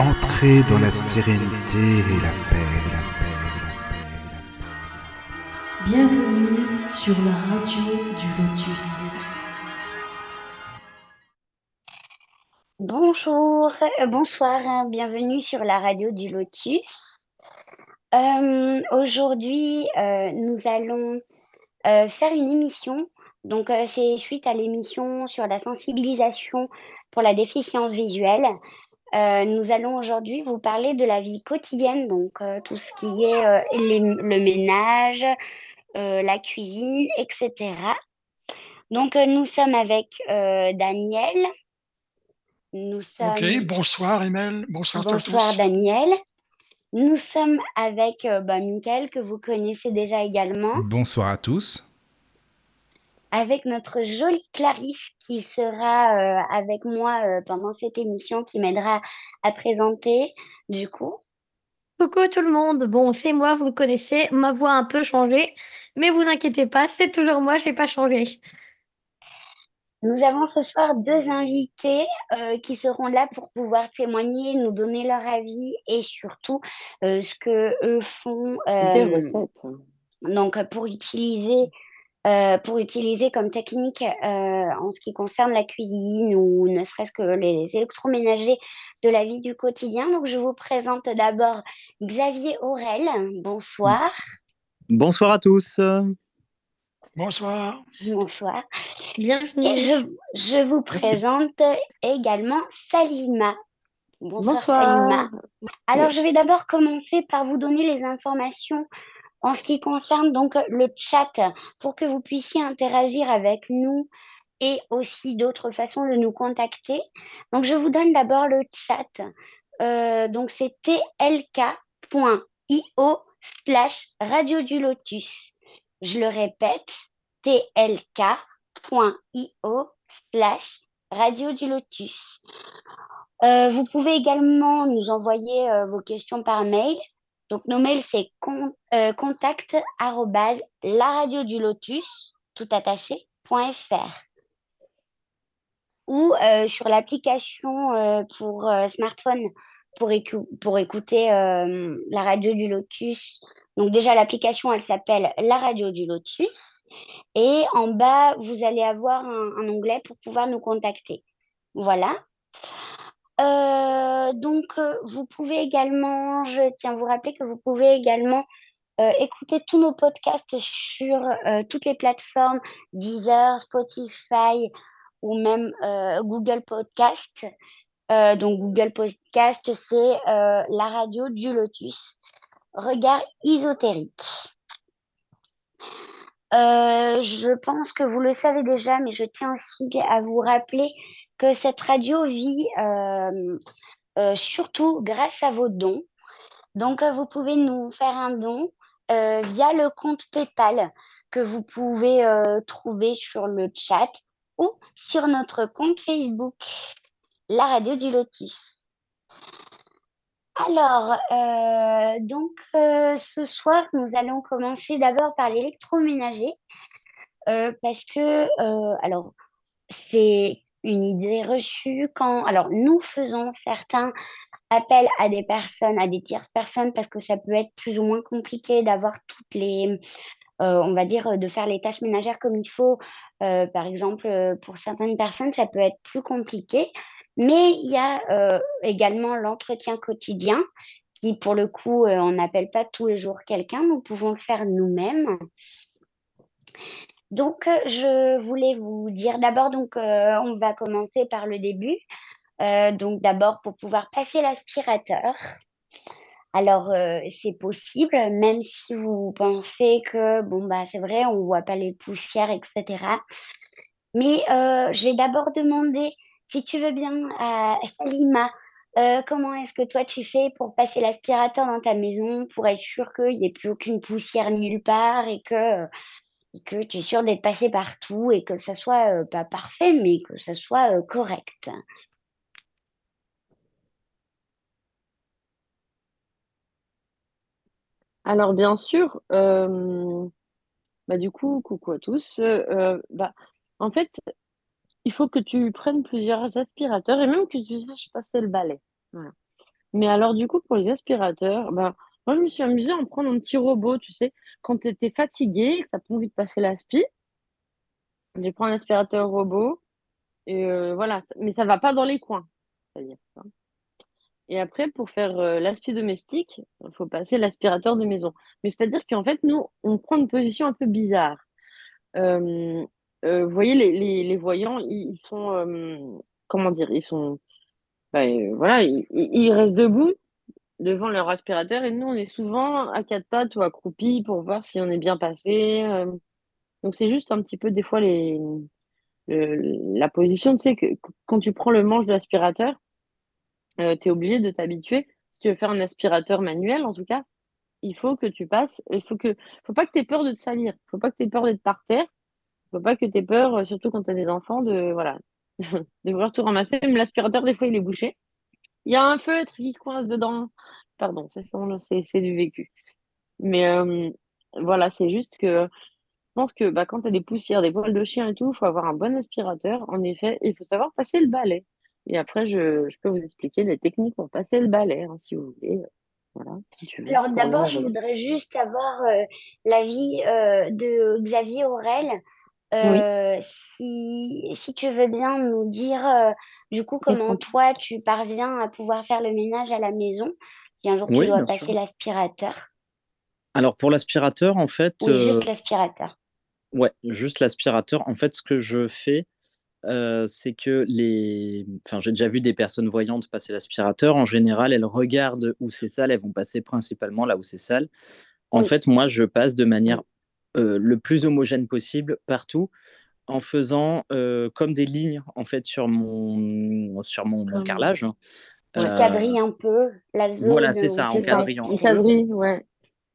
Entrez dans la sérénité et la paix, la paix, la paix, la paix. Bienvenue sur la radio du Lotus. Bonjour, euh, bonsoir, hein, bienvenue sur la radio du Lotus. Euh, aujourd'hui, euh, nous allons euh, faire une émission. Donc, euh, c'est suite à l'émission sur la sensibilisation pour la déficience visuelle. Euh, nous allons aujourd'hui vous parler de la vie quotidienne, donc euh, tout ce qui est euh, les- le ménage, euh, la cuisine, etc. Donc, euh, nous sommes avec euh, Daniel. Nous sommes... Ok, bonsoir Emel, bonsoir, à Bonsoir tous. Daniel. Nous sommes avec euh, bah, Mickaël, que vous connaissez déjà également, Bonsoir à tous. Avec notre jolie Clarisse qui sera euh, avec moi euh, pendant cette émission, qui m'aidera à présenter du coup. Coucou tout le monde, bon c'est moi, vous me connaissez, ma voix a un peu changé, mais vous inquiétez pas, c'est toujours moi, j'ai pas changé. Nous avons ce soir deux invités euh, qui seront là pour pouvoir témoigner, nous donner leur avis et surtout euh, ce que eux font Des recettes. donc pour utiliser euh, pour utiliser comme technique euh, en ce qui concerne la cuisine ou ne serait-ce que les électroménagers de la vie du quotidien. Donc je vous présente d'abord Xavier Aurel. Bonsoir. Bonsoir à tous. Bonsoir. Bonsoir. Bienvenue. Et je, je vous présente également Salima. Bonsoir, Bonsoir. Salima. Alors, je vais d'abord commencer par vous donner les informations en ce qui concerne donc le chat pour que vous puissiez interagir avec nous et aussi d'autres façons de nous contacter. Donc, je vous donne d'abord le chat. Euh, donc, c'est tlk.io slash radio du lotus. Je le répète, tlk.io slash radio du lotus. Euh, vous pouvez également nous envoyer euh, vos questions par mail. Donc, nos mails, c'est con, euh, contact arobase laradiodulotus, tout attaché, point fr. Ou euh, sur l'application euh, pour smartphone pour, écou- pour écouter la radio du Lotus. Donc, déjà, l'application, elle s'appelle La radio du Lotus. Et en bas, vous allez avoir un, un onglet pour pouvoir nous contacter. Voilà. Euh, donc, euh, vous pouvez également, je tiens à vous rappeler que vous pouvez également euh, écouter tous nos podcasts sur euh, toutes les plateformes Deezer, Spotify ou même Google Podcast. Donc, Google Podcast, c'est la radio du Lotus. Regard ésotérique. Je pense que vous le savez déjà, mais je tiens aussi à vous rappeler que cette radio vit euh, euh, surtout grâce à vos dons. Donc, euh, vous pouvez nous faire un don via le compte PayPal que vous pouvez trouver sur le chat ou sur notre compte Facebook, la radio du Lotus. Alors, donc ce soir, nous allons commencer d'abord par l'électroménager parce que, alors, c'est une idée reçue quand, alors, nous faisons certains appels à des personnes, à des tierces personnes, parce que ça peut être plus ou moins compliqué d'avoir toutes les, euh, on va dire, de faire les tâches ménagères comme il faut. Euh, par exemple, euh, pour certaines personnes, ça peut être plus compliqué. Mais il y a également l'entretien quotidien qui, pour le coup, on n'appelle pas tous les jours quelqu'un, nous pouvons le faire nous-mêmes. Donc, euh, je voulais vous dire d'abord, donc, euh, on va commencer par le début. Euh, donc, d'abord, pour pouvoir passer l'aspirateur. Alors, c'est possible, même si vous pensez que, bon, bah, c'est vrai, on voit pas les poussières, etc. Mais je vais d'abord demander, si tu veux bien, à Salima, comment est-ce que toi tu fais pour passer l'aspirateur dans ta maison pour être sûr qu'il n'y ait plus aucune poussière nulle part et que, que tu es sûr d'être passé partout et que ça soit euh, pas parfait, mais que ça soit euh, correct. Alors, bien sûr, euh, bah, du coup, coucou à tous. Bah, en fait, il faut que tu prennes plusieurs aspirateurs et même que tu saches passer le balai. Mais alors, du coup, pour les aspirateurs, ben, moi, je me suis amusée à en prendre un petit robot, tu sais, quand tu étais fatigué, que tu pas envie de passer l'aspi, je prends un aspirateur robot, et euh, voilà, mais ça va pas dans les coins. C'est-à-dire ça. Et après, pour faire euh, l'aspi domestique, il faut passer l'aspirateur de maison. Mais c'est-à-dire qu'en fait, nous, on prend une position un peu bizarre. Euh, vous voyez, les, voyants, ils, sont, comment dire, ils sont, euh, voilà, ils restent debout devant leur aspirateur et nous, on est souvent à quatre pattes ou accroupis pour voir si on est bien passé. euh. donc, c'est juste un petit peu, des fois, les, le- la position, tu sais, que quand tu prends le manche de l'aspirateur, tu es obligé de t'habituer. Si tu veux faire un aspirateur manuel, en tout cas, il faut que tu passes, il faut que, faut pas que tu aies peur de te salir, faut pas que tu aies peur d'être par terre, faut pas que tu aies peur, euh, surtout quand tu as des enfants, de, voilà, de vouloir tout ramasser. Même l'aspirateur, des fois, il est bouché. Il y a un feutre qui coince dedans. Pardon, c'est c'est c'est du vécu. Mais euh, voilà, c'est juste que je pense que bah, quand tu as des poussières, des poils de chien et tout, il faut avoir un bon aspirateur. En effet, il faut savoir passer le balai. Et après, je, je peux vous expliquer les techniques pour passer le balai, hein, si vous voulez. Voilà, si tu veux. Alors d'abord, je voudrais juste avoir euh, l'avis euh, de Xavier Aurel. Euh, si, si tu veux bien nous dire euh, du coup comment toi tu parviens à pouvoir faire le ménage à la maison si un jour tu Oui, dois passer l'aspirateur? Alors pour l'aspirateur, en fait, Oui, euh, juste l'aspirateur? ouais, juste l'aspirateur. En fait, ce que je fais, c'est que les, enfin, j'ai déjà vu des personnes voyantes passer l'aspirateur. En général, elles regardent où c'est sale, elles vont passer principalement là où c'est sale. En Oui. fait, moi, je passe de manière le plus homogène possible partout, en faisant euh, comme des lignes en fait sur mon sur mon, carrelage. hein. Tu Euh, quadrilles un peu la zone voilà, c'est ça, on quadrille On quadrille, ouais.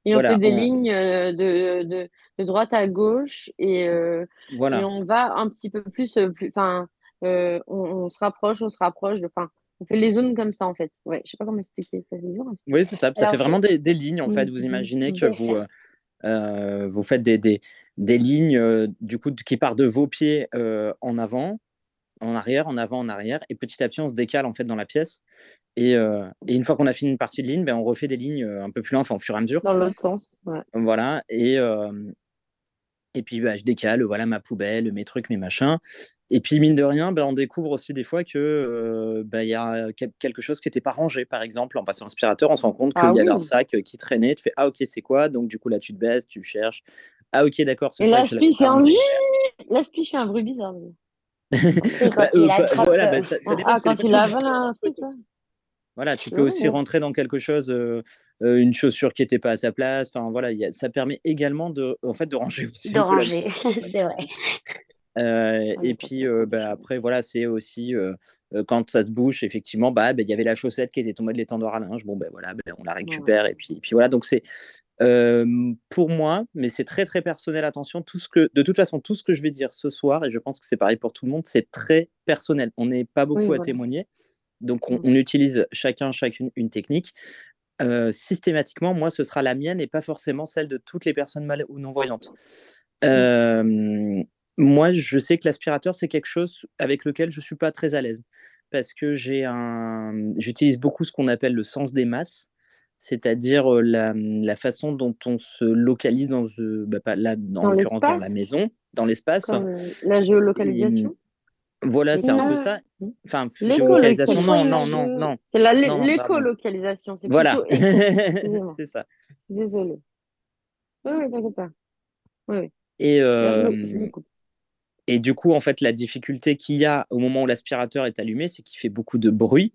Et on Voilà, fait des on- lignes euh, de, de, de droite à gauche et, euh, on va un petit peu plus, euh, plus enfin, euh, on, on se rapproche, on se rapproche, de- enfin, on fait les zones comme ça en fait. Ouais, je sais pas comment expliquer ça, c'est dur. expliquer. Oui, c'est ça. Ça fait vraiment des, des lignes, en fait. Vous imaginez que vous, euh, euh, vous faites des, des, des lignes euh, du coup, qui partent de vos pieds euh, en avant, en arrière, en avant, en arrière. Et petit à petit, on se décale en fait dans la pièce. Et, et une fois qu'on a fini une partie de ligne, ben, on refait des lignes un peu plus loin, enfin, au fur et à mesure. Dans l'autre sens, ouais. Voilà. Et, et puis, bah, je décale, voilà, ma poubelle, mes trucs, mes machins. Et puis, mine de rien, ben, on découvre aussi des fois que euh, il y a quel- quelque chose qui n'était pas rangé, par exemple. En passant l'aspirateur, on se rend compte qu'il Ah y avait un oui. sac euh, qui traînait. Tu fais Ah, ok, c'est quoi? Donc, du coup, là, tu te baisses, tu cherches. Ah, ok, d'accord, Et l'aspi, c'est un c'est un bruit bizarre. Oui, Bah, voilà, bah, ça, Ah, dépend. que quand il dans un truc. Voilà, tu C'est peux aussi rentrer dans quelque chose, euh, euh, une chaussure qui n'était pas à sa place. Enfin, voilà, y a- ça permet également de, en fait, de ranger aussi de ranger, c'est vrai. Euh, Ah, et puis euh, bah, après, voilà, c'est aussi euh, quand ça se bouge, effectivement, bah, bah, il y avait la chaussette qui était tombée de l'étendoir à linge. Bon, ben voilà, ben, on la récupère. Et puis, et puis voilà, donc c'est pour moi, mais c'est très très personnel. Attention, tout ce que, de toute façon, tout ce que je vais dire ce soir, et je pense que c'est pareil pour tout le monde, c'est très personnel. On n'est pas beaucoup Oui, à témoigner. Donc, on, Mm. on utilise chacun, chacune une technique. Systématiquement, moi, ce sera la mienne et pas forcément celle de toutes les personnes mal ou non-voyantes. Euh, moi, je sais que l'aspirateur, c'est quelque chose avec lequel je suis pas très à l'aise parce que j'ai un, j'utilise beaucoup ce qu'on appelle le sens des masses, c'est-à-dire la, la façon dont on se localise dans, bah, pas là, Dans l'occurrence dans la maison, dans l'espace. euh, la Et, géolocalisation. voilà, c'est un peu ça. Enfin, il géolocalisation, non, non, non, non, C'est la l'écolocalisation, c'est Voilà, c'est ça. désolée. Oui, oui, t'inquiète pas. Oui, oui. Et, euh. Et du coup, en fait, la difficulté qu'il y a au moment où l'aspirateur est allumé, c'est qu'il fait beaucoup de bruit.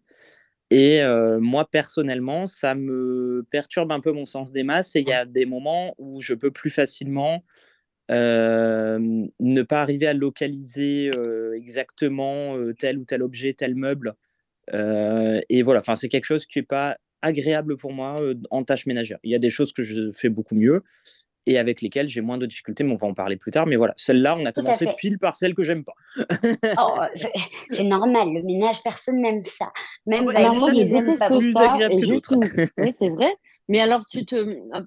Et euh, moi, personnellement, ça me perturbe un peu mon sens des masses. Et il y a des moments où je peux plus facilement euh, ne pas arriver à localiser euh, exactement tel ou tel objet, tel meuble. Et voilà, enfin, c'est quelque chose qui n'est pas agréable pour moi en tâche ménagère. Il y a des choses que je fais beaucoup mieux et avec lesquelles j'ai moins de difficultés, mais on va en parler plus tard. Mais voilà, celle-là, on a Tout commencé pile par celle que j'aime pas. Oh, c'est c'est normal, le ménage, personne n'aime ça. Même ouais, Alors Valérie, moi, je déteste plus ça. Et juste une... Oui, c'est vrai. Mais alors, tu te...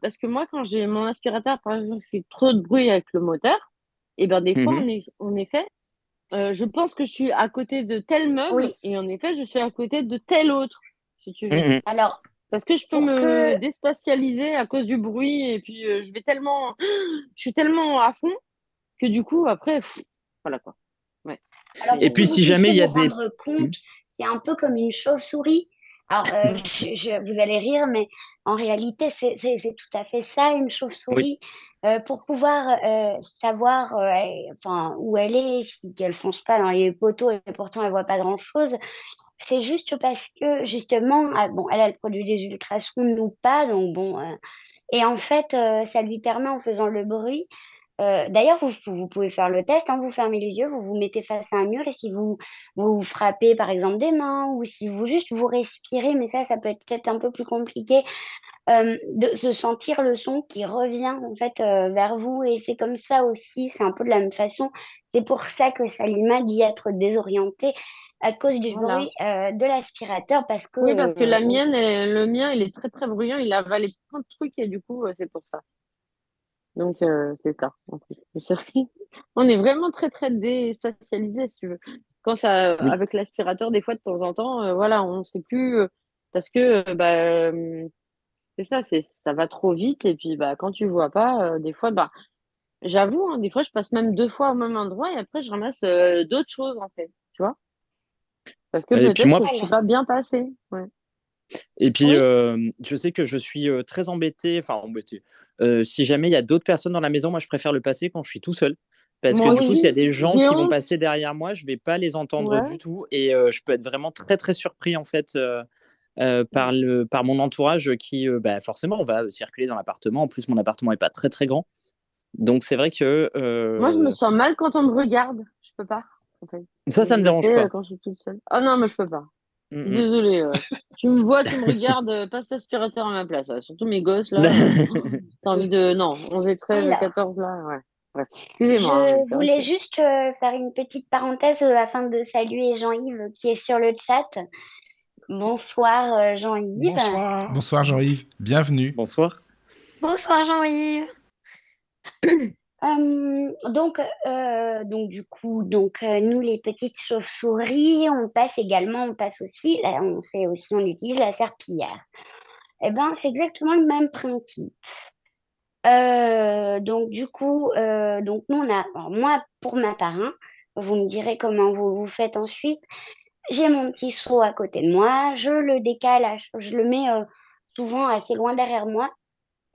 Parce que moi, quand j'ai mon aspirateur, par exemple, fait trop de bruit avec le moteur, et ben des fois, en, eff- en effet, euh, je pense que je suis à côté de tel meuble, Oui, et en effet, je suis à côté de tel autre. si tu veux. Mhm. Alors, Parce que je peux me que- déspatialiser à cause du bruit et puis euh, je vais tellement, je suis tellement à fond que du coup après, pff, voilà quoi. alors Et puis, si jamais il y a des- compte, c'est un peu comme une chauve-souris. Alors, euh, je- je- vous allez rire, mais en réalité, c'est c'est- c'est tout à fait ça, une chauve-souris. Euh, pour pouvoir euh, savoir euh, enfin, où elle est, si qu'elle fonce pas dans les poteaux et pourtant elle voit pas grand-chose, c'est juste parce que justement, ah, elle, elle produit des ultrasons, nous pas, donc bon. euh, et en fait, euh, ça lui permet en faisant le bruit. euh, D'ailleurs, vous, vous pouvez faire le test, hein, vous fermez les yeux, vous vous mettez face à un mur et si vous vous frappez par exemple des mains ou si vous juste vous respirez, mais ça, ça peut être peut-être un peu plus compliqué, euh, de, de sentir le son qui revient en fait euh, vers vous et c'est comme ça aussi, c'est un peu de la même façon. C'est pour ça que Salima dit être désorientée à cause du Voilà. bruit euh, de l'aspirateur parce que Oui, parce que la euh, mienne, elle- le mien, il est très très bruyant, il a avalé plein de trucs et du coup, c'est pour ça. Donc, euh, c'est ça. en fait. On est vraiment très très déspatialisé, si tu veux. Quand ça, Oui. avec l'aspirateur, des fois, de temps en temps, euh, voilà, on ne sait plus parce que bah, euh, c'est ça, c'est ça va trop vite et puis bah quand tu vois pas, euh, des fois, bah j'avoue, hein, des fois, je passe même deux fois au même endroit et après, je ramasse euh, d'autres choses en fait, tu vois? Parce que peut-être moi- que je suis pas bien passée. Ouais. Et puis, Oui. euh, je sais que je suis euh, très embêté, enfin embêté. Euh, si jamais il y a d'autres personnes dans la maison, moi, je préfère le passer quand je suis tout seul. Parce Moi que du coup, s'il y a des gens qui vont passer derrière moi, je vais pas les entendre Ouais. du tout. Et je peux être vraiment très, très surpris, en fait, euh, euh, par, le, par mon entourage qui, euh, bah, forcément, on va circuler dans l'appartement. En plus, mon appartement n'est pas très, très grand. Donc, c'est vrai que euh, Moi, je me sens mal quand on me regarde. Je peux pas. En fait. ça, ça me dérange pas. euh, Quand je suis toute seule. Ah non, mais je peux pas. Mm, mm. Désolée. euh. tu me vois, tu me regardes, euh, passe l'aspirateur à ma place. ouais. Surtout mes gosses, là. euh, T'as envie de. Non, 11 et 13 et Alors. 14, là. Ouais. Excusez-moi. hein, Je voulais juste euh, faire une petite parenthèse euh, afin de saluer Jean-Yves qui est sur le chat. Bonsoir euh, Jean-Yves. Bonsoir. Bonsoir Jean-Yves, bienvenue. Bonsoir. Bonsoir Jean-Yves. Euh, donc, euh, donc du coup, donc euh, nous les petites chauves-souris, on passe également, on passe aussi, là, on fait aussi, on utilise la serpillière. Eh ben, c'est exactement le même principe. Euh, donc du coup, euh, donc nous on a, alors, moi pour ma part, hein, vous me direz comment vous vous faites ensuite. J'ai mon petit seau à côté de moi, je le décale, je le mets euh, souvent assez loin derrière moi.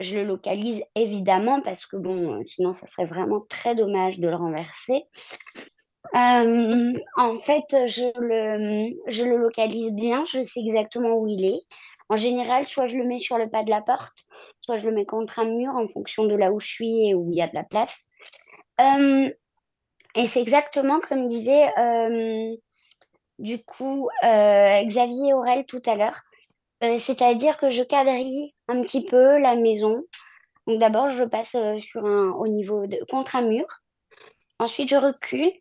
Je le localise évidemment parce que bon, euh, sinon ça serait vraiment très dommage de le renverser. Euh, en fait, je le, je le localise bien, je sais exactement où il est. En général, soit je le mets sur le pas de la porte, soit je le mets contre un mur en fonction de là où je suis et où il y a de la place. Et c'est exactement comme disait du coup euh, Xavier Aurel tout à l'heure. Euh, c'est-à-dire que je quadrille un petit peu la maison. Donc d'abord, je passe euh, sur un, au niveau de contre un mur. Ensuite, je recule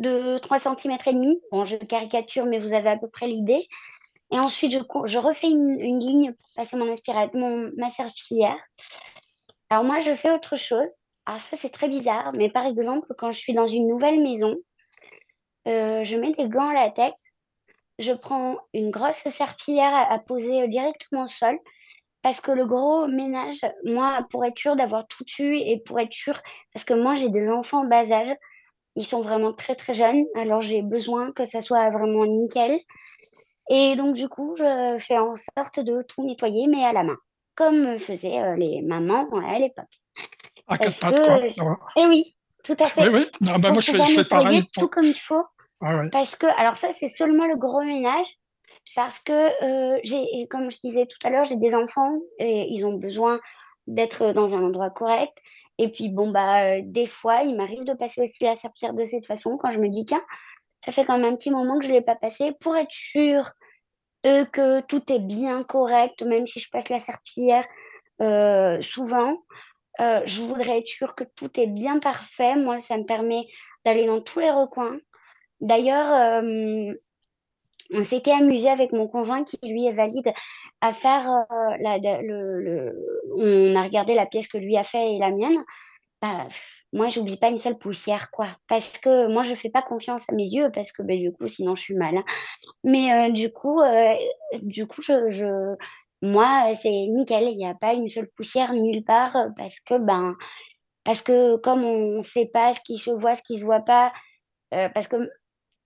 de 3 cm et demi. Bon, je caricature, mais vous avez à peu près l'idée. Et ensuite, je, refais une, ligne pour passer mon aspirateur, mon, ma. Alors moi, je fais autre chose. Alors ça, c'est très bizarre, mais par exemple, quand je suis dans une nouvelle maison, euh, je mets des gants en latex je prends une grosse serpillière à, à poser directement au sol parce que le gros ménage, moi, pour être sûre d'avoir tout eu et pour être sûre, parce que moi, j'ai des enfants en bas âge, ils sont vraiment très très jeunes, alors j'ai besoin que ça soit vraiment nickel. Et donc, du coup, je fais en sorte de tout nettoyer, mais à la main, comme faisaient euh, les mamans à l'époque. À quatre pattes, que- quoi. Ça va. Et oui, tout à fait. Oui, oui. Non, bah, moi, je fais, je pareil. tout comme il faut. Parce que, alors ça, c'est seulement le gros ménage. Parce que, euh, comme je disais tout à l'heure, j'ai des enfants et ils ont besoin d'être dans un endroit correct. Et puis, bon, bah, euh, des fois, il m'arrive de passer aussi la serpillière de cette façon quand je me dis, tiens, ça fait quand même un petit moment que je ne l'ai pas passé pour être sûr euh, que tout est bien correct, même si je passe la serpillière souvent. je voudrais être sûre que tout est bien parfait. Moi, ça me permet d'aller dans tous les recoins. D'ailleurs, euh, on s'était amusé avec mon conjoint qui lui est valide à faire euh, on a regardé la pièce que lui a fait et la mienne. Bah, moi, j'oublie pas une seule poussière, quoi. Parce que moi, je fais pas confiance à mes yeux, parce que ben, du coup, sinon, je suis mal. hein. Mais euh, du coup, du coup je, moi, c'est nickel. Il n'y a pas une seule poussière nulle part, parce que, ben, parce que comme on ne sait pas ce qui se voit, ce qui se voit pas, parce que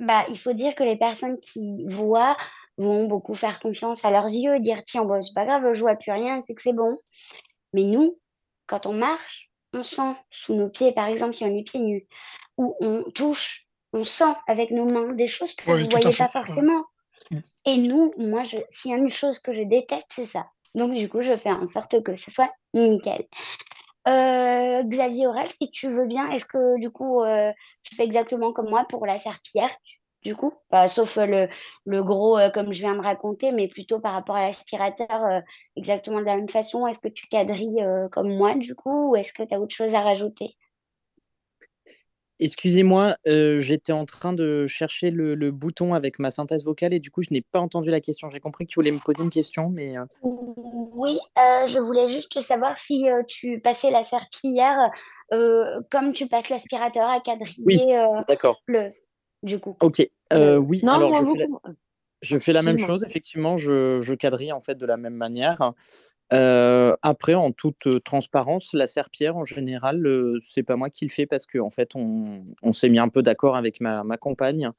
bah, il faut dire que les personnes qui voient vont beaucoup faire confiance à leurs yeux, dire tiens, bon, c'est pas grave, je vois plus rien, c'est que c'est bon. Mais nous, quand on marche, on sent sous nos pieds, par exemple, si on est pieds nus, ou on touche, on sent avec nos mains des choses que vous à voyez pas forcément. Mm. Et nous, moi, je, s'il y a une chose que je déteste, c'est ça. Donc, du coup, je fais en sorte que ce soit nickel. Euh, Xavier Aurel, si tu veux bien, est-ce que du coup, euh, tu fais exactement comme moi pour la serpillière, du coup? Bah, sauf euh, le, le gros, comme je viens de raconter, mais plutôt par rapport à l'aspirateur, exactement de la même façon. Est-ce que tu quadrilles comme moi, du coup, ou est-ce que tu as autre chose à rajouter? Excusez-moi, euh, j'étais en train de chercher le, le bouton avec ma synthèse vocale et du coup, je n'ai pas entendu la question. J'ai compris que tu voulais me poser une question, mais euh, Oui, euh, je voulais juste savoir si euh, tu passais la serpillière euh, comme tu passes l'aspirateur à oui, quadriller euh, d'accord. le, du coup, Ok. Euh, oui, Non, alors moi, je fais la, beaucoup. je fais la même chose. Effectivement, je, je quadrille en fait de la même manière. Après, en toute transparence, la serpillière, en général, euh, c'est pas moi qui le fais parce qu'en en fait, on, s'est mis un peu d'accord avec ma, compagne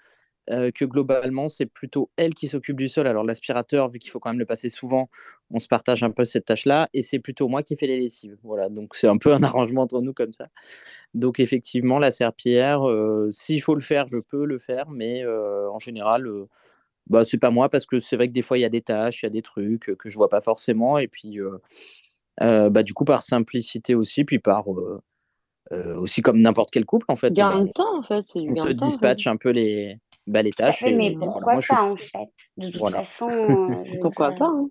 que globalement, c'est plutôt elle qui s'occupe du sol. Alors, l'aspirateur, vu qu'il faut quand même le passer souvent, on se partage un peu cette tâche-là et c'est plutôt moi qui fais les lessives. Voilà, donc c'est un peu un arrangement entre nous comme ça. Donc, effectivement, la serpillière, euh, s'il faut le faire, je peux le faire, mais en général, bah, c'est pas moi parce que c'est vrai que des fois, il y a des tâches, il y a des trucs euh, que je vois pas forcément et puis. euh, euh, bah, du coup, par simplicité aussi, puis par euh, euh, aussi comme n'importe quel couple, en fait, bah, Gain de temps, en fait. Du on gain se de temps, en fait. dispatche un peu les, bah, les à tâches. Et mais voilà, pourquoi moi, je suis. pas en fait? De toute Voilà. façon, euh, Pourquoi dire, pas, hein.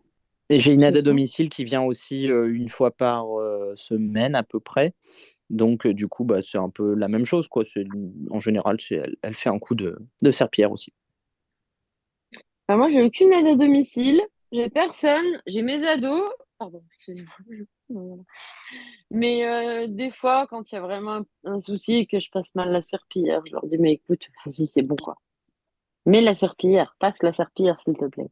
Et j'ai une aide à domicile qui vient aussi euh, une fois par euh, semaine à peu près. Donc, euh, du coup, bah, c'est un peu la même chose, quoi. C'est, en général, c'est, elle, elle fait un coup de, de serpillière aussi. Bah, moi, j'ai aucune aide à domicile. J'ai personne. J'ai mes ados. Pardon, excusez-moi. Mais euh, des fois, quand il y a vraiment un, souci et que je passe mal la serpillière, je leur dis, mais écoute, vas-y, c'est bon, quoi. Mets la serpillière, passe la serpillière, s'il te plaît.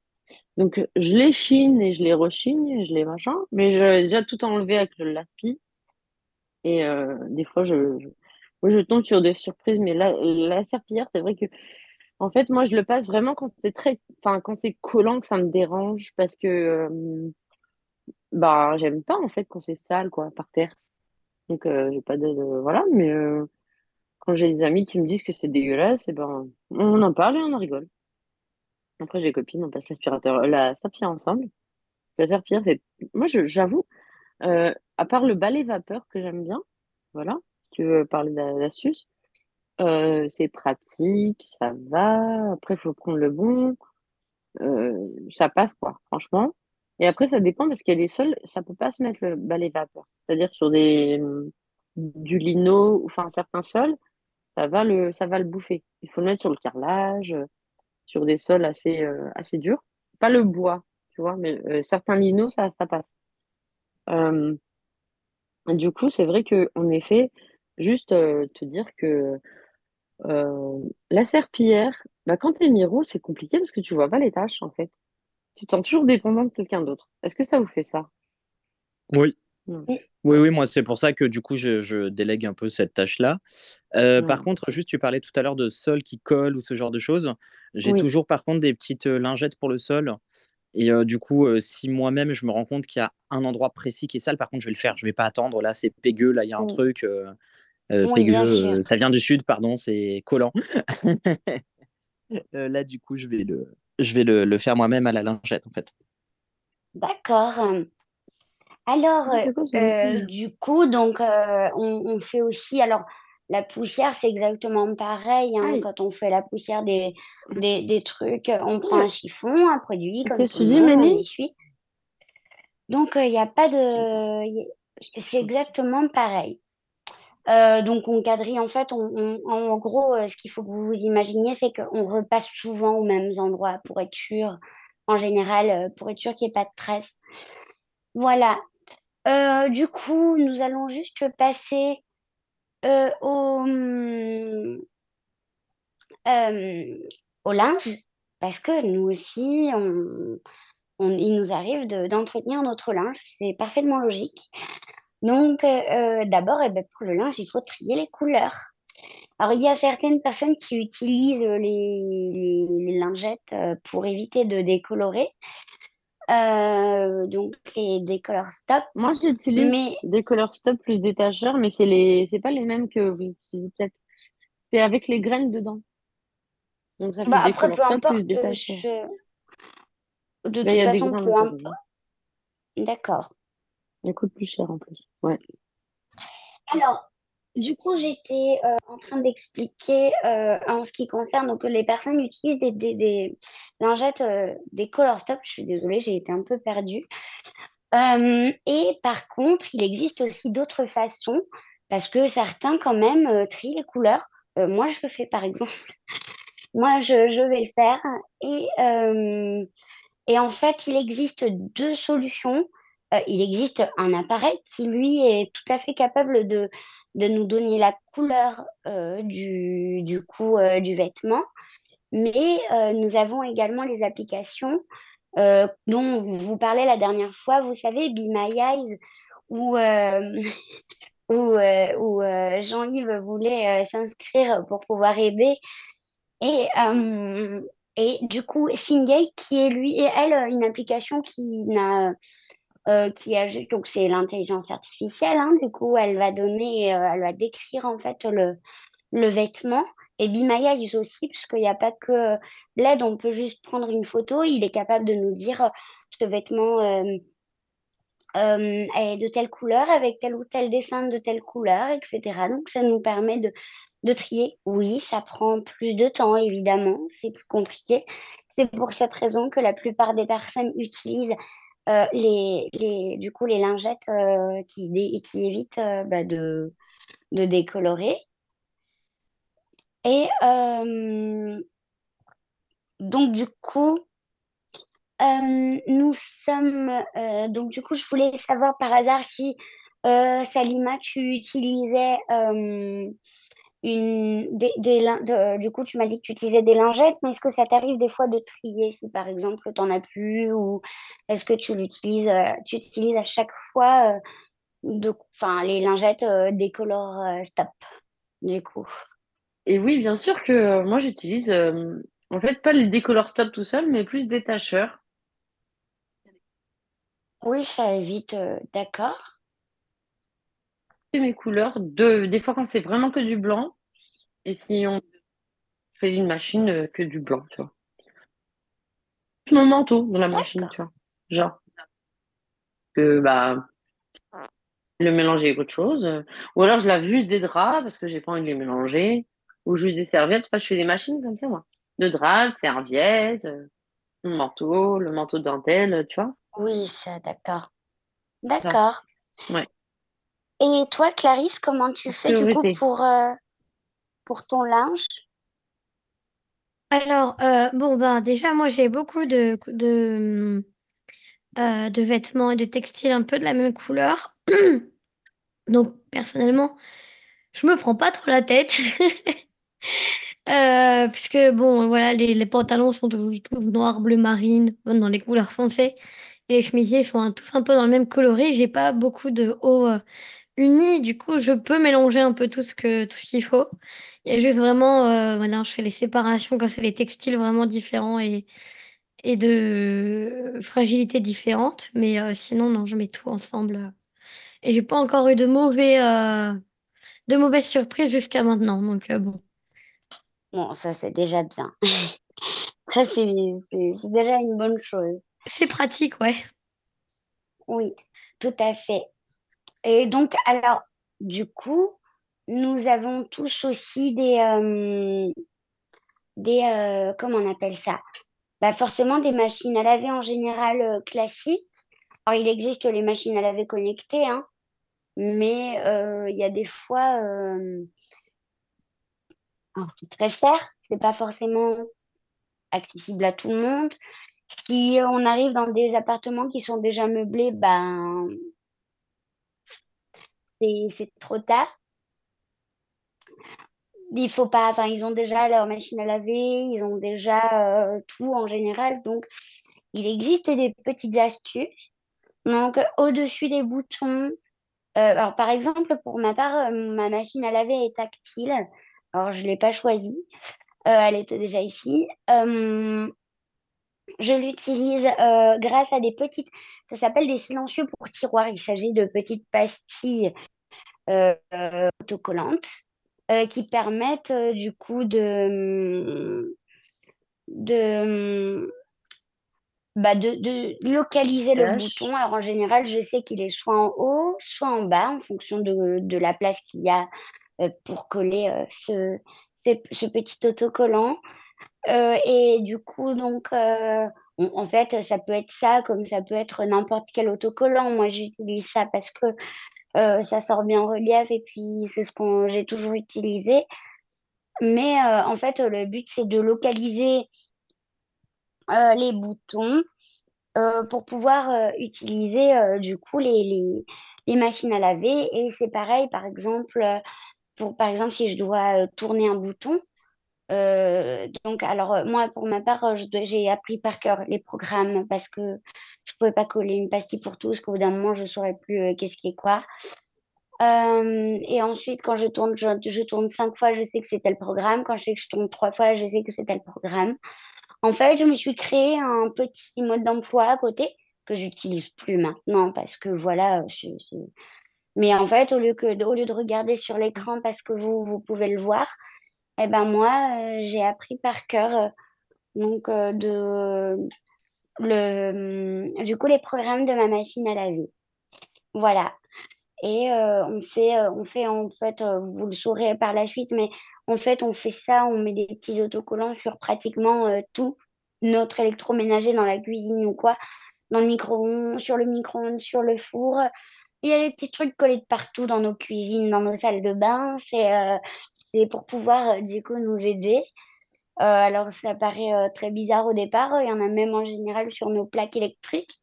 Donc, je les chine et je les rechine, je les machin, mais j'ai déjà tout enlevé avec le laspi. Et euh, des fois, je, je tombe sur des surprises, mais la, la serpillière, c'est vrai que, en fait, moi, je le passe vraiment quand c'est très, enfin, quand c'est collant, que ça me dérange, parce que, euh, bah, j'aime pas, en fait, quand c'est sale, quoi, par terre. Donc, euh, j'ai pas de, voilà, mais euh, quand j'ai des amis qui me disent que c'est dégueulasse, et ben, on en parle et on en rigole. Après, j'ai des copines, on passe l'aspirateur, la serpillière ensemble. La serpillière, c'est, moi, j'avoue, euh, à part le balai vapeur que j'aime bien, voilà, si tu veux parler d'a- d'astuce, euh, c'est pratique, ça va. Après, il faut prendre le bon, euh, ça passe, quoi, franchement. Et après, ça dépend parce qu'il y a des sols, ça peut pas se mettre le balai vapeur. C'est-à-dire sur des, du lino, enfin, certains sols, ça va le, ça va le bouffer. Il faut le mettre sur le carrelage, euh, sur des sols assez, assez durs. Pas le bois, tu vois, mais certains linos, ça, ça passe. Du coup, c'est vrai que, en effet, juste te dire que euh, la serpillière, bah, quand t'es miro, c'est compliqué parce que tu vois pas les tâches, en fait. Tu te sens toujours dépendant de quelqu'un d'autre. Est-ce que ça vous fait ça? Oui. Oui, oui, moi, c'est pour ça que du coup, je, je délègue un peu cette tâche-là. Euh, Par contre, juste, tu parlais tout à l'heure de sol qui colle ou ce genre de choses. J'ai Oui. toujours, par contre, des petites euh, lingettes pour le sol. Et euh, du coup, euh, si moi-même, je me rends compte qu'il y a un endroit précis qui est sale, par contre, je vais le faire. Je vais pas attendre. Là, c'est pégueux. Là, il y a un truc. Euh, euh, Oui, pégueux, euh, ça vient du sud, pardon, c'est collant. Euh, là, du coup, je vais le, je vais le, le faire moi-même à la lingette, en fait. D'accord. Alors, Ah, euh, du coup, donc, euh, on, on fait aussi, alors, la poussière, c'est exactement pareil, hein, quand on fait la poussière des, des, des trucs, on prend un chiffon, un produit, comme tout le monde, on essuie. Donc, il n'y a pas de... C'est exactement pareil. Euh, donc, on quadrille, en fait, en gros, euh, ce qu'il faut que vous vous imaginiez, c'est qu'on repasse souvent aux mêmes endroits pour être sûr, en général, euh, pour être sûr qu'il n'y ait pas de traces. Voilà. Du coup, nous allons juste passer euh, au, linge, parce que nous aussi, il nous arrive de- d'entretenir notre linge, c'est parfaitement logique. Donc, euh, euh, d'abord, eh ben, pour le linge, il faut trier les couleurs. Alors, il y a certaines personnes qui utilisent les, les- les lingettes euh, pour éviter de décolorer, euh, donc les décolor stop. Moi, j'utilise Mais des Color Stop plus détacheurs, mais c'est les, c'est pas les mêmes que vous utilisez peut-être. C'est avec les graines dedans. Donc, ça fait bah, des après, peu plus importe, détacheurs. je- de il toute façon, peu importe. D'accord. Ils coûtent plus cher en plus. Ouais. Alors, du coup, j'étais euh, en train d'expliquer euh, en ce qui concerne donc les personnes utilisent des, lingettes, euh, des color stop. Je suis désolée, j'ai été un peu perdue. Et par contre, il existe aussi d'autres façons parce que certains quand même trient les couleurs. Moi, je le fais par exemple. Moi, je, je vais le faire. Et, et en fait, il existe deux solutions. Euh, il existe un appareil qui, lui, est tout à fait capable de, de nous donner la couleur euh, du, du euh, du vêtement. Mais nous avons également les applications dont vous parlez la dernière fois, vous savez, Be My Eyes, où, où, Jean-Yves voulait s'inscrire pour pouvoir aider. Et, et du coup, Singay, qui est lui et elle, une application qui n'a euh, qui a juste, donc c'est l'intelligence artificielle, hein, du coup, elle va donner, euh, elle va décrire en fait le, le vêtement. Et Bimaya, ils aussi, puisqu'il n'y a pas que l'aide, on peut juste prendre une photo, il est capable de nous dire euh, ce vêtement euh, est de telle couleur, avec tel ou tel dessin de telle couleur, etc. Donc ça nous permet de, de trier. Oui, ça prend plus de temps, évidemment, c'est plus compliqué. C'est pour cette raison que la plupart des personnes utilisent euh, les, les, du coup, les lingettes euh, qui, qui évitent euh, bah, de, de décolorer. Et donc, du coup, nous sommes. donc, du coup, je voulais savoir par hasard si, Salima, tu utilisais une, des, des de- du coup, tu m'as dit que tu utilisais des lingettes, mais est-ce que ça t'arrive des fois de trier si, par exemple, tu n'en as plus ou est-ce que tu l'utilises, euh, tu utilises à chaque fois euh, de, enfin, les lingettes euh, décolor euh, stop, du coup? Et oui, bien sûr que euh, moi, j'utilise, euh, en fait, pas les décolor stop tout seul, mais plus détacheurs. Oui, ça évite, euh, d'accord. Mes couleurs, de, des fois quand c'est vraiment que du blanc, et si on fait une machine euh, que du blanc, tu vois. Mon manteau dans la machine, tu vois. Genre, que, bah, le mélanger avec autre chose. Ou alors je lave juste des draps parce que j'ai pas envie de les mélanger. Ou juste des serviettes. Enfin, je fais des machines comme ça, moi. De draps, serviettes, euh, le manteau, le manteau de dentelle, tu vois. Oui, ça, d'accord. D'accord. ouais. Et toi, Clarisse, comment tu fais du coup pour, euh, pour ton linge? Alors, euh, bon, ben, déjà, moi, j'ai beaucoup de, de, euh, de vêtements et de textiles un peu de la même couleur. Donc, personnellement, je me prends pas trop la tête. Euh, puisque, bon, voilà, les, les pantalons sont tous, tous noir, bleu marine, dans les couleurs foncées. Et les chemisiers sont un- tous un peu dans le même coloris. J'ai pas beaucoup de hauts euh, unis. Du coup, je peux mélanger un peu tout ce que, tout ce qu'il faut. Il y a juste vraiment, euh, voilà, je fais les séparations quand c'est les textiles vraiment différents et, et de fragilité différente. Mais euh, sinon, non, je mets tout ensemble. Et j'ai pas encore eu de mauvais, euh, de mauvaises surprises jusqu'à maintenant. Donc, euh, bon. Bon, ça, c'est déjà bien. Ça, c'est déjà une bonne chose. C'est pratique, ouais. Oui, tout à fait. Et donc, alors, du coup, nous avons tous aussi des, euh, des euh, comment on appelle ça? Bah, forcément, des machines à laver en général euh, classiques. Alors, il existe les machines à laver connectées, hein, mais il y a des fois, alors, c'est très cher, c'est pas forcément accessible à tout le monde. Si on arrive dans des appartements qui sont déjà meublés, ben, c'est trop tard. il faut pas, enfin, ils ont déjà leur machine à laver, ils ont déjà euh, tout en général. Donc, il existe des petites astuces. Donc, au-dessus des boutons, alors par exemple, pour ma part, ma machine à laver est tactile. Alors, je ne l'ai pas choisie. elle était déjà ici. Je l'utilise grâce à des petites, ça s'appelle des silencieux pour tiroirs. Il s'agit de petites pastilles autocollantes qui permettent du coup de, de, bah de, de localiser le bouton. Alors en général, je sais qu'il est soit en haut, soit en bas, en fonction de, de la place qu'il y a pour coller ce, ce, petit autocollant. Euh, et du coup, donc, euh, en fait, ça peut être ça, comme ça peut être n'importe quel autocollant. Moi, j'utilise ça parce que euh, ça sort bien en relief et puis c'est ce que j'ai toujours utilisé. Mais en fait, le but, c'est de localiser les boutons pour pouvoir utiliser du coup les, les, les, machines à laver. Et c'est pareil, par exemple, pour, par exemple, si je dois tourner un bouton, euh, donc, alors, euh, moi, pour ma part, euh, j'ai appris par cœur les programmes parce que je ne pouvais pas coller une pastille pour parce qu'au bout d'un moment, je ne saurais plus qu'est-ce qui est quoi. et ensuite, quand je tourne, je, tourne cinq fois, je sais que c'était le programme. Quand je sais que je tourne trois fois, je sais que c'était le programme. En fait, je me suis créé un petit mode d'emploi à côté que j'utilise plus maintenant parce que voilà, mais en fait, au lieu, que, au lieu de regarder sur l'écran parce que vous, vous pouvez le voir, eh ben moi, euh, j'ai appris par cœur euh, donc euh, de le du coup les programmes de ma machine à laver. Voilà. Et on fait on fait en fait vous le saurez par la suite mais en fait on fait ça, on met des petits autocollants sur pratiquement tout notre électroménager dans la cuisine ou quoi, dans le micro-ondes, sur le micro-ondes, sur le four. Il y a des petits trucs collés de partout dans nos cuisines, dans nos salles de bain. C'est c'est pour pouvoir euh, du coup nous aider. Euh, alors ça paraît euh, très bizarre au départ, il y en a même en général sur nos plaques électriques.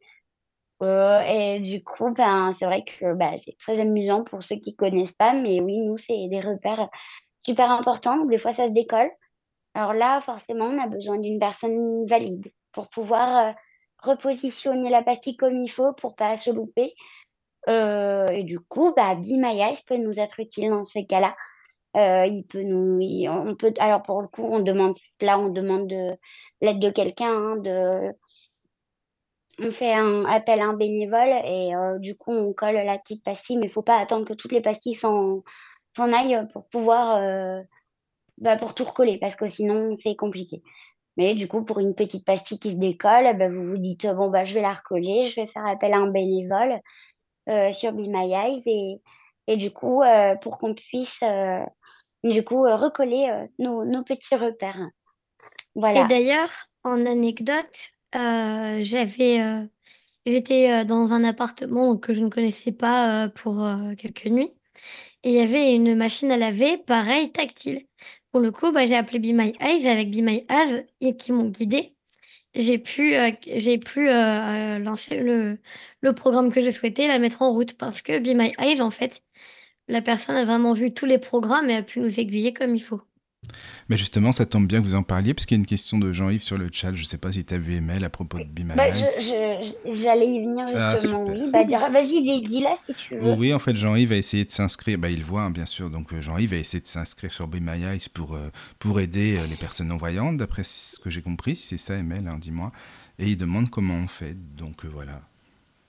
et du coup, ben, c'est vrai que bah, c'est très amusant pour ceux qui connaissent pas, mais oui, nous, c'est des repères super importants. Des fois, ça se décolle. Alors là, forcément, on a besoin d'une personne valide pour pouvoir repositionner la pastille comme il faut pour pas se louper. et du coup, bah, My peut nous être utile dans ces cas-là. Euh, il peut nous, on peut, alors pour le coup, on demande, là, on demande de l'aide de quelqu'un, hein, de, on fait un appel à un bénévole et euh, du coup, on colle la petite pastille, mais il faut pas attendre que toutes les pastilles s'en, aillent pour pouvoir, euh, bah, pour tout recoller, parce que sinon, c'est compliqué. Mais du coup, pour une petite pastille qui se décolle, bah, vous vous dites, bon, bah, je vais la recoller, je vais faire appel à un bénévole sur Be My Eyes et, et du coup, pour qu'on puisse du coup, euh, recoller euh, nos, petits repères. Voilà. Et d'ailleurs, en anecdote, euh, j'avais, j'étais dans un appartement que je ne connaissais pas pour quelques nuits. Et il y avait une machine à laver, pareil, tactile. Pour le coup, bah, j'ai appelé Be My Eyes avec Be My Eyes et qui m'ont guidé. J'ai pu, j'ai pu lancer le, le programme que je souhaitais, la mettre en route parce que Be My Eyes, en fait, la personne a vraiment vu tous les programmes et a pu nous aiguiller comme il faut. Mais justement, ça tombe bien que vous en parliez, parce qu'il y a une question de Jean-Yves sur le chat. Je ne sais pas si tu as vu email à propos de Be bah, J'allais y venir ah, justement, oui. Bah, Vas-y, dis-la si tu veux. oui, en fait, Jean-Yves a essayé de s'inscrire. Bah, il voit, hein, bien sûr. Donc, euh, Jean-Yves a essayé de s'inscrire sur Be pour, euh, pour aider euh, les personnes non-voyantes, d'après ce que j'ai compris. c'est ça, email, hein, dis-moi. Et il demande comment on fait. Donc, voilà.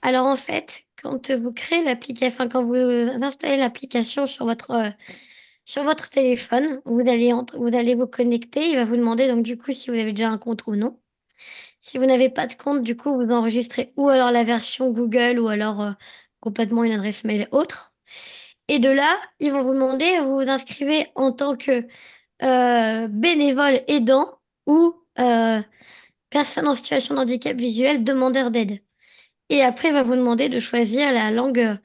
Alors en fait, quand vous créez l'application, enfin quand vous installez l'application sur votre, euh, sur votre téléphone, vous allez, vous connecter. Il va vous demander donc du coup si vous avez déjà un compte ou non. Si vous n'avez pas de compte, du coup, vous enregistrez ou alors la version Google ou alors euh, complètement une adresse mail autre. Et de là, ils vont vous demander, vous vous inscrivez en tant que euh, bénévole aidant ou personne en situation de handicap visuel demandeur d'aide. Et après, il va vous demander de choisir la langue euh,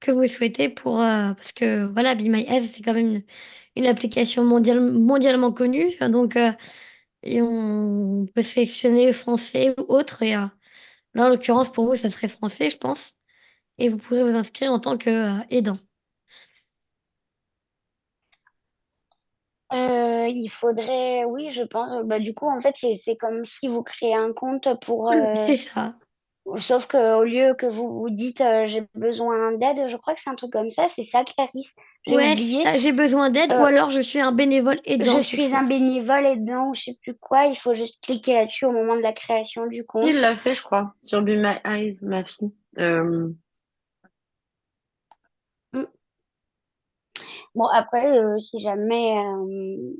que vous souhaitez pour, euh, parce que voilà, Be My Eyes, c'est quand même une, une application mondiale, mondialement connue. Donc, euh, et on peut sélectionner français ou autre. Et là, en l'occurrence, pour vous, ça serait français, je pense. Et vous pourrez vous inscrire en tant qu'aidant. Euh, il faudrait, oui, je pense. Bah, du coup, en fait, c'est comme si vous créez un compte pour. Euh, C'est ça. Sauf qu'au lieu que vous vous dites euh, j'ai besoin d'aide, je crois que c'est un truc comme ça. C'est ça, Clarisse. J'ai Ouais, c'est oublié. ça. J'ai besoin d'aide ou Euh, alors je suis un bénévole aidant, je suis un bénévole aidant ou je sais plus quoi. Il faut juste cliquer là-dessus au moment de la création du compte. Il l'a fait, je crois, sur Be My Eyes, ma fille. Euh, Mm. Bon, après, euh, si jamais, euh,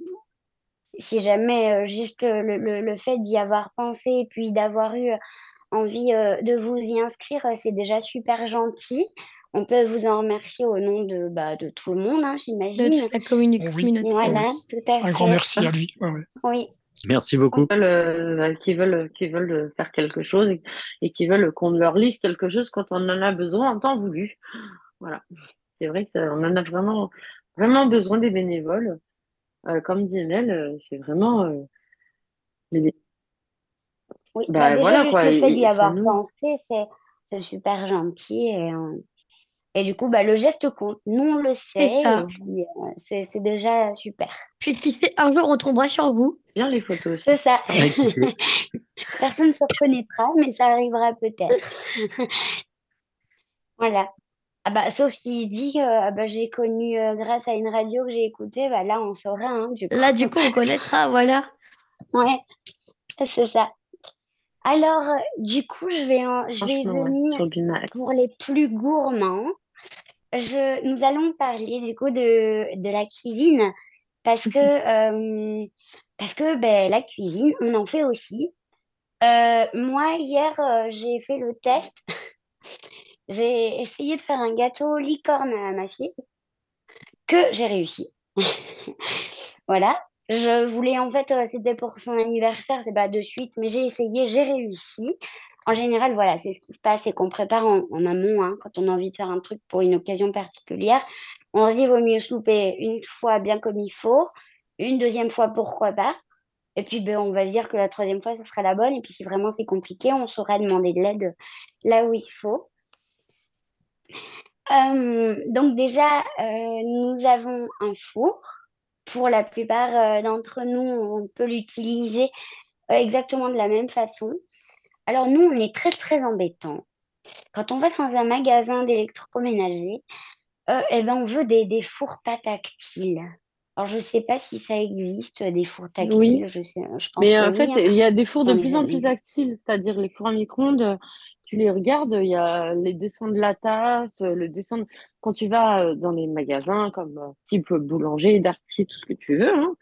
si jamais euh, juste le, le, le fait d'y avoir pensé et puis d'avoir eu envie euh, de vous y inscrire, euh, c'est déjà super gentil. On peut vous en remercier au nom de, bah, de tout le monde, hein, De j'imagine. toute la oui, communauté. Voilà, oui. tout à Un grand fait. merci à lui. Ouais, ouais. Oui, Merci beaucoup. veulent, euh, qui veulent, qui veulent faire quelque chose et, et qui veulent qu'on leur lise quelque chose quand on en a besoin en temps voulu. Voilà. C'est vrai que ça, on en a vraiment, vraiment besoin des bénévoles. Euh, comme dit Mel, c'est vraiment, euh, les- oui. bah, Bah, déjà, voilà, juste quoi, le fait d'y avoir nous. pensé, c'est c'est super gentil. Et, euh, et du coup, bah, le geste compte. Nous, on le C'est sait. euh, c'est c'est déjà super. Puis qui sait, un jour on tombera sur vous. Bien les photos. C'est ça. Ouais. Personne ne se reconnaîtra, mais ça arrivera peut-être. Voilà. Ah bah, sauf s'il dit que ah bah, j'ai connu euh, grâce à une radio que j'ai écoutée, bah là on saura, hein, du coup. Là, du coup, on connaîtra, voilà. Ouais, c'est ça. Alors, euh, du coup, je vais, en- je vais Franchement, ouais, venir pour les plus gourmands. Je, nous allons parler du coup de, de la cuisine parce que, euh, parce que ben, la cuisine, on en fait aussi. Euh, moi, hier, euh, j'ai fait le test. J'ai essayé de faire un gâteau licorne à ma fille que j'ai réussi. Voilà. Je voulais, en fait, euh, c'était pour son anniversaire, c'est pas de suite, mais j'ai essayé, j'ai réussi. En général, voilà, c'est ce qui se passe, c'est qu'on prépare en, amont, hein, quand on a envie de faire un truc pour une occasion particulière. On se dit, vaut mieux se louper une fois bien comme il faut, une deuxième fois, pourquoi pas. Et puis, ben, on va se dire que la troisième fois, ce sera la bonne. Et puis, si vraiment c'est compliqué, on saura demander de l'aide là où il faut. Euh, donc déjà, euh, nous avons un four. Pour la plupart euh, d'entre nous, on peut l'utiliser euh, exactement de la même façon. Alors nous, on est très très embêtants. Quand on va dans un magasin d'électroménager, euh, eh ben, on veut des, des fours pas tactiles. Alors je sais pas si ça existe, des fours tactiles. Oui. Je sais, je pense Mais en fait, hein. il y a des fours de plus en plus tactiles, c'est-à-dire les fours à micro-ondes, tu les regardes, il y a les dessins de la tasse, le dessin de- quand tu vas euh, dans les magasins comme euh, type boulanger, Darty, tout ce que tu veux, hein,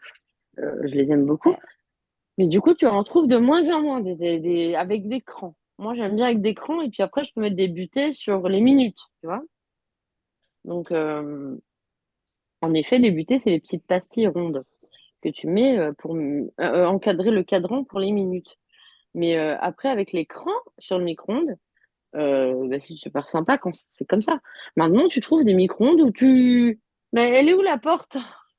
euh, je les aime beaucoup. Mais du coup, tu en trouves de moins en moins avec des crans. Moi, j'aime bien avec des crans et puis après, je peux mettre des butées sur les minutes, tu vois. Donc, en effet, les butées, c'est les petites pastilles rondes que tu mets pour encadrer le cadran pour les minutes. Mais après, avec l'écran sur le micro-ondes, euh, bah, c'est super sympa quand c'est comme ça. Maintenant, tu trouves des micro-ondes où tu... Mais elle est où la porte?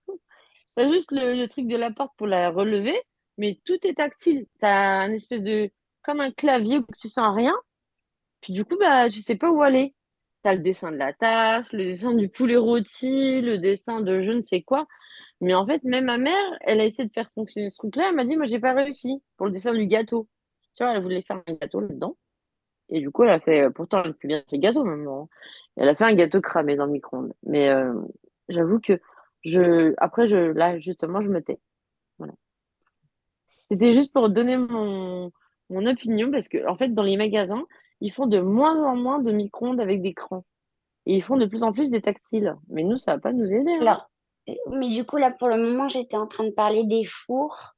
T'as juste le, le truc de la porte pour la relever, mais tout est tactile. T'as un espèce de... comme un clavier où tu sens rien. Puis du coup, bah, tu sais pas où aller. T'as le dessin de la tasse, le dessin du poulet rôti, le dessin de je ne sais quoi. Mais en fait, même ma mère, elle a essayé de faire fonctionner ce truc-là. Elle m'a dit, moi, j'ai pas réussi pour le dessin du gâteau. Tu vois, elle voulait faire un gâteau là-dedans. Et du coup, elle a fait, pourtant, elle fait bien ses gâteaux, maman. Elle a fait un gâteau cramé dans le micro-ondes. Mais euh, j'avoue que je, après, je, là, justement, je me tais. Voilà. C'était juste pour donner mon, mon opinion parce que, en fait, dans les magasins, ils font de moins en moins de micro-ondes avec des crans. Et ils font de plus en plus des tactiles. Mais nous, ça va pas nous aider. hein. Alors, mais du coup, là, pour le moment, j'étais en train de parler des fours,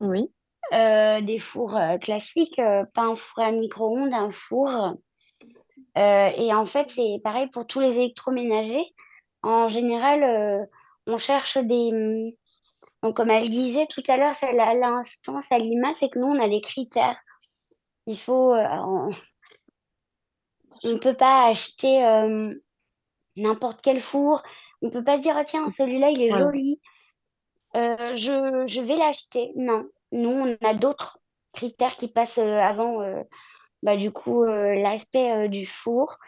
Oui. Euh, des fours euh, classiques, euh, pas un four à micro-ondes, un four. Et en fait, c'est pareil pour tous les électroménagers. En général, on cherche des... hum, Donc, comme elle disait tout à l'heure, à l'instant, Salima, c'est que nous, on a des critères. Il faut... on ne peut pas acheter euh, n'importe quel four. On ne peut pas se dire, ah, tiens, celui-là, il est joli. Euh, je, je vais l'acheter. Non, nous, on a d'autres critères qui passent euh, avant, euh, bah, du coup, euh, l'aspect du four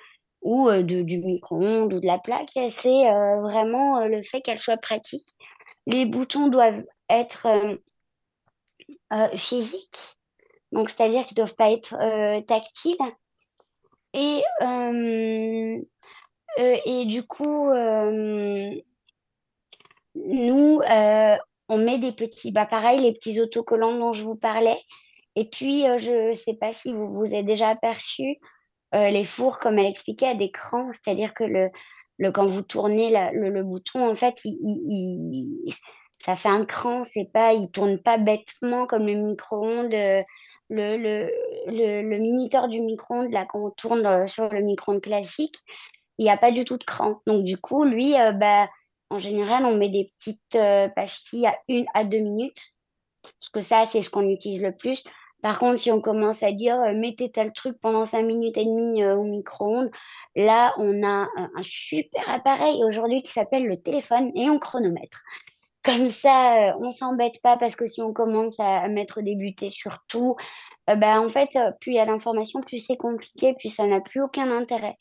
ou de- du micro-ondes ou de la plaque. C'est vraiment le fait qu'elle soit pratique. les boutons doivent être physiques, donc c'est-à-dire qu'ils ne doivent pas être tactiles. Et, et du coup, nous, on met des petits, bah pareil, les petits autocollants dont je vous parlais. Et puis, je ne sais pas si vous vous avez déjà aperçu, les fours, comme elle expliquait, à des crans, c'est-à-dire que le, le, quand vous tournez le, bouton, en fait, il, ça fait un cran, c'est pas, il tourne pas bêtement comme le micro-ondes. Le, le, le, minuteur du micro-ondes, là, quand on tourne sur le micro-ondes classique, il n'y a pas du tout de cran. Donc, du coup, lui, bah, en général, on met des petites euh, pastilles à une à deux minutes, parce que ça, c'est ce qu'on utilise le plus. Par contre, si on commence à dire euh, mettez tel truc pendant cinq minutes et demie euh, au micro-ondes, là, on a un super appareil aujourd'hui qui s'appelle le téléphone et on chronomètre. Comme ça, on s'embête pas parce que si on commence à mettre des butées sur tout, bah, en fait, plus il y a d'informations, plus c'est compliqué, puis ça n'a plus aucun intérêt.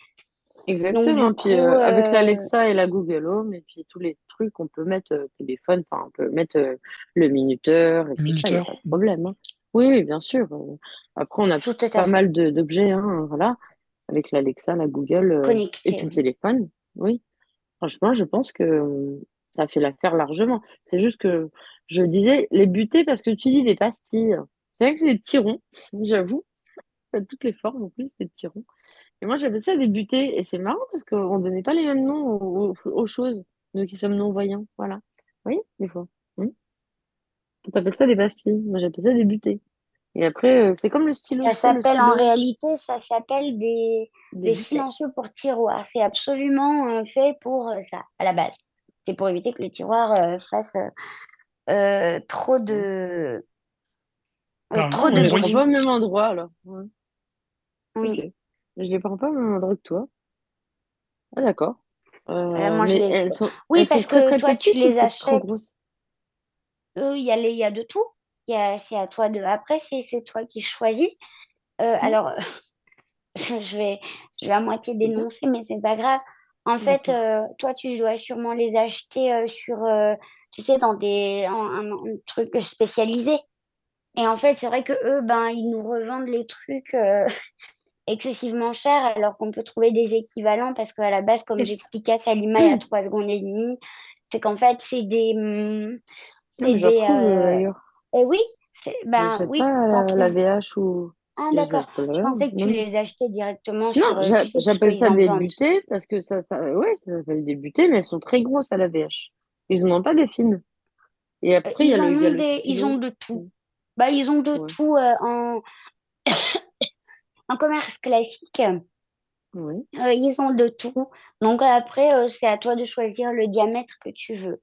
Exactement. puis euh, avec euh, l'Alexa et la Google Home, et puis tous les trucs, on peut mettre euh, téléphone, enfin, on peut mettre le minuteur, et tout ça, il a pas de problème. Hein. Oui, bien sûr. Après, on a pas mal d'objets, hein, voilà, avec l'Alexa, la Google et le téléphone. Oui. Franchement, je pense que ça fait l'affaire largement. C'est juste que je disais les butées parce que tu dis des pastilles. C'est vrai que c'est des petits ronds, j'avoue. Toutes les formes en plus, des petits ronds. Et moi, j'appelle ça des butées. Et c'est marrant parce qu'on ne donnait pas les mêmes noms aux, choses, nous qui sommes non-voyants. Voilà. Oui, des fois. Hmm. Tu appelles ça des pastilles. Moi, j'appelle ça des butées. Et après, euh, c'est comme le stylo. Ça s'appelle en réalité, ça s'appelle des, des, silencieux pour tiroir. C'est absolument euh, fait pour euh, ça, à la base. C'est pour éviter que le tiroir fasse trop de. Trop de. On pas au même endroit alors. Oui. Je les prends pas au même endroit que toi. Ah, d'accord. Euh, moi, je les... oui, parce que toi, tu les achètes. Il y, a les... y a de tout. C'est à toi de. Après, c'est toi qui choisis. Euh, mmh. Alors, je, vais... je vais à moitié dénoncer, mais c'est pas grave. En fait, euh, toi, tu dois sûrement les acheter sur, tu sais, dans des un, truc spécialisé. Et en fait, c'est vrai que eux, ben, ils nous revendent les trucs excessivement cher alors qu'on peut trouver des équivalents parce qu'à la base, comme j'expliquais à Salima il y a trois secondes et demie, c'est qu'en fait, c'est des. Hum, c'est des. Euh... Et oui, ben, oui. Pas la, VH ou. Ah, d'accord. Je pensais que tu les achetais directement non, euh, j'appelle ça des butées parce que ça, ça, ouais, ça s'appelle des butées, mais elles sont très grosses à la VH. Ils n'ont pas des films. Et après, il y a, le, des, Ils ont de tout. Bah, ils ont de tout euh, en en commerce classique, euh, ils ont de tout. Donc après, euh, c'est à toi de choisir le diamètre que tu veux.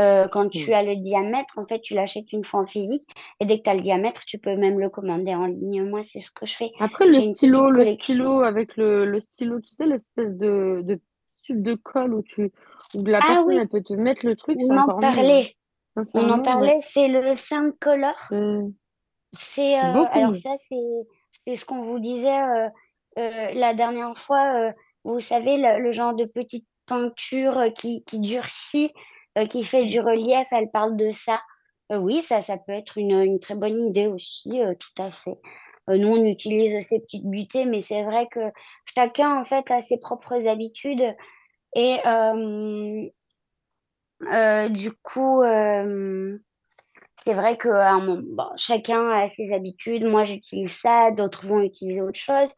Euh, quand tu as le diamètre, en fait, tu l'achètes une fois en physique. Et dès que tu as le diamètre, tu peux même le commander en ligne. Moi, c'est ce que je fais. Après, le stylo, le stylo avec le, stylo, tu sais, l'espèce de, de tube de colle où, tu, où la ah personne peut te mettre le truc. On en parlait. On en parlait. C'est le 5 color. C'est alors ça, c'est c'est ce qu'on vous disait euh, euh, la dernière fois. Euh, vous savez, le, genre de petite peinture qui, durcit, qui fait du relief, elle parle de ça. oui, ça, ça peut être une, une très bonne idée aussi, tout à fait. nous, on utilise ces petites butées, mais c'est vrai que chacun, en fait, a ses propres habitudes. Et du coup, c'est vrai que chacun a ses habitudes. Moi, j'utilise ça, d'autres vont utiliser autre chose.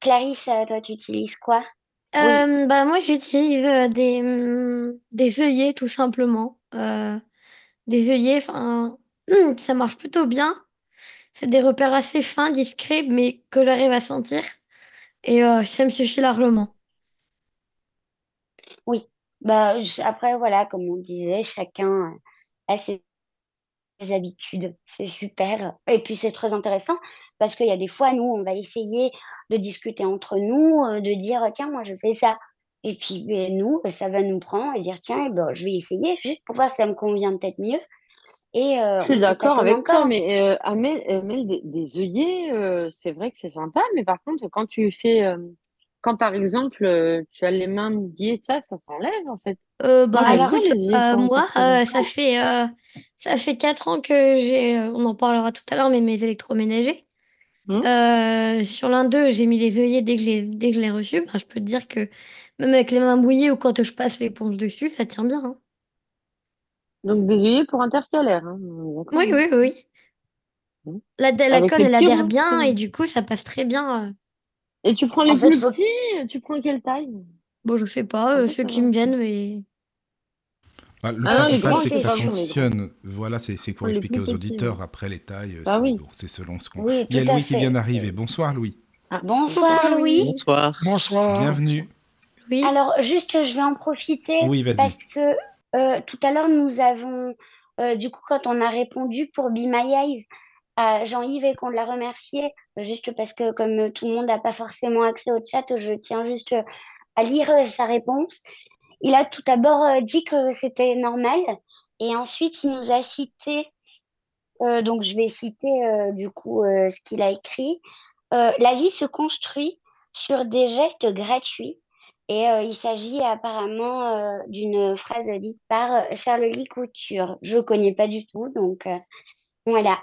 Clarisse, euh, toi, tu utilises quoi? Euh, bah, moi, j'utilise euh, des, mm, des œillets, tout simplement. des œillets, enfin, ça marche plutôt bien. C'est des repères assez fins, discrets, mais que j'arrive à sentir. Et ça me suffit largement. Oui. Bah, après, voilà, comme on disait, chacun a ses habitudes. C'est super. Et puis c'est très intéressant parce qu'il y a des fois, nous, on va essayer de discuter entre nous, euh, de dire, tiens, moi, je fais ça. Et puis ben, nous, ça va nous prendre et dire, tiens, eh ben, je vais essayer juste pour voir si ça me convient peut-être mieux. Et, euh, je suis d'accord avec toi, mais euh, Amel, des, des, œillets, c'est vrai que c'est sympa, mais par contre, quand tu fais quand par exemple euh, tu as les mains mouillées, ça, ça s'enlève en fait. Euh, bah écoute, euh, moi, ça fait ça fait quatre ans que j'ai, on en parlera tout à l'heure, mais mes électroménagers. Hum. Sur l'un d'eux, j'ai mis les œillets dès que je l'ai dès que je l'ai reçu. Ben, je peux te dire que même avec les mains mouillées ou quand je passe l'éponge dessus, ça tient bien. hein. Donc des œillets pour intercalaire. Hein. D'accord. Oui, oui, oui. Hum. La, la colle, elle adhère bien et du coup, ça passe très bien. Et tu prends les En fait, plus faut- tu prends quelle taille? Bon, je sais pas, euh, ceux qui me viennent, mais Bah, le Ah principal, c'est que ça fonctionne. Voilà, c'est pour Les expliquer plus aux auditeurs. Après, les tailles, Bah c'est oui. bon, c'est selon ce qu'on. Oui, Il y a Louis qui vient d'arriver. Bonsoir, Louis. Ah. Bonsoir Louis. Bonsoir. Bonsoir. Bienvenue. oui. Alors, juste, je vais en profiter Oui, vas-y. parce que euh, tout à l'heure, nous avons, euh, du coup, quand on a répondu pour Be My Eyes Jean-Yves et qu'on l'a remercié, euh, juste parce que comme tout le monde n'a pas forcément accès au chat, je tiens juste euh, à lire euh, sa réponse. Il a tout d'abord dit que c'était normal et ensuite il nous a cité, donc je vais citer du coup ce qu'il a écrit. La vie se construit sur des gestes gratuits. Et il s'agit apparemment d'une phrase dite par Charles Lee Couture. Je ne connais pas du tout, donc voilà.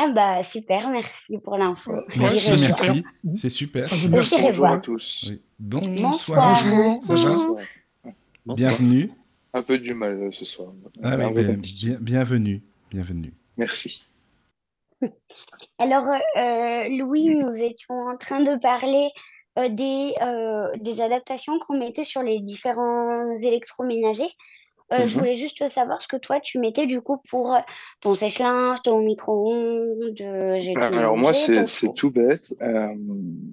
Ah bah super, merci pour l'info. Merci, c'est J'irai super. merci. C'est super. Merci. Bonjour à tous. Oui. Bonsoir. Bonsoir. Ça va Bonsoir. Bonsoir. Bienvenue. Un peu du mal euh, ce soir. Ah bien- bienvenue. Bienvenue. Merci. Alors, euh, Louis, nous étions en train de parler euh, des, euh, des adaptations qu'on mettait sur les différents électroménagers. Euh, Je Mhm. voulais juste savoir ce que toi, tu mettais du coup pour euh, ton sèche-linge, ton micro-ondes, euh, tout Alors moi, c'est ton tout bête. Euh,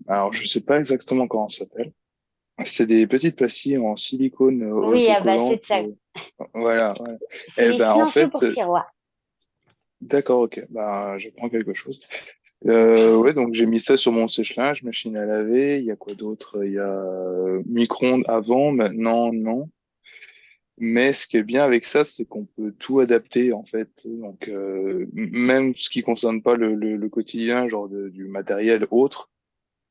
alors je sais pas exactement comment ça s'appelle. C'est des petites pastilles en silicone Oui, ah bah, c'est ça. Voilà. ouais. C'est Eh les ben, en fait, pour tiroir. D'accord, ok. Bah, je prends quelque chose. Euh, ouais, donc j'ai mis ça sur mon sèche-linge, machine à laver. Il y a quoi d'autre? Il y a micro-ondes avant, maintenant, non. Mais ce qui est bien avec ça, c'est qu'on peut tout adapter en fait. Donc euh, même ce qui concerne pas le, quotidien, genre du matériel autre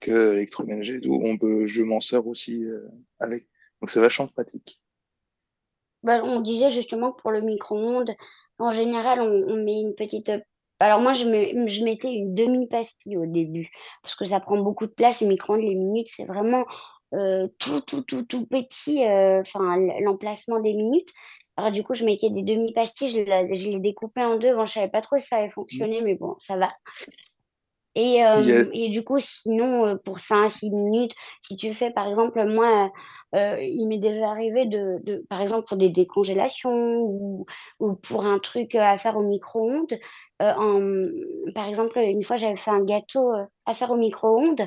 que électroménager on peut, je m'en sers aussi euh, avec. Donc c'est vachement pratique. Bah, on disait justement que pour le micro-ondes, en général, on, met une petite. Alors moi, je mettais une demi-pastille au début, parce que ça prend beaucoup de place. Le micro-ondes, les minutes, c'est vraiment euh, tout, tout, tout, tout petit, euh, enfin, l'emplacement des minutes. Alors du coup, je mettais des demi-pastilles, je, les découpais en deux. Bon, je savais pas trop si ça allait fonctionner, mais bon, ça va. Et, euh, et du coup, sinon, pour 5 6 minutes, si tu fais, par exemple, moi, il m'est déjà arrivé de, de, par exemple, pour des décongélations ou, ou pour un truc à faire au micro-ondes. euh, en, par exemple, une fois, j'avais fait un gâteau euh, à faire au micro-ondes.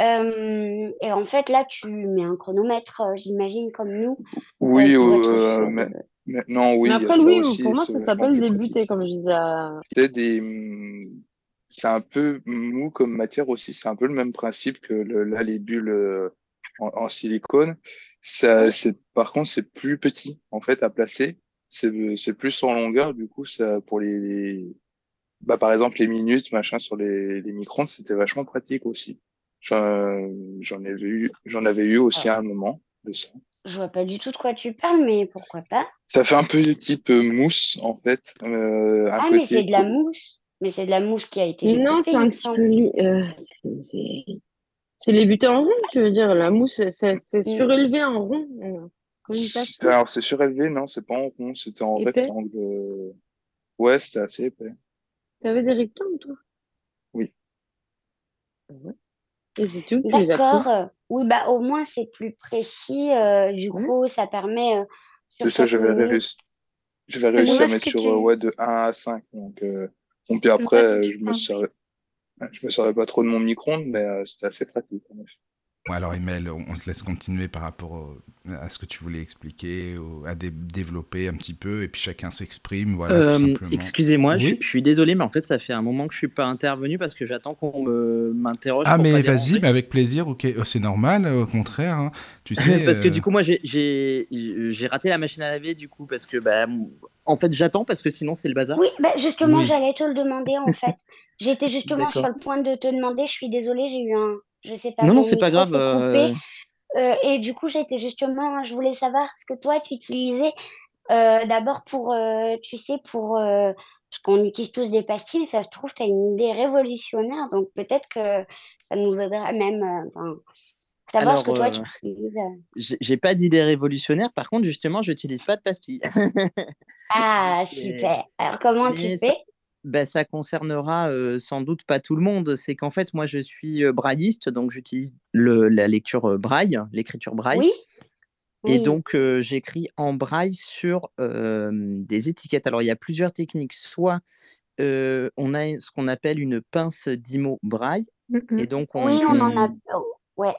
Euh, et en fait, là, tu mets un chronomètre, euh, j'imagine, comme nous, euh, Oui, euh, mais- maintenant, oui, Mais après, aussi. pour moi, ça s'appelle débuter, pratique. comme je disais. à- C'est des, hum, c'est un peu mou comme matière aussi. C'est un peu le même principe que le, là, les bulles euh, en, en silicone. Ça, c'est, par contre, c'est plus petit, en fait, à placer. C'est, c'est plus en longueur. Du coup, ça, pour les, les- bah, par exemple, les minutes, machin, sur les, les micro-ondes, c'était vachement pratique aussi. J'en, avais eu, j'en avais eu aussi à un moment de ça. Je vois pas du tout de quoi tu parles, mais pourquoi pas? Ça fait un peu de type euh, mousse, en fait. Euh, un Ah, mais c'est de la mousse. Mais c'est de la mousse qui a été Mais non, c'est un petit peu. euh, c'est les buteurs en rond, tu veux dire. La mousse, c'est Mm. surélevé en rond. Alors, c'est surélevé, non, c'est pas en rond, c'était en Épais. rectangle. Ouais, c'était assez épais. T'avais des rectangles, toi? Oui. Ouais. D'accord. Oui, bah au moins c'est plus précis. euh, du Ouais. coup, ça permet euh, sur ça, 4 j'avais minutes. réussi, j'avais Je réussi à vois ce mettre sur, tu... euh, ouais, de 1 à 5. Donc, euh, bon, puis Je après, je me je me servais pas trop de mon micro-ondes, mais euh, c'était assez pratique, en effet. Alors, Emel, on te laisse continuer par rapport au- à ce que tu voulais expliquer, au- à dé- développer un petit peu, et puis chacun s'exprime, voilà, Euh. Excusez-moi, je, Oui je suis désolé, mais en fait, ça fait un moment que je suis pas intervenu parce que j'attends qu'on me m'interroge Ah, mais vas-y, mais avec plaisir, ok, euh, c'est normal, euh, au contraire, hein. tu sais. parce que euh, du coup, moi, j'ai- raté la machine à laver, du coup, parce que, bah, en fait, j'attends parce que sinon, c'est le bazar. Oui, bah justement, Oui. j'allais te le demander en fait. J'étais justement sur le point de te demander, je suis désolée, j'ai eu un, Je sais pas, Non, non, c'est pas grave. euh. Euh, et du coup, j'étais justement, je voulais savoir ce que toi, tu utilisais euh, d'abord pour, euh, tu sais, pour, parce qu'on utilise tous des pastilles, ça se trouve, tu as une idée révolutionnaire, donc peut-être que ça nous aidera même, enfin, savoir ce que toi, tu utilises. j'ai pas d'idée révolutionnaire. Par contre, justement, j'utilise pas de pastilles. Ah, super. Alors, comment tu mais fais? Ben, ça concernera euh, sans doute pas tout le monde. C'est qu'en fait, moi, je suis brailliste, donc j'utilise la lecture braille, l'écriture braille. Oui? Et Oui. donc, euh, j'écris en braille sur euh, des étiquettes. Alors, il y a plusieurs techniques. Soit on a ce qu'on appelle une pince d'IMO braille. Mhm. Et donc, on, Oui, on en a. oh, ouais,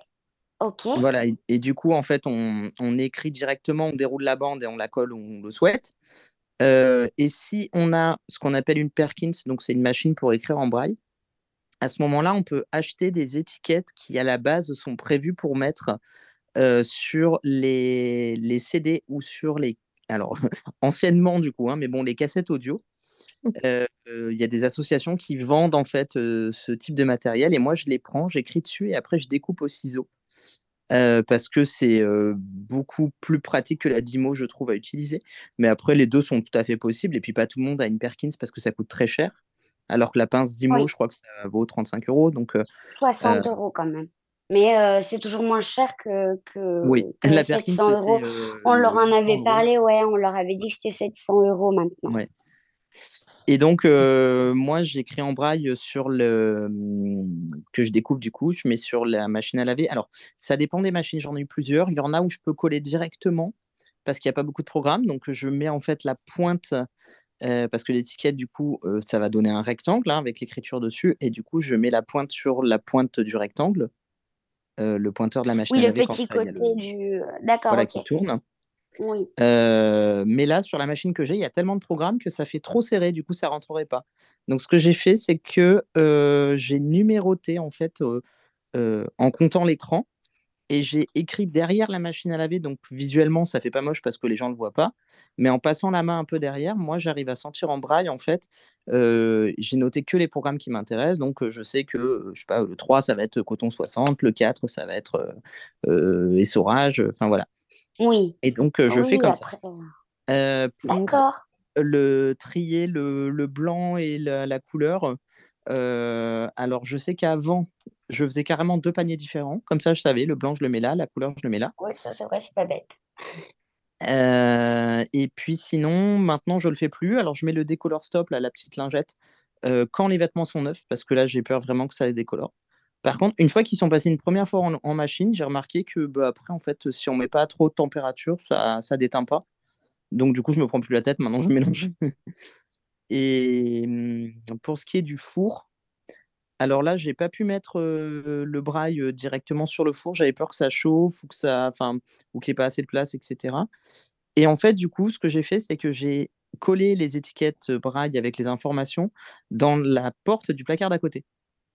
ok. voilà. Et, et du coup, en fait, on, on écrit directement, on déroule la bande et on la colle où on le souhaite. Euh, et si on a ce qu'on appelle une Perkins, donc c'est une machine pour écrire en braille, à ce moment-là, on peut acheter des étiquettes qui, à la base, sont prévues pour mettre euh, sur les, les CD ou sur les. Alors, anciennement, du coup, hein, mais bon, les cassettes audio. Euh, euh, Il y a des associations qui vendent en fait euh, ce type de matériel et moi je les prends, j'écris dessus et après je découpe au ciseau euh, parce que c'est euh, beaucoup plus pratique que la Dimo, je trouve, à utiliser. Mais après, les deux sont tout à fait possibles et puis pas tout le monde a une Perkins parce que ça coûte très cher. Alors que la pince Dimo, Oui. je crois que ça vaut 35 euros. Donc, euh, 60 euh, euros quand même. Mais c'est toujours moins cher que, que, oui, que la Perkins, 700 euros. c'est On leur en 800 avait parlé, ouais, on leur avait dit que c'était 700 euros maintenant. Ouais. Et donc, euh, moi, j'écris en braille sur le hum, que je découpe du coup, je mets sur la machine à laver. Alors, ça dépend des machines, j'en ai eu plusieurs. Il y en a où je peux coller directement parce qu'il n'y a pas beaucoup de programmes. Donc, je mets en fait la pointe euh, parce que l'étiquette, du coup, euh, ça va donner un rectangle hein, avec l'écriture dessus. Et du coup, je mets la pointe sur la pointe du rectangle, le pointeur de la machine Oui, à le laver quand petit ça, côté le- du. D'accord, voilà, qui tourne. Euh, mais là, sur la machine que j'ai, il y a tellement de programmes que ça fait trop serré, du coup, ça rentrerait pas. Donc, ce que j'ai fait, c'est que euh, j'ai numéroté, en fait, euh, en comptant l'écran, et j'ai écrit derrière la machine à laver. Donc, visuellement, ça fait pas moche parce que les gens ne le voient pas. Mais en passant la main un peu derrière, moi, j'arrive à sentir en braille, en fait, j'ai noté que les programmes qui m'intéressent. Donc, je sais que, je sais pas, le 3, ça va être coton 60, le 4, ça va être essorage, enfin voilà. Oui. Et donc, euh, je fais comme ça. après. Euh, pour D'accord. le trier le, le blanc et la, la couleur, euh, alors je sais qu'avant, je faisais carrément deux paniers différents. Comme ça, je savais, le blanc, je le mets là, la couleur, je le mets là. Oui, ça c'est vrai, c'est pas bête. Euh, et puis sinon, maintenant, je le fais plus. Alors, je mets le décolor stop, là, la petite lingette, euh, quand les vêtements sont neufs, parce que là, j'ai peur vraiment que ça les décolore. Par contre, une fois qu'ils sont passés une première fois en, machine, j'ai remarqué que bah, après, en fait, si on met pas trop de température, ça, ça déteint pas. Donc, du coup, je me prends plus la tête. Maintenant, je mélange. Et hum, pour ce qui est du four, alors là, j'ai pas pu mettre euh, le braille euh, directement sur le four. J'avais peur que ça chauffe ou ça, enfin, ou qu'il n'y ait pas assez de place, etc. Et en fait, du coup, ce que j'ai fait, c'est que j'ai collé les étiquettes euh, braille avec les informations dans la porte du placard d'à côté.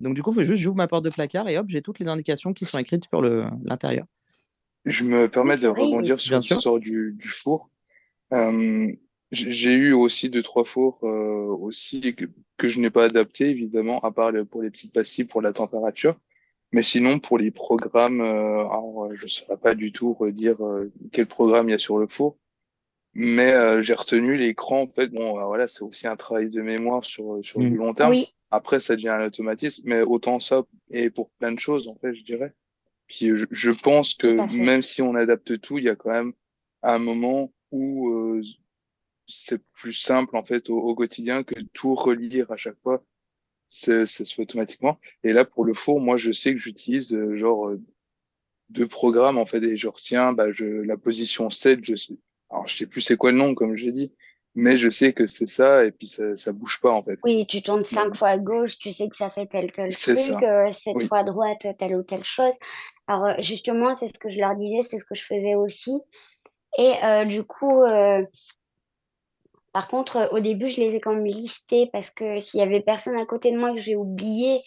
Donc, du coup, il faut juste j'ouvre ma porte de placard et hop, j'ai toutes les indications qui sont écrites sur l'intérieur. Je me permets de rebondir sur l'histoire du, du four. Euh, j'ai eu aussi deux, trois fours euh, aussi que, que je n'ai pas adapté, évidemment, à part le- pour les petites pastilles pour la température. Mais sinon, pour les programmes, euh, alors, je ne saurais pas du tout redire euh, quel programme il y a sur le four. Mais euh, j'ai retenu l'écran. En fait, bon, euh, voilà, c'est aussi un travail de mémoire sur, sur du Mm. long terme. Oui, Après, ça devient un automatisme, mais autant ça, et pour plein de choses, en fait, je dirais. Puis je, je pense que même si on adapte tout, il y a quand même un moment où euh, c'est plus simple, en fait, au, au quotidien que tout relire à chaque fois, c'est- ça se fait automatiquement. Et là, pour le four, moi, je sais que j'utilise euh, genre euh, deux programmes, en fait, et je retiens bah, je, la position 7, je sais, alors je sais plus c'est quoi le nom, comme j'ai dit, mais je sais que c'est ça, et puis ça, ça bouge pas, en fait. oui, tu tournes cinq fois à gauche, tu sais que ça fait tel tel truc, euh, sept Oui. fois à droite, telle ou telle chose. Alors, euh, justement, c'est ce que je leur disais, c'est ce que je faisais aussi. Et euh, du coup, euh, par contre, au début, je les ai quand même listés parce que s'il y avait personne à côté de moi que j'ai oublié,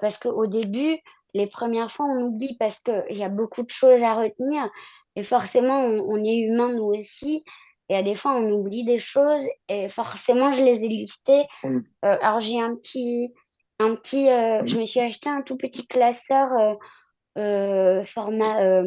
parce qu'au début, les premières fois, on oublie parce qu'il y a beaucoup de choses à retenir. Et forcément, on, on est humain, nous aussi. Et à des fois, on oublie des choses. Et forcément, je les ai listées. Euh, alors, j'ai un petit, un petit, euh, je me suis acheté un tout petit classeur euh, format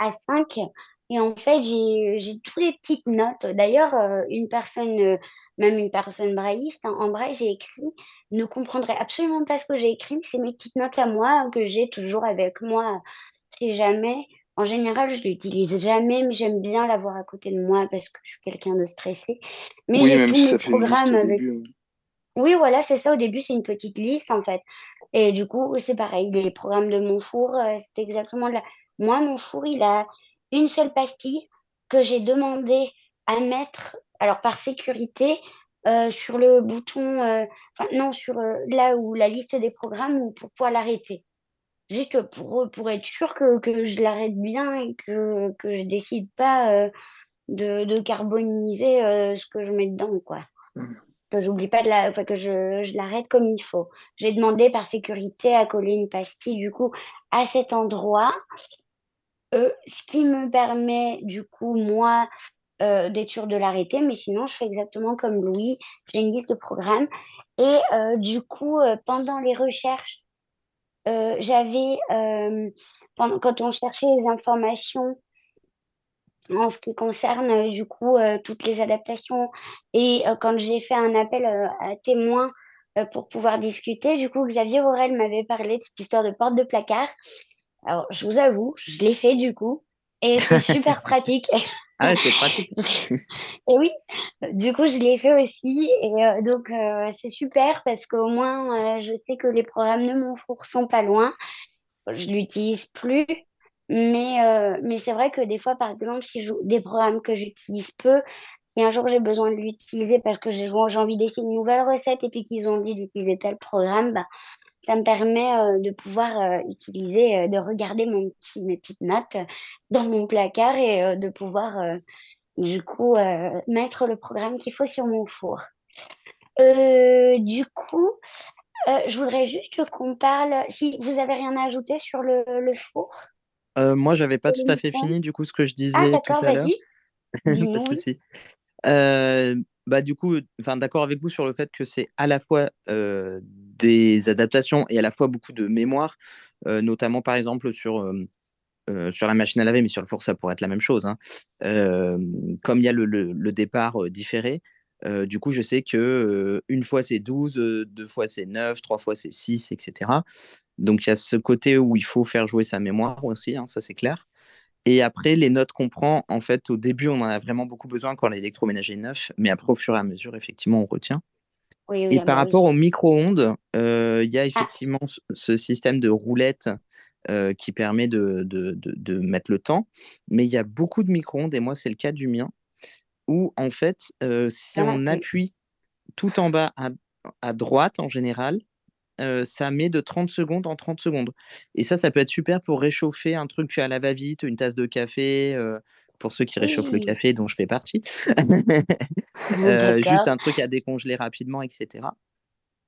A5 et en fait j'ai toutes les petites notes. D'ailleurs, une personne, même une personne brailliste, hein, en braille, j'ai écrit, ne comprendrait absolument pas ce que j'ai écrit, mais c'est mes petites notes à moi que j'ai toujours avec moi, si jamais. En général, je l'utilise jamais, mais j'aime bien l'avoir à côté de moi parce que je suis quelqu'un de stressé. Mais Oui, j'ai tous si mes programmes avec début. hein. oui, voilà, c'est ça. Au début, c'est une petite liste, en fait. Et du coup, c'est pareil. Les programmes de mon four, euh, c'est exactement là. Moi, mon four, il a une seule pastille que j'ai demandé à mettre, alors par sécurité, euh, sur le bouton, euh, enfin, non, sur euh, là où la liste des programmes ou pour pouvoir l'arrêter. Juste pour, pour être sûr que, que je l'arrête bien et que, que je décide pas euh, de, de carboniser euh, ce que je mets dedans, quoi Mhm. que j'oublie pas de la, enfin, que je, je l'arrête comme il faut. J'ai demandé par sécurité à coller une pastille du coup à cet endroit, euh, ce qui me permet du coup moi euh, d'être sûre de l'arrêter, mais sinon je fais exactement comme Louis, j'ai une liste de programmes et euh, du coup euh, pendant les recherches euh, j'avais euh, quand on cherchait les informations en ce qui concerne euh, du coup toutes les adaptations et quand j'ai fait un appel à témoins pour pouvoir discuter, du coup Xavier Aurel m'avait parlé de cette histoire de porte de placard. Alors je vous avoue, je l'ai fait du coup et c'est super pratique. Ah c'est pratique. Et oui, du coup je l'ai fait aussi et euh, donc euh, c'est super parce qu'au moins euh, je sais que les programmes de mon four sont pas loin. Je l'utilise plus, mais, mais c'est vrai que des fois, par exemple, si je, des programmes que j'utilise peu, si un jour j'ai besoin de l'utiliser parce que j'ai j'ai envie d'essayer une nouvelle recette et puis qu'ils ont dit d'utiliser tel programme, bah, ça me permet euh, de pouvoir euh, utiliser, euh, de regarder mon petit, mes petites notes dans mon placard et de pouvoir du coup mettre le programme qu'il faut sur mon four. Du coup, je voudrais juste qu'on parle, si vous avez rien à ajouter sur le, le four. Moi, j'avais pas tout à fait fini du coup ce que je Ah, disais tout d'accord, à l'heure. Euh, bah, du coup, d'accord avec vous sur le fait que c'est à la fois euh, des adaptations et à la fois beaucoup de mémoire, euh, notamment par exemple sur, euh, euh, sur la machine à laver, mais sur le four, ça pourrait être la même chose. hein. Comme il y a le, départ différé, du coup, je sais que une fois c'est 12, euh, deux fois c'est 9, trois fois c'est 6, etc. Donc il y a ce côté où il faut faire jouer sa mémoire aussi, hein, ça c'est clair. Et après, les notes qu'on prend, en fait, au début, on en a vraiment beaucoup besoin quand l'électroménager est neuf, mais après, au fur et à mesure, effectivement, on retient. Oui, oui, Et ah par rapport oui. au micro-ondes, euh, il y a Ah, effectivement ce, ce système de roulette euh, qui permet de, de- de- de mettre le temps, mais il y a beaucoup de micro-ondes, et moi, c'est le cas du mien, où, en fait, euh, si il y en a on appuie tout en bas à, à droite, en général, euh, ça met de 30 secondes en 30 secondes. Et ça, ça peut être super pour réchauffer un truc à la va-vite, une tasse de café, pour ceux qui réchauffent le café, dont je fais partie. Euh, juste un truc à décongeler rapidement, etc.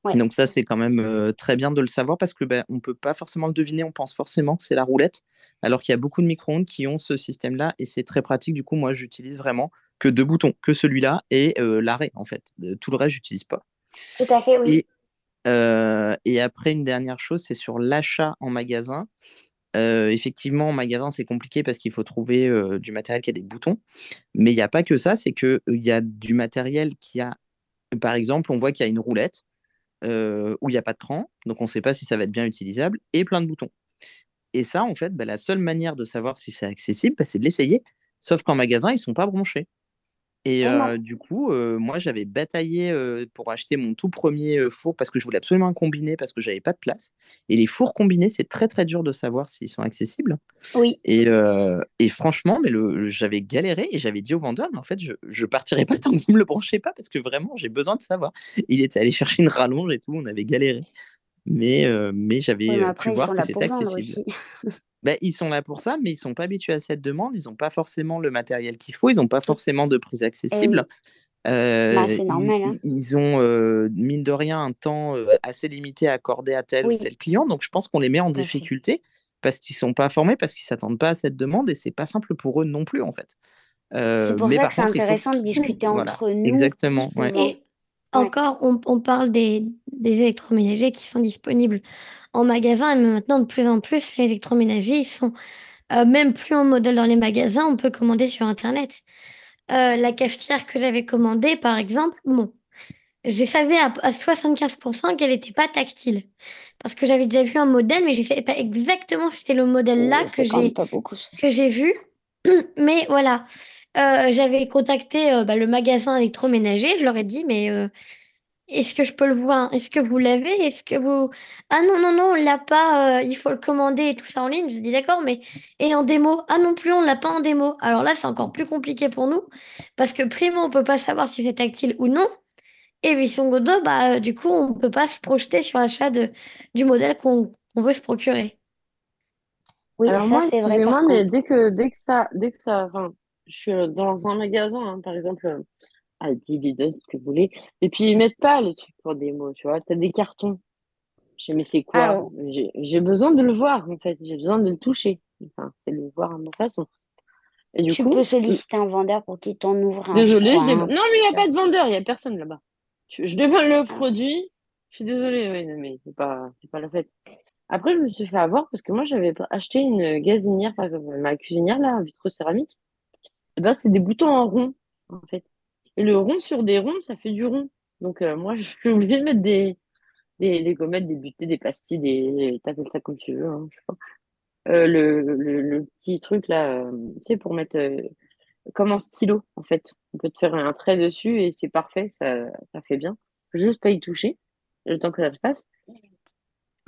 Ouais. Donc ça, c'est quand même euh, très bien de le savoir parce que ben, on ne peut pas forcément le deviner, on pense forcément que c'est la roulette, alors qu'il y a beaucoup de micro-ondes qui ont ce système-là et c'est très pratique. Du coup, moi, j'utilise vraiment que deux boutons, que celui-là et euh, l'arrêt, en fait. Tout le reste, j'utilise pas. Tout à fait, oui. Et, et après, une dernière chose, c'est sur l'achat en magasin. Effectivement, en magasin, c'est compliqué parce qu'il faut trouver du matériel qui a des boutons. Mais il n'y a pas que ça, c'est qu'il y a du matériel qui a, par exemple, on voit qu'il y a une roulette où il n'y a pas de cran, donc on ne sait pas si ça va être bien utilisable, et plein de boutons. Et ça, en fait, bah, la seule manière de savoir si c'est accessible, bah, c'est de l'essayer. Sauf qu'en magasin, ils ne sont pas branchés. Et euh, du coup, euh, moi, j'avais bataillé euh, pour acheter mon tout premier four parce que je voulais absolument un combiné parce que j'avais pas de place. Et les fours combinés, c'est très très dur de savoir s'ils sont accessibles. Oui, Et, et franchement, mais le, j'avais galéré et j'avais dit au vendeur, mais en fait, je ne partirai pas tant que vous me le branchez pas parce que vraiment, j'ai besoin de savoir. Il était allé chercher une rallonge et tout, on avait galéré. Mais, mais j'avais pu voir que c'était accessible. Ben, ils sont là pour ça, mais ils sont pas habitués à cette demande. Ils n'ont pas forcément le matériel qu'il faut. Ils n'ont pas Tout... forcément de prise Et accessible. bah, Euh, c'est ils, normal, hein. ils- ont, euh, mine de rien, un temps euh, assez limité à accorder à tel ou tel client. Donc, je pense qu'on les met en difficulté parce qu'ils sont pas formés, parce qu'ils s'attendent pas à cette demande et c'est pas simple pour eux non plus, en fait. C'est Euh, pour mais ça par que c'est il faut intéressant de discuter Voilà, entre nous, exactement. Ouais. Encore, on, on parle des, des électroménagers qui sont disponibles en magasin, mais maintenant, de plus en plus, les électroménagers, ils sont euh, même plus en modèle dans les magasins, on peut commander sur Internet. Euh, la cafetière que j'avais commandée, par exemple, bon, je savais à, à 75% qu'elle n'était pas tactile. Parce que j'avais déjà vu un modèle, mais je ne savais pas exactement si c'était le modèle-là j'ai que j'ai vu. Mais voilà, euh, j'avais contacté euh, bah, le magasin électroménager, je leur ai dit, mais euh, est-ce que je peux le voir? Est-ce que vous l'avez? Est-ce que vous... Ah non, non, non, on l'a pas, euh, il faut le commander et tout ça en ligne. J'ai dit d'accord, mais et en démo? Ah non plus, on l'a pas en démo. Alors là, c'est encore plus compliqué pour nous, parce que primo, on peut pas savoir si c'est tactile ou non. Et puis secondo, bah, euh, du coup, on peut pas se projeter sur l'achat de, du modèle qu'on qu'on veut se procurer. Oui, Alors ça moi, c'est vrai par mais contre. dès que dès que ça, dès que ça, enfin, je suis euh, dans un magasin, hein, par exemple, euh, à 10 Lidl, ce que vous voulez, et puis ils mettent pas les trucs pour des mots, tu vois, t'as des cartons. Je dis, mais c'est Ah, quoi? J'ai j'ai besoin de le voir, en fait, j'ai besoin de le toucher. Enfin, c'est le voir à ma façon. Et du tu coup, peux solliciter un vendeur pour qu'il t'en ouvre un, je désolé, crois. je l'ai... Non, mais il n'y a pas de vendeur, il n'y a personne là-bas. Je, demande le Ah. produit, je suis désolée, oui, non, mais c'est pas, c'est pas la fête. Après, je me suis fait avoir parce que moi, j'avais acheté une gazinière, par exemple, ma cuisinière, là, vitrocéramique. Et ben, c'est des boutons en rond, en fait. Et le rond sur des ronds, ça fait du rond. Donc, euh, moi, je suis obligée de mettre des, des, des gommettes, des butées, des pastilles, des, t'appelles ça comme tu veux, hein. Euh, le, le, petit truc, là, euh, tu sais, pour mettre, euh, comme un stylo, en fait. On peut te faire un trait dessus et c'est parfait, ça, ça fait bien. Juste pas y toucher, le temps que ça se passe.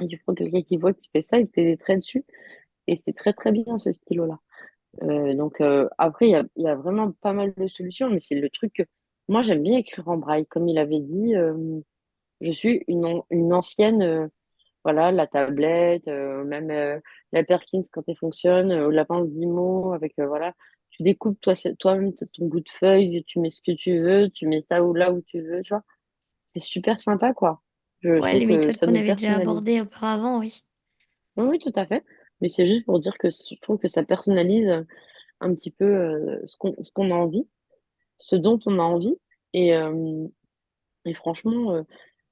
Et tu prends quelqu'un qui voit que tu fais ça, il te fait des traits dessus. Et c'est très, très bien, ce stylo-là. Euh, donc euh, après, il y y a vraiment pas mal de solutions, mais c'est le truc que moi j'aime bien écrire en braille. Comme il avait dit, euh, je suis une, une ancienne, euh, voilà, la tablette, euh, même euh, la Perkins quand elle fonctionne, euh, la pince Zimo, avec euh, voilà, tu découpes toi, toi-même ton bout de feuille, tu mets ce que tu veux, tu mets ça ou là où tu veux, tu vois. C'est super sympa, quoi. Je Ouais, les méthodes qu'on avait déjà abordées auparavant, oui. Oui, oui, tout à fait. Mais c'est juste pour dire que je trouve que ça personnalise un petit peu euh, ce qu'on a envie, ce dont on a envie. Et, euh, et franchement, euh,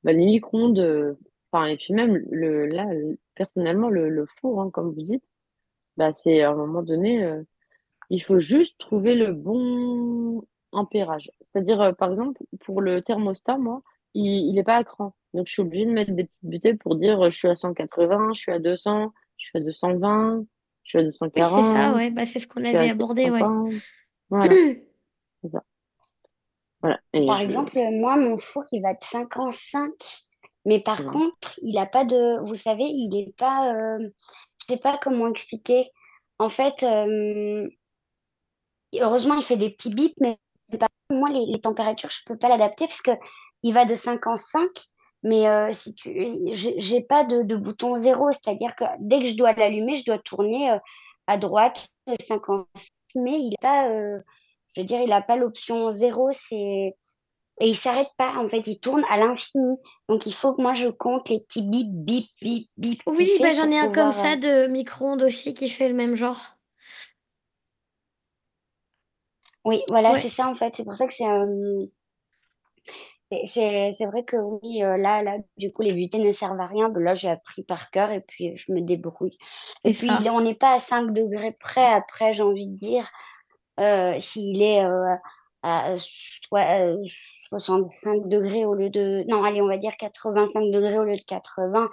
bah, les micro-ondes, enfin, et puis même le, là, le- personnellement, le, le four, hein, comme vous dites, bah, c'est à un moment donné, il faut juste trouver le bon ampérage. C'est-à-dire, par exemple, pour le thermostat, moi, il, il est pas à cran. Donc, je suis obligée de mettre des petites butées pour dire, je suis à 180, je suis à 200, je suis à 220, je suis à Oui, c'est ça, 240, ouais, bah, c'est ce qu'on avait abordé, ouais. 450. Voilà, c'est ça. Voilà. Et Par je... exemple, moi, mon four, il va de 5 en 5. Mais par ouais. contre, il a pas de... Vous savez, il est pas... euh, Je sais pas comment expliquer. En fait, euh, heureusement, il fait des petits bips, mais moi, les, les températures, je peux pas l'adapter parce que il va de 5 en 5. Mais euh, si tu... j'ai pas de, de bouton zéro. C'est-à-dire que dès que je dois l'allumer, je dois tourner euh, à droite de 5 en 5. Mais il a pas... euh, Je veux dire, il n'a pas l'option zéro. C'est... Et il s'arrête pas, en fait, il tourne à l'infini. Donc il faut que moi je compte les petits bip, bip, bip, bip Oui, bah, j'en ai un comme ça euh, de micro-ondes aussi qui fait le même genre. Oui, voilà, Ouais, c'est ça en fait. C'est pour ça que c'est c'est vrai que oui, euh, là, là, du coup, les butées ne servent à rien. Là, j'ai appris par cœur et puis je me débrouille. Et puis ça. on n'est pas à 5 degrés près après, j'ai envie de dire. Euh, s'il est euh, à euh, 65 degrés au lieu de... Non, allez, on va dire 85 degrés au lieu de 80,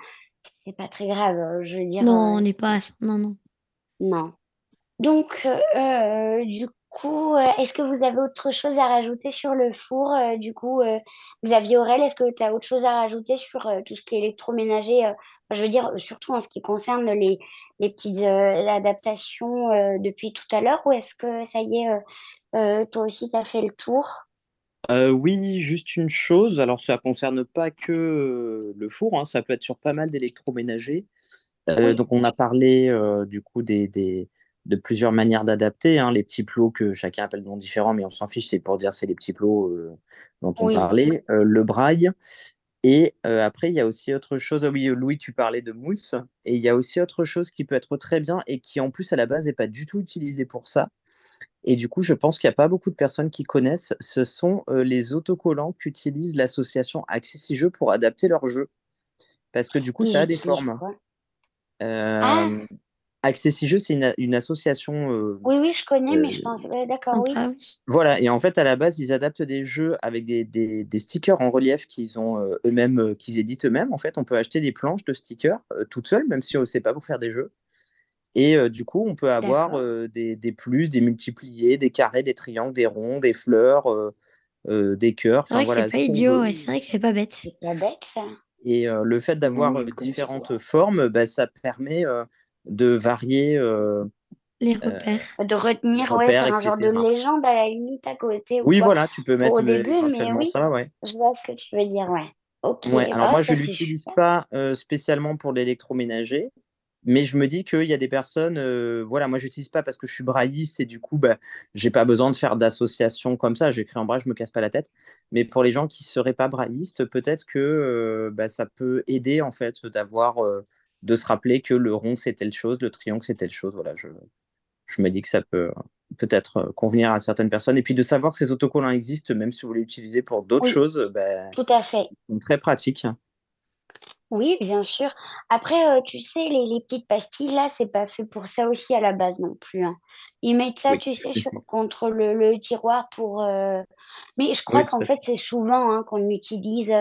c'est pas très grave. euh, Je veux dire, Non, euh, on n'est pas à. Non, non. non. Donc, euh, euh, du coup, euh, est-ce que vous avez autre chose à rajouter sur le four? euh, du coup, euh, Xavier Aurel, est-ce que tu as autre chose à rajouter sur tout ce qui est électroménager? je veux dire, surtout en ce qui concerne les, les petites adaptations depuis tout à l'heure, ou est-ce que ça y est, toi aussi, tu as fait le tour? Euh, oui, juste une chose. Alors, ça concerne pas que euh, le four, hein, ça peut être sur pas mal d'électroménagers. Euh, Oui, donc, on a parlé du coup des, des- de plusieurs manières d'adapter. hein, les petits plots que chacun appelle de noms différents, mais on s'en fiche, c'est pour dire c'est les petits plots euh, dont on oui. parlait. Euh, le braille. Et euh, après, il y a aussi autre chose. Ah oui, Louis, tu parlais de mousse. Et il y a aussi autre chose qui peut être très bien et qui en plus à la base n'est pas du tout utilisé pour ça. Et du coup, je pense qu'il n'y a pas beaucoup de personnes qui connaissent. Ce sont les autocollants qu'utilise l'association Accessi Jeux pour adapter leurs jeux. Parce que du coup, ça a des formes. Ah! Accessi-Jeux, c'est une, association. Euh, oui, oui, je connais, mais je euh, pense. d'accord, oui. Voilà, et en fait, à la base, ils adaptent des jeux avec des, des, stickers en relief qu'ils ont euh, eux-mêmes, qu'ils éditent eux-mêmes. En fait, on peut acheter des planches de stickers toutes seules, même si on ne sait pas pour faire des jeux. Et du coup, on peut avoir des, des, plus, des multipliés, des carrés, des triangles, des ronds, des fleurs, des cœurs. C'est vrai que c'est pas idiot, c'est vrai que c'est pas bête. C'est pas bête, ça. Et le fait d'avoir différentes formes, bah, ça permet de varier euh, les repères. de retenir ouais, un genre de légende à la limite à côté. Oui, voilà, tu peux mettre au début, mais oui, ça, ouais. Je vois ce que tu veux dire, ouais. Ok. Ouais, alors moi, je ne l'utilise pas spécialement pour l'électroménager, mais je me dis qu'il y a des personnes, voilà, moi, je n'utilise pas parce que je suis brailliste et du coup, bah, je n'ai pas besoin de faire d'association comme ça. J'écris en braille, je ne me casse pas la tête. Mais pour les gens qui ne seraient pas braillistes, peut-être que bah, ça peut aider en fait d'avoir de se rappeler que le rond c'est telle chose, le triangle c'est telle chose. Voilà, je, je me dis que ça peut peut-être euh, convenir à certaines personnes. Et puis de savoir que ces autocollants existent, même si vous les utilisez pour d'autres choses, ben, tout à fait. très pratique. Oui, bien sûr. Après, euh, tu sais, les, petites pastilles, là, c'est pas fait pour ça aussi à la base non plus. Hein. Ils mettent ça, tu sais, contre le, tiroir pour... Euh, mais je crois qu'en fait, c'est souvent hein, qu'on utilise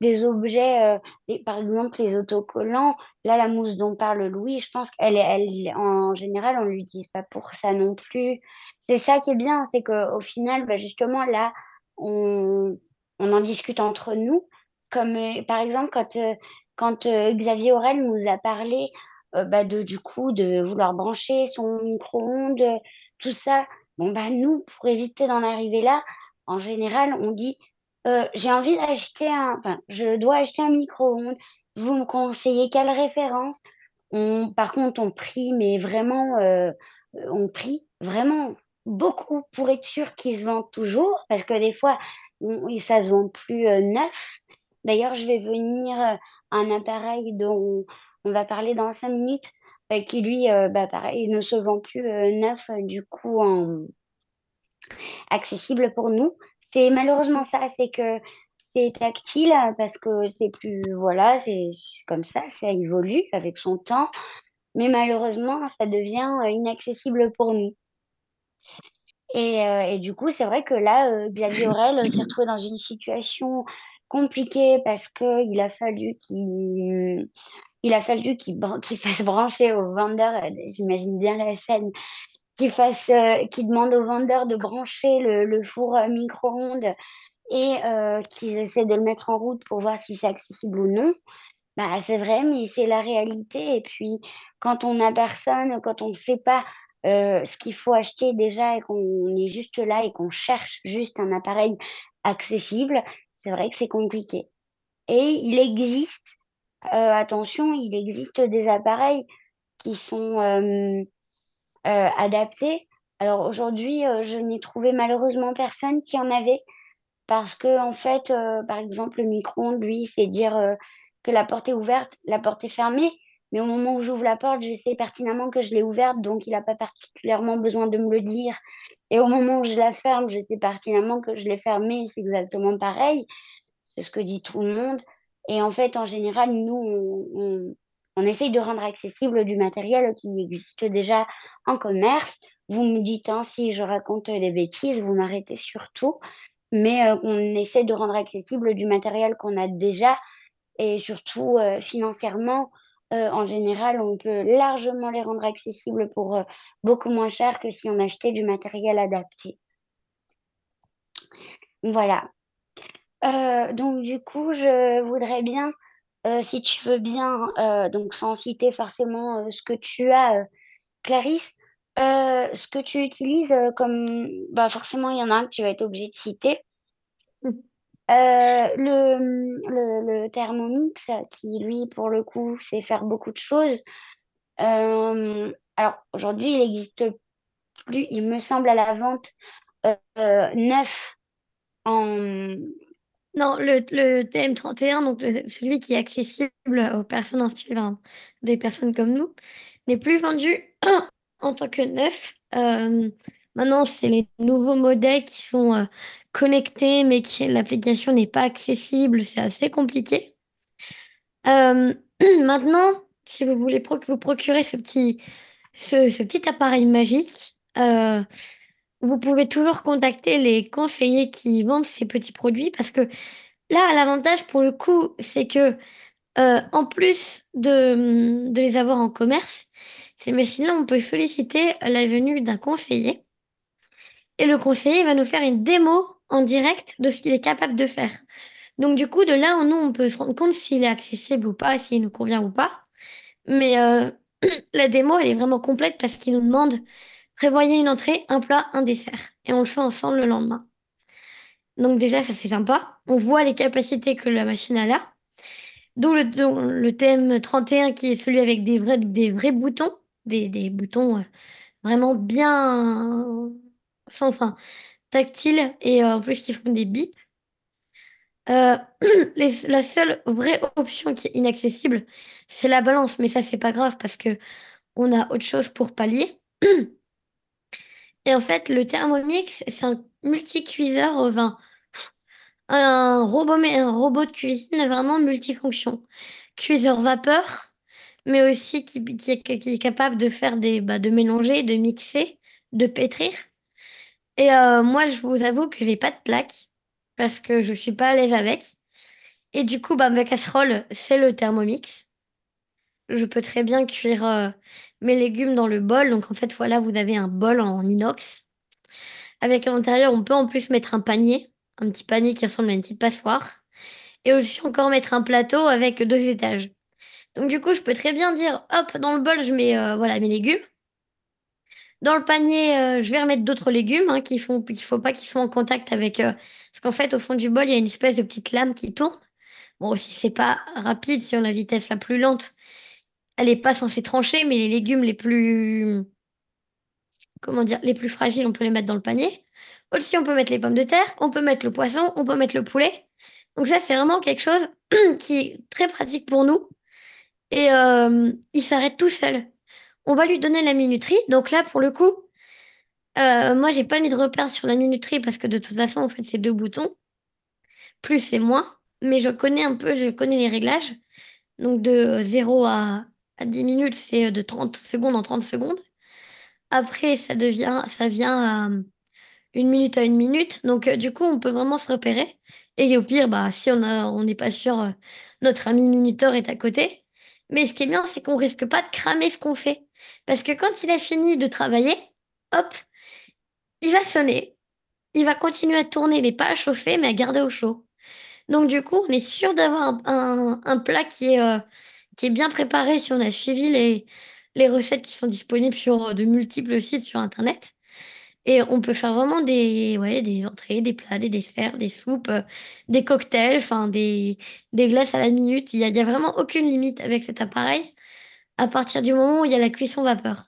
des objets, euh, par exemple les autocollants. Là, la mousse dont parle Louis, je pense qu'elle elle, en général, on ne l'utilise pas pour ça non plus. C'est ça qui est bien, c'est qu'au final, bah, justement, là, on, on, en discute entre nous. Comme euh, par exemple, quand, euh, quand Xavier Aurel nous a parlé bah, de, du coup de vouloir brancher son micro-ondes, tout ça. Bon, bah, nous, pour éviter d'en arriver là, en général, on dit euh, j'ai envie d'acheter un, enfin, je dois acheter un micro-ondes. Vous me conseillez quelle référence? On, Par contre, on prie, mais vraiment, euh, on prie vraiment beaucoup pour être sûr qu'ils se vendent toujours, parce que des fois, ça se vend plus euh, neuf. D'ailleurs, je vais venir un appareil dont on va parler dans cinq minutes, qui lui, bah, pareil, ne se vend plus neuf, du coup, accessible pour nous. C'est malheureusement ça, c'est que c'est tactile parce que c'est plus, voilà, c'est comme ça, ça évolue avec son temps. Mais malheureusement, ça devient euh, inaccessible pour nous. Et, euh, et du coup, c'est vrai que là, euh, Xavier Aurel s'est retrouvé dans une situation compliquée parce qu'il a fallu qu'il il a fallu qu'il fasse brancher au vendeur, j'imagine bien la scène, qui fasse, euh, qui demande aux vendeurs de brancher le, four euh, micro-ondes et euh, qu'ils essaient de le mettre en route pour voir si c'est accessible ou non. Bah, c'est vrai, mais c'est la réalité. Et puis, quand on n'a personne, quand on ne sait pas ce qu'il faut acheter déjà et qu'on est juste là et qu'on cherche juste un appareil accessible, c'est vrai que c'est compliqué. Et il existe, attention, il existe des appareils qui sont euh, adapté. Alors aujourd'hui, euh, je n'ai trouvé malheureusement personne qui en avait parce que en fait, euh, par exemple, le micro-ondes, lui, c'est dire que la porte est ouverte, la porte est fermée. Mais au moment où j'ouvre la porte, je sais pertinemment que je l'ai ouverte, donc il n'a pas particulièrement besoin de me le dire. Et au moment où je la ferme, je sais pertinemment que je l'ai fermée, c'est exactement pareil. C'est ce que dit tout le monde. Et en fait, en général, nous, on, on essaye de rendre accessible du matériel qui existe déjà en commerce. Vous me dites hein, si je raconte des bêtises, vous m'arrêtez surtout. Mais euh, on essaie de rendre accessible du matériel qu'on a déjà et surtout euh, financièrement. Euh, en général, on peut largement les rendre accessibles pour beaucoup moins cher que si on achetait du matériel adapté. Voilà. donc du coup, je voudrais bien euh, si tu veux bien, euh, donc sans citer forcément euh, ce que tu as, Clarisse, ce que tu utilises comme, bah forcément, il y en a un que tu vas être obligé de citer. Mmh. le, le, le, Thermomix, qui lui, pour le coup, sait faire beaucoup de choses. alors, aujourd'hui, il n'existe plus, il me semble, à la vente neuf en, non, le, le TM31, donc celui qui est accessible aux personnes en situation, des personnes comme nous, n'est plus vendu en tant que neuf. Euh, Maintenant, c'est les nouveaux modèles qui sont connectés, mais qui l'application n'est pas accessible. C'est assez compliqué. maintenant, si vous voulez vous procurer ce petit, ce petit appareil magique, vous pouvez toujours contacter les conseillers qui vendent ces petits produits parce que là, l'avantage pour le coup, c'est que en plus de, les avoir en commerce, ces machines-là, on peut solliciter la venue d'un conseiller. Et le conseiller va nous faire une démo en direct de ce qu'il est capable de faire. Donc du coup, de là, nous, on peut se rendre compte s'il est accessible ou pas, s'il nous convient ou pas. Mais euh, la démo, elle est vraiment complète parce qu'il nous demande prévoyez une entrée, un plat, un dessert. Et on le fait ensemble le lendemain. Donc déjà, ça c'est sympa. On voit les capacités que la machine a là. D'où le, le, thème 31 qui est celui avec des vrais, vrais boutons, des, des boutons euh, vraiment bien sans fin, tactiles et euh, en plus qui font des bips. Euh, la seule vraie option qui est inaccessible, c'est la balance, mais ça c'est pas grave parce que on a autre chose pour pallier. Et en fait, le Thermomix, c'est un multi-cuiseur au vin. Un robot, un robot de cuisine vraiment multifonction. Cuiseur vapeur, mais aussi qui, est capable de faire des, bah, de mélanger, de mixer, de pétrir. Et euh, moi, je vous avoue que j'ai pas de plaque parce que je suis pas à l'aise avec. Et du coup, bah, ma casserole, c'est le Thermomix. Je peux très bien cuire euh, mes légumes dans le bol. Donc en fait, voilà, vous avez un bol en inox. Avec à l'intérieur, on peut en plus mettre un panier, un petit panier qui ressemble à une petite passoire. Et aussi encore mettre un plateau avec deux étages. Donc du coup, je peux très bien dire, hop, dans le bol, je mets euh, voilà mes légumes. Dans le panier, euh, je vais remettre d'autres légumes hein, qui font, qu'il faut pas qu'ils soient en contact avec. Euh, parce qu'en fait, au fond du bol, il y a une espèce de petite lame qui tourne. Bon, si c'est pas rapide, si on a la vitesse la plus lente, elle est pas censée trancher, mais les légumes les plus, comment dire, les plus fragiles, on peut les mettre dans le panier. Aussi, on peut mettre les pommes de terre, on peut mettre le poisson, on peut mettre le poulet. Donc ça, c'est vraiment quelque chose qui est très pratique pour nous. Et euh, il s'arrête tout seul on va lui donner la minuterie. Donc là, pour le coup, euh, moi, j'ai pas mis de repère sur la minuterie parce que de toute façon, en fait, c'est deux boutons. Plus et moins. Mais je connais un peu, je connais les réglages. Donc de 0 à, 10 minutes, c'est de 30 secondes en 30 secondes. Après, ça devient, ça vient à une minute à une minute. Donc euh, du coup, on peut vraiment se repérer. Et au pire, bah, si on n'est pas sûr, euh, notre ami minuteur est à côté. Mais ce qui est bien, c'est qu'on risque pas de cramer ce qu'on fait. Parce que quand il a fini de travailler, hop, il va sonner. Il va continuer à tourner, mais pas à chauffer, mais à garder au chaud. Donc du coup, on est sûr d'avoir un, plat qui est, euh, qui est bien préparé si on a suivi les, les recettes qui sont disponibles sur de multiples sites sur Internet. Et on peut faire vraiment des, ouais, des entrées, des plats, des desserts, des soupes, euh, des cocktails, des, des glaces à la minute. Il n'y a, a vraiment aucune limite avec cet appareil à partir du moment où il y a la cuisson vapeur.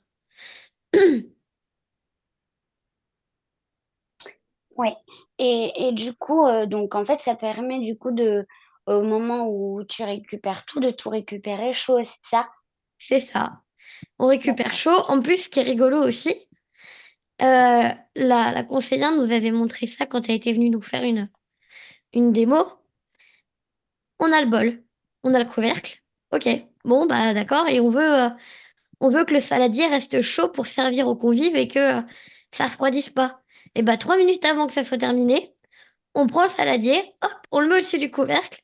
Ouais. Et, du coup, euh, donc en fait, ça permet du coup de, au moment où tu récupères tout, de tout récupérer chaud, c'est ça? C'est ça. On récupère chaud. En plus, ce qui est rigolo aussi, euh, la, la conseillère nous avait montré ça quand elle était venue nous faire une, une démo. On a le bol, on a le couvercle. Ok, bon, bah d'accord. Et on veut, euh, on veut que le saladier reste chaud pour servir aux convives et que ça euh, ça refroidisse pas. Et bah trois minutes avant que ça soit terminé, on prend le saladier, hop, on le met au-dessus du couvercle.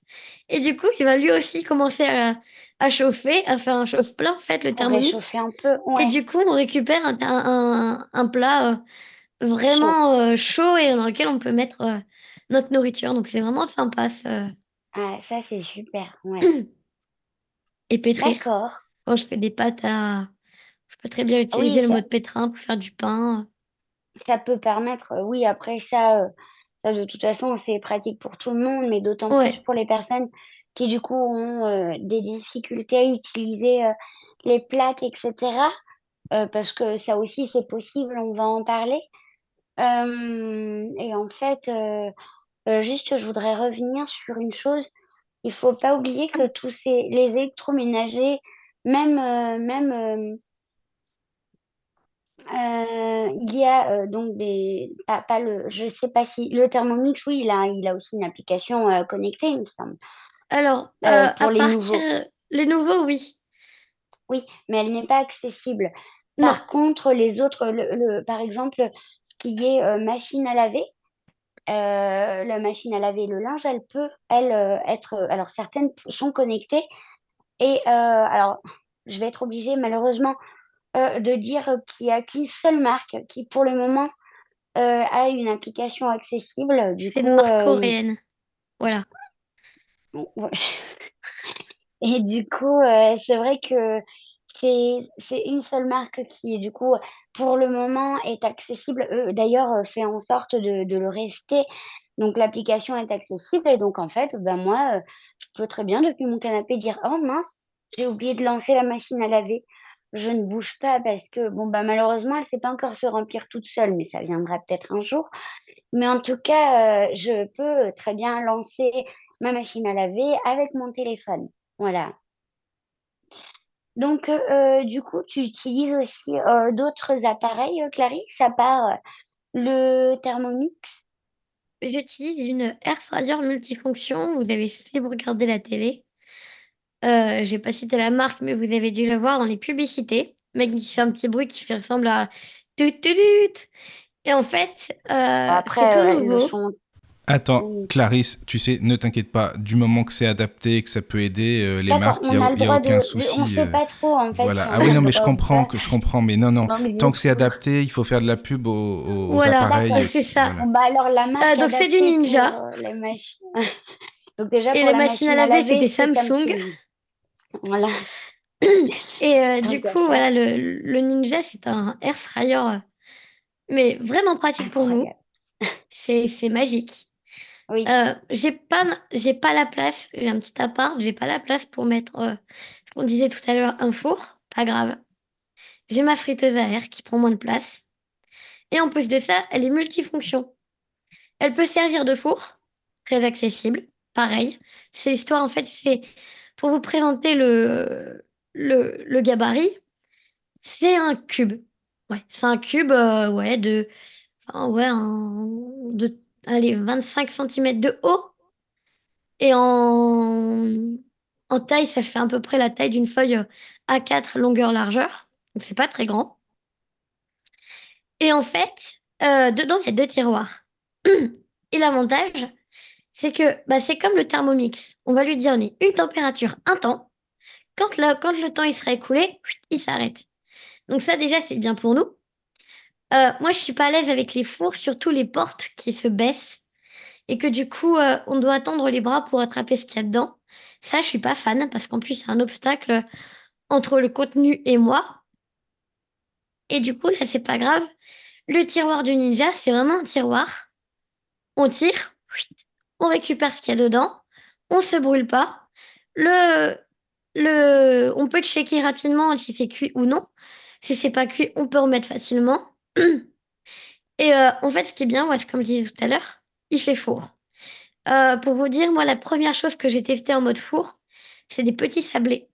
Et du coup, il va lui aussi commencer à, à chauffer, à faire un chauffe-plat, en fait, le thermomètre. un peu, Et du coup, on récupère un, un, plat euh, vraiment chaud. et dans lequel on peut mettre notre nourriture. Donc, c'est vraiment sympa. Ça, ah, ça c'est super. Ouais. Et pétrir. D'accord. Quand je fais des pâtes à... Je peux très bien utiliser le mode pétrin pour faire du pain. Ça peut permettre, euh, oui, après ça, euh, ça de toute façon, c'est pratique pour tout le monde, mais d'autant plus pour les personnes qui, du coup, ont euh, des difficultés à utiliser les plaques, etc. parce que ça aussi, c'est possible, on va en parler. et en fait, juste, je voudrais revenir sur une chose il faut pas oublier que tous ces les électroménagers, même, euh, même euh, il y a euh, donc des. Pas, pas le, je sais pas si. Le Thermomix, oui, il a, il a aussi une application euh, connectée, il me semble. Alors, pour à les partir... nouveaux. Les nouveaux, oui. Oui, mais elle n'est pas accessible. Non. Par contre, les autres, le, le- par exemple, ce qui est machine à laver, la machine à laver le linge, elle peut, elle, être. Alors, certaines sont connectées. Et alors, je vais être obligée, malheureusement, euh, de dire qu'il n'y a qu'une seule marque qui, pour le moment, euh, a une application accessible. Du C'est coup, une marque euh, coréenne. Voilà. Et du coup, c'est vrai que c'est c'est une seule marque qui, du coup, pour le moment, est accessible. Eux, d'ailleurs, fait en sorte de, de le rester. Donc, l'application est accessible. Et donc, en fait, ben moi, je peux très bien, depuis mon canapé, dire, oh mince, j'ai oublié de lancer la machine à laver. Je ne bouge pas parce que, bon, bah, malheureusement, elle ne sait pas encore se remplir toute seule, mais ça viendra peut-être un jour. Mais en tout cas, euh, je peux très bien lancer ma machine à laver avec mon téléphone. Voilà. Donc, euh, du coup, tu utilises aussi euh, d'autres appareils, Clarisse, à part le Thermomix? J'utilise une air fryer multifonction. Vous avez, si vous la télé, euh, j'ai pas cité la marque, mais vous avez dû la voir dans les publicités. Le mec qui fait un petit bruit qui fait ressemble à tut tut tut. Et en fait, euh, c'est Après, tout euh, le nouveau. Attends, Oui. Clarisse, tu sais, ne t'inquiète pas, du moment que c'est adapté et que ça peut aider euh, les marques, il n'y a a, le y a droit aucun de, souci. On sait euh, pas trop, en fait, voilà. Ah oui, non, le mais je comprends que je comprends, mais non, non. Non, mais Tant que c'est adapté, il faut faire de la pub aux, aux- Voilà, appareils. c'est ça. Voilà. Bah alors, la marque Euh, donc c'est du pour Ninja. euh, les machines. Donc, déjà, Et pour les la machines à machine à laver, laver, c'était c'est Samsung. Samsung. Voilà, Et euh, tant du coup, voilà, le, le Ninja, c'est un air fryer, euh, mais vraiment pratique pour nous. C'est, c'est magique. Oui, Euh, j'ai pas, j'ai pas la place, j'ai un petit appart, j'ai pas la place pour mettre, euh, ce qu'on disait tout à l'heure, un four. Pas grave. J'ai ma friteuse à air qui prend moins de place. Et en plus de ça, elle est multifonction. Elle peut servir de four, très accessible. Pareil. C'est l'histoire, en fait, c'est pour vous présenter le, gabarit. C'est un cube. C'est un cube, euh, ouais, de, ouais, de, allez, 25 cm de haut. Et en, taille, ça fait à peu près la taille d'une feuille euh, A4 longueur-largeur. Donc, c'est pas très grand. Et en fait, euh, dedans, il y a deux tiroirs. Et l'avantage, c'est que bah, c'est comme le Thermomix. On va lui donner une température, un temps. Quand quand le temps il sera écoulé, il s'arrête. Donc ça, déjà, c'est bien pour nous. Euh, moi, je suis pas à l'aise avec les fours, surtout les portes qui se baissent et que du coup, euh, on doit tendre les bras pour attraper ce qu'il y a dedans. Ça, je suis pas fan parce qu'en plus, c'est un obstacle entre le contenu et moi. Et du coup, là, c'est pas grave. Le tiroir du ninja, c'est vraiment un tiroir. On tire, on récupère ce qu'il y a dedans, on se brûle pas. Le, le, on peut checker rapidement si c'est cuit ou non. Si c'est pas cuit, on peut remettre facilement. Et euh, en fait, ce qui est bien, ouais, comme je disais tout à l'heure, il fait four. Euh, pour vous dire, moi, la première chose que j'ai testée en mode four, c'est des petits sablés.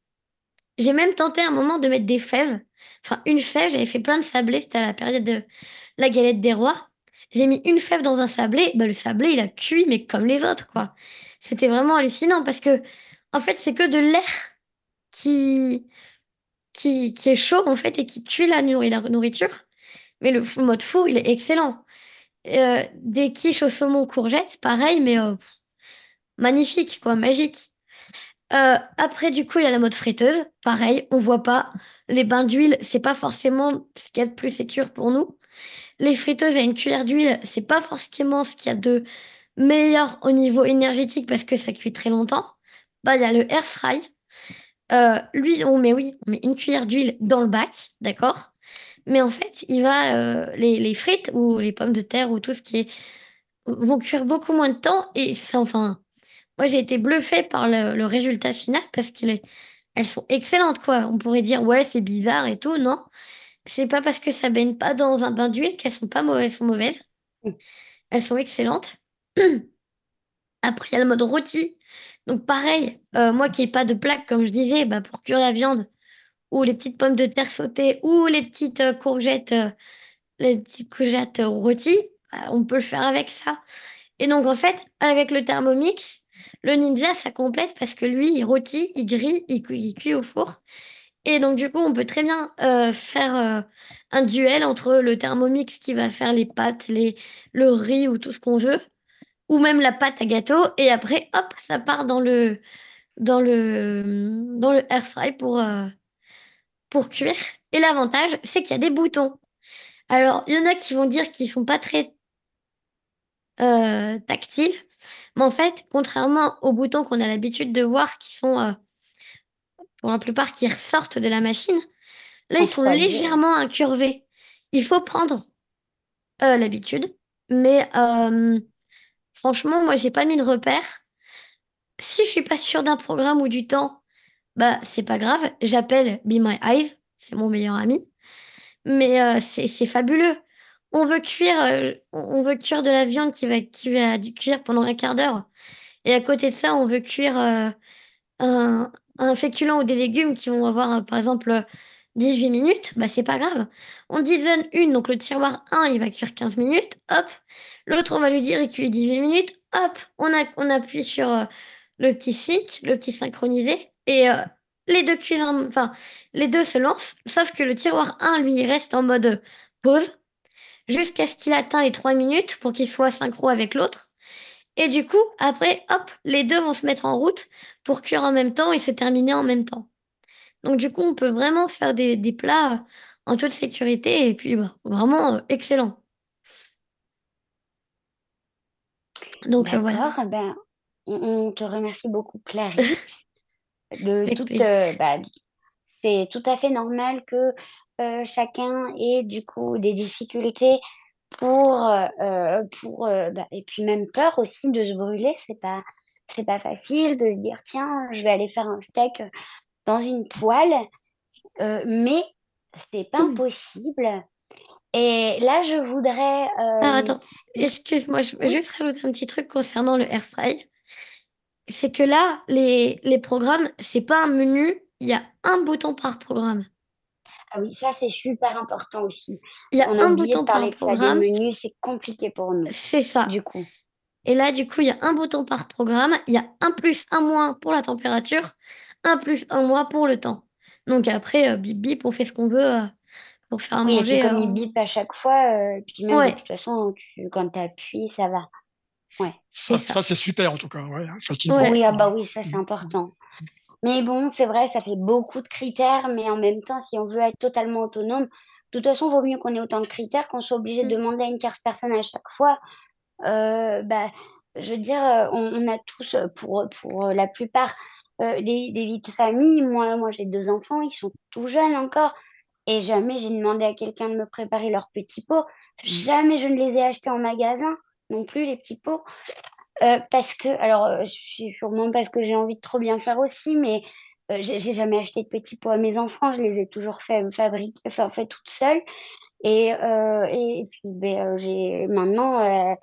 J'ai même tenté un moment de mettre des fèves. Enfin, une fève, j'avais fait plein de sablés, c'était à la période de la galette des rois. J'ai mis une fève dans un sablé, bah, le sablé, il a cuit, mais comme les autres, quoi. C'était vraiment hallucinant parce que, en fait, c'est que de l'air qui, qui, qui est chaud, en fait, et qui cuit la, nourri- la nourriture. Mais le mode four, il est excellent. Euh, des quiches au saumon courgettes, pareil, mais euh, magnifique, quoi, magique. Euh, après, du coup, il y a la mode friteuse. Pareil, on voit pas. Les bains d'huile, c'est pas forcément ce qu'il y a de plus sécure pour nous. Les friteuses à une cuillère d'huile, c'est pas forcément ce qu'il y a de meilleur au niveau énergétique parce que ça cuit très longtemps. Bah, il y a le air fry. Euh, lui, on met, oui, on met une cuillère d'huile dans le bac, d'accord? Mais en fait, il va, euh, les, frites ou les pommes de terre ou tout ce qui est, vont cuire beaucoup moins de temps et enfin, moi, j'ai été bluffée par le, résultat final parce qu'elles elles sont excellentes, quoi. On pourrait dire, ouais, c'est bizarre et tout. Non, c'est pas parce que ça baigne pas dans un bain d'huile qu'elles sont pas mauvaises, elles sont mauvaises. Elles sont excellentes. Après, il y a le mode rôti. Donc, pareil, euh, moi qui n'ai pas de plaque, comme je disais, bah, pour cuire la viande, ou les petites pommes de terre sautées, ou les petites courgettes, les petites courgettes rôties, bah, on peut le faire avec ça. Et donc, en fait, avec le Thermomix, le Ninja, ça complète parce que lui, il rôtit, il grille, il, cuit au four. Et donc, du coup, on peut très bien faire un duel entre le Thermomix qui va faire les pâtes, les, le riz ou tout ce qu'on veut, ou même la pâte à gâteau. Et après, hop, ça part dans le, dans le, dans air fry pour, euh, pour cuire. Et l'avantage, c'est qu'il y a des boutons. Alors, il y en a qui vont dire qu'ils sont pas très euh, tactiles. Mais en fait, contrairement aux boutons qu'on a l'habitude de voir, qui sont, euh, pour la plupart, qui ressortent de la machine, là, ils sont légèrement incurvés. Il faut prendre l'habitude. Mais franchement, moi, j'ai pas mis de repère si je suis pas sûre d'un programme ou du temps, bah c'est pas grave, j'appelle Be My Eyes, c'est mon meilleur ami. Mais euh, c'est fabuleux. On veut cuire, euh, on veut cuire de la viande qui va, qui va cuire pendant un quart d'heure. Et à côté de ça, on veut cuire euh, un, un féculent ou des légumes qui vont avoir, par exemple, 18 minutes. Bah, c'est pas grave. On dit donne une, donc le tiroir 1, il va cuire 15 minutes. Hop. L'autre, on va lui dire, il cuit 18 minutes. Hop. On, appuie sur le petit sync, le petit synchronisé, et euh, les deux cuisins, enfin, les deux se lancent, sauf que le tiroir 1, lui, reste en mode pause, jusqu'à ce qu'il atteigne les 3 minutes pour qu'il soit synchro avec l'autre. Et du coup, après, hop, les deux vont se mettre en route pour cuire en même temps et se terminer en même temps. Donc du coup, on peut vraiment faire des, plats en toute sécurité et puis bah, vraiment euh, excellent. Donc euh, voilà. Ben, on, te remercie beaucoup, Clarisse. De toute, euh, bah, c'est tout à fait normal que euh, chacun ait du coup des difficultés pour, euh, pour bah, et puis même peur aussi de se brûler. C'est pas, c'est pas facile de se dire tiens, je vais aller faire un steak dans une poêle, mais c'est pas impossible. Et là, je voudrais. Ah, attends, excuse-moi, je vais juste rajouter un petit truc concernant le air fry c'est que là, les, les programmes, c'est pas un menu, il y a un bouton par programme. Ah oui, ça c'est super important aussi. Il y a un bouton par programme. menu, c'est compliqué pour nous. C'est ça. Du coup. Et là, du coup, il y a un bouton par programme, il y a un plus, un moins pour la température, un plus, un moins pour le temps. Donc après, euh, bip bip, on fait ce qu'on veut euh, pour faire oui, manger. Et comme il euh, bip à chaque fois, puis même de toute façon, quand tu appuies, ça va. Ouais, ça, ça. c'est super en tout cas. Ouais, Oui, ah bah oui, ça c'est important. Mais bon, c'est vrai, ça fait beaucoup de critères, mais en même temps, si on veut être totalement autonome, de toute façon, il vaut mieux qu'on ait autant de critères qu'on soit obligé de mm. demander à une tierce personne à chaque fois. Euh, bah, je veux dire, euh, on, a tous, euh, pour, pour la plupart, des, des, vies de famille. Moi, moi j'ai deux enfants, ils sont tout jeunes encore. Et jamais j'ai demandé à quelqu'un de me préparer leurs petits pots. Jamais je ne les ai achetés en magasin non plus, les petits pots. Parce que, alors, sûrement parce que j'ai envie de trop bien faire aussi, mais euh, j'ai jamais acheté de petits pots à mes enfants, je les ai toujours fait fabriquer, enfin, fait toute seule. Et, et, puis, ben, j'ai maintenant,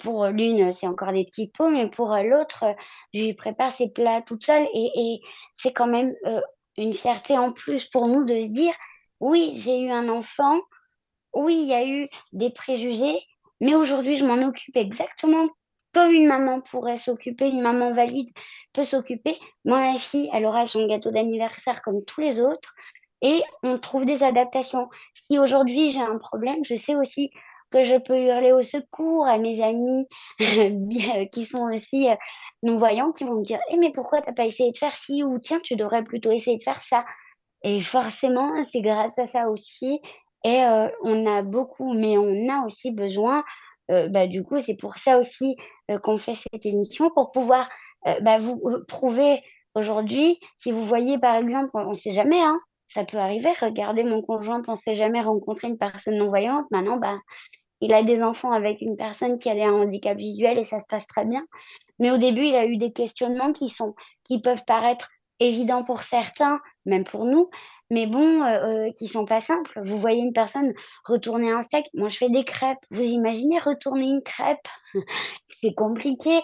pour l'une, c'est encore des petits pots, mais pour l'autre, je prépare ses plats toute seule. Et, et c'est quand même une fierté en plus pour nous de se dire, oui, j'ai eu un enfant, oui, il y a eu des préjugés, mais aujourd'hui, je m'en occupe exactement comme une maman pourrait s'occuper, une maman valide peut s'occuper. Moi, ma fille, elle aura son gâteau d'anniversaire comme tous les autres. Et on trouve des adaptations. Si aujourd'hui j'ai un problème, je sais aussi que je peux hurler au secours à mes amis qui sont aussi euh, non-voyants, qui vont me dire eh, Mais pourquoi tu n'as pas essayé de faire ci? Ou tiens, tu devrais plutôt essayer de faire ça. Et forcément, c'est grâce à ça aussi. Et euh, on a beaucoup, mais on a aussi besoin, euh, bah, du coup, c'est pour ça aussi euh, qu'on fait cette émission, pour pouvoir bah, vous prouver aujourd'hui, si vous voyez par exemple, on ne sait jamais, hein, ça peut arriver, regardez mon conjoint pensait jamais rencontrer une personne non-voyante, maintenant, bah, il a des enfants avec une personne qui a un handicap visuel et ça se passe très bien. Mais au début, il a eu des questionnements qui, sont, qui peuvent paraître évidents pour certains, même pour nous, mais bon, euh, euh, qui sont pas simples. Vous voyez une personne retourner un steak, moi je fais des crêpes. Vous imaginez retourner une crêpe? C'est compliqué.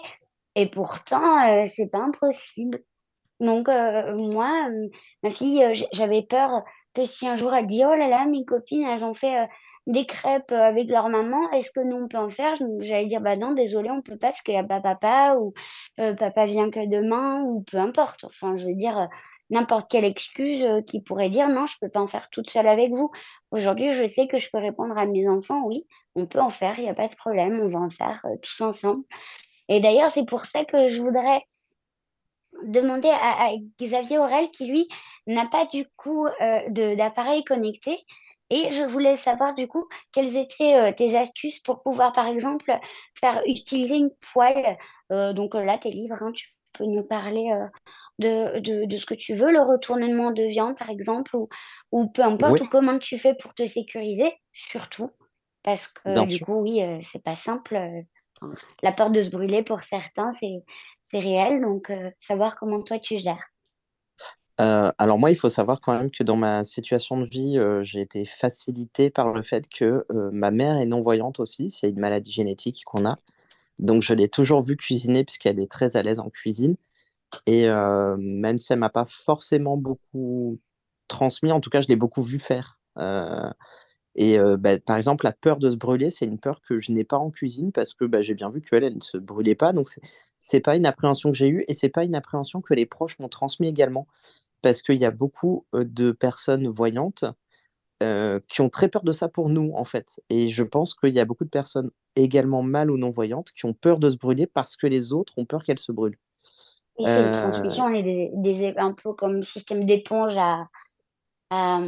Et pourtant, euh, c'est pas impossible. Donc, euh, moi, euh, ma fille, j'avais peur que si un jour elle dit, oh là là, mes copines, elles ont fait des crêpes euh, avec leur maman, est-ce que nous, on peut en faire? J'allais dire, bah non, désolé, on peut pas parce qu'il n'y a pas papa ou euh, papa vient que demain ou peu importe. Enfin, je veux dire, euh, n'importe quelle excuse qui pourrait dire, non, je peux pas en faire toute seule avec vous. Aujourd'hui, je sais que je peux répondre à mes enfants, oui, on peut en faire, il n'y a pas de problème, on va en faire tous ensemble. Et d'ailleurs, c'est pour ça que je voudrais demander à, à Xavier Aurel qui, lui, n'a pas du coup d'appareil connecté. Et je voulais savoir du coup quelles étaient euh, tes astuces pour pouvoir, par exemple, faire utiliser une poêle. Euh, donc euh, là, tu es libre, hein, tu peux nous parler euh, de, de, de ce que tu veux, le retournement de viande, par exemple, ou, ou peu importe, Oui, ou comment tu fais pour te sécuriser, surtout. Parce que bien du sûr. coup, oui, c'est pas simple. la peur de se brûler pour certains, c'est c'est réel, donc savoir comment toi tu gères. Euh, alors moi, il faut savoir quand même que dans ma situation de vie, euh, j'ai été facilité par le fait que euh, ma mère est non-voyante aussi. C'est une maladie génétique qu'on a. Donc je l'ai toujours vue cuisiner puisqu'elle est très à l'aise en cuisine. Et même si elle m'a pas forcément beaucoup transmis, en tout cas, je l'ai beaucoup vu faire. Et bah, par exemple, la peur de se brûler, c'est une peur que je n'ai pas en cuisine parce que bah, j'ai bien vu qu'elle, elle ne se brûlait pas. Donc c'est pas une appréhension que j'ai eue et c'est pas une appréhension que les proches m'ont transmis également parce qu'il y a beaucoup euh, de personnes voyantes euh, qui ont très peur de ça pour nous, en fait. Et je pense qu'il y a beaucoup de personnes également mal ou non-voyantes qui ont peur de se brûler parce que les autres ont peur qu'elles se brûlent. Et c'est une Euh, transmission, on est des, des- un peu comme système d'éponge à, à,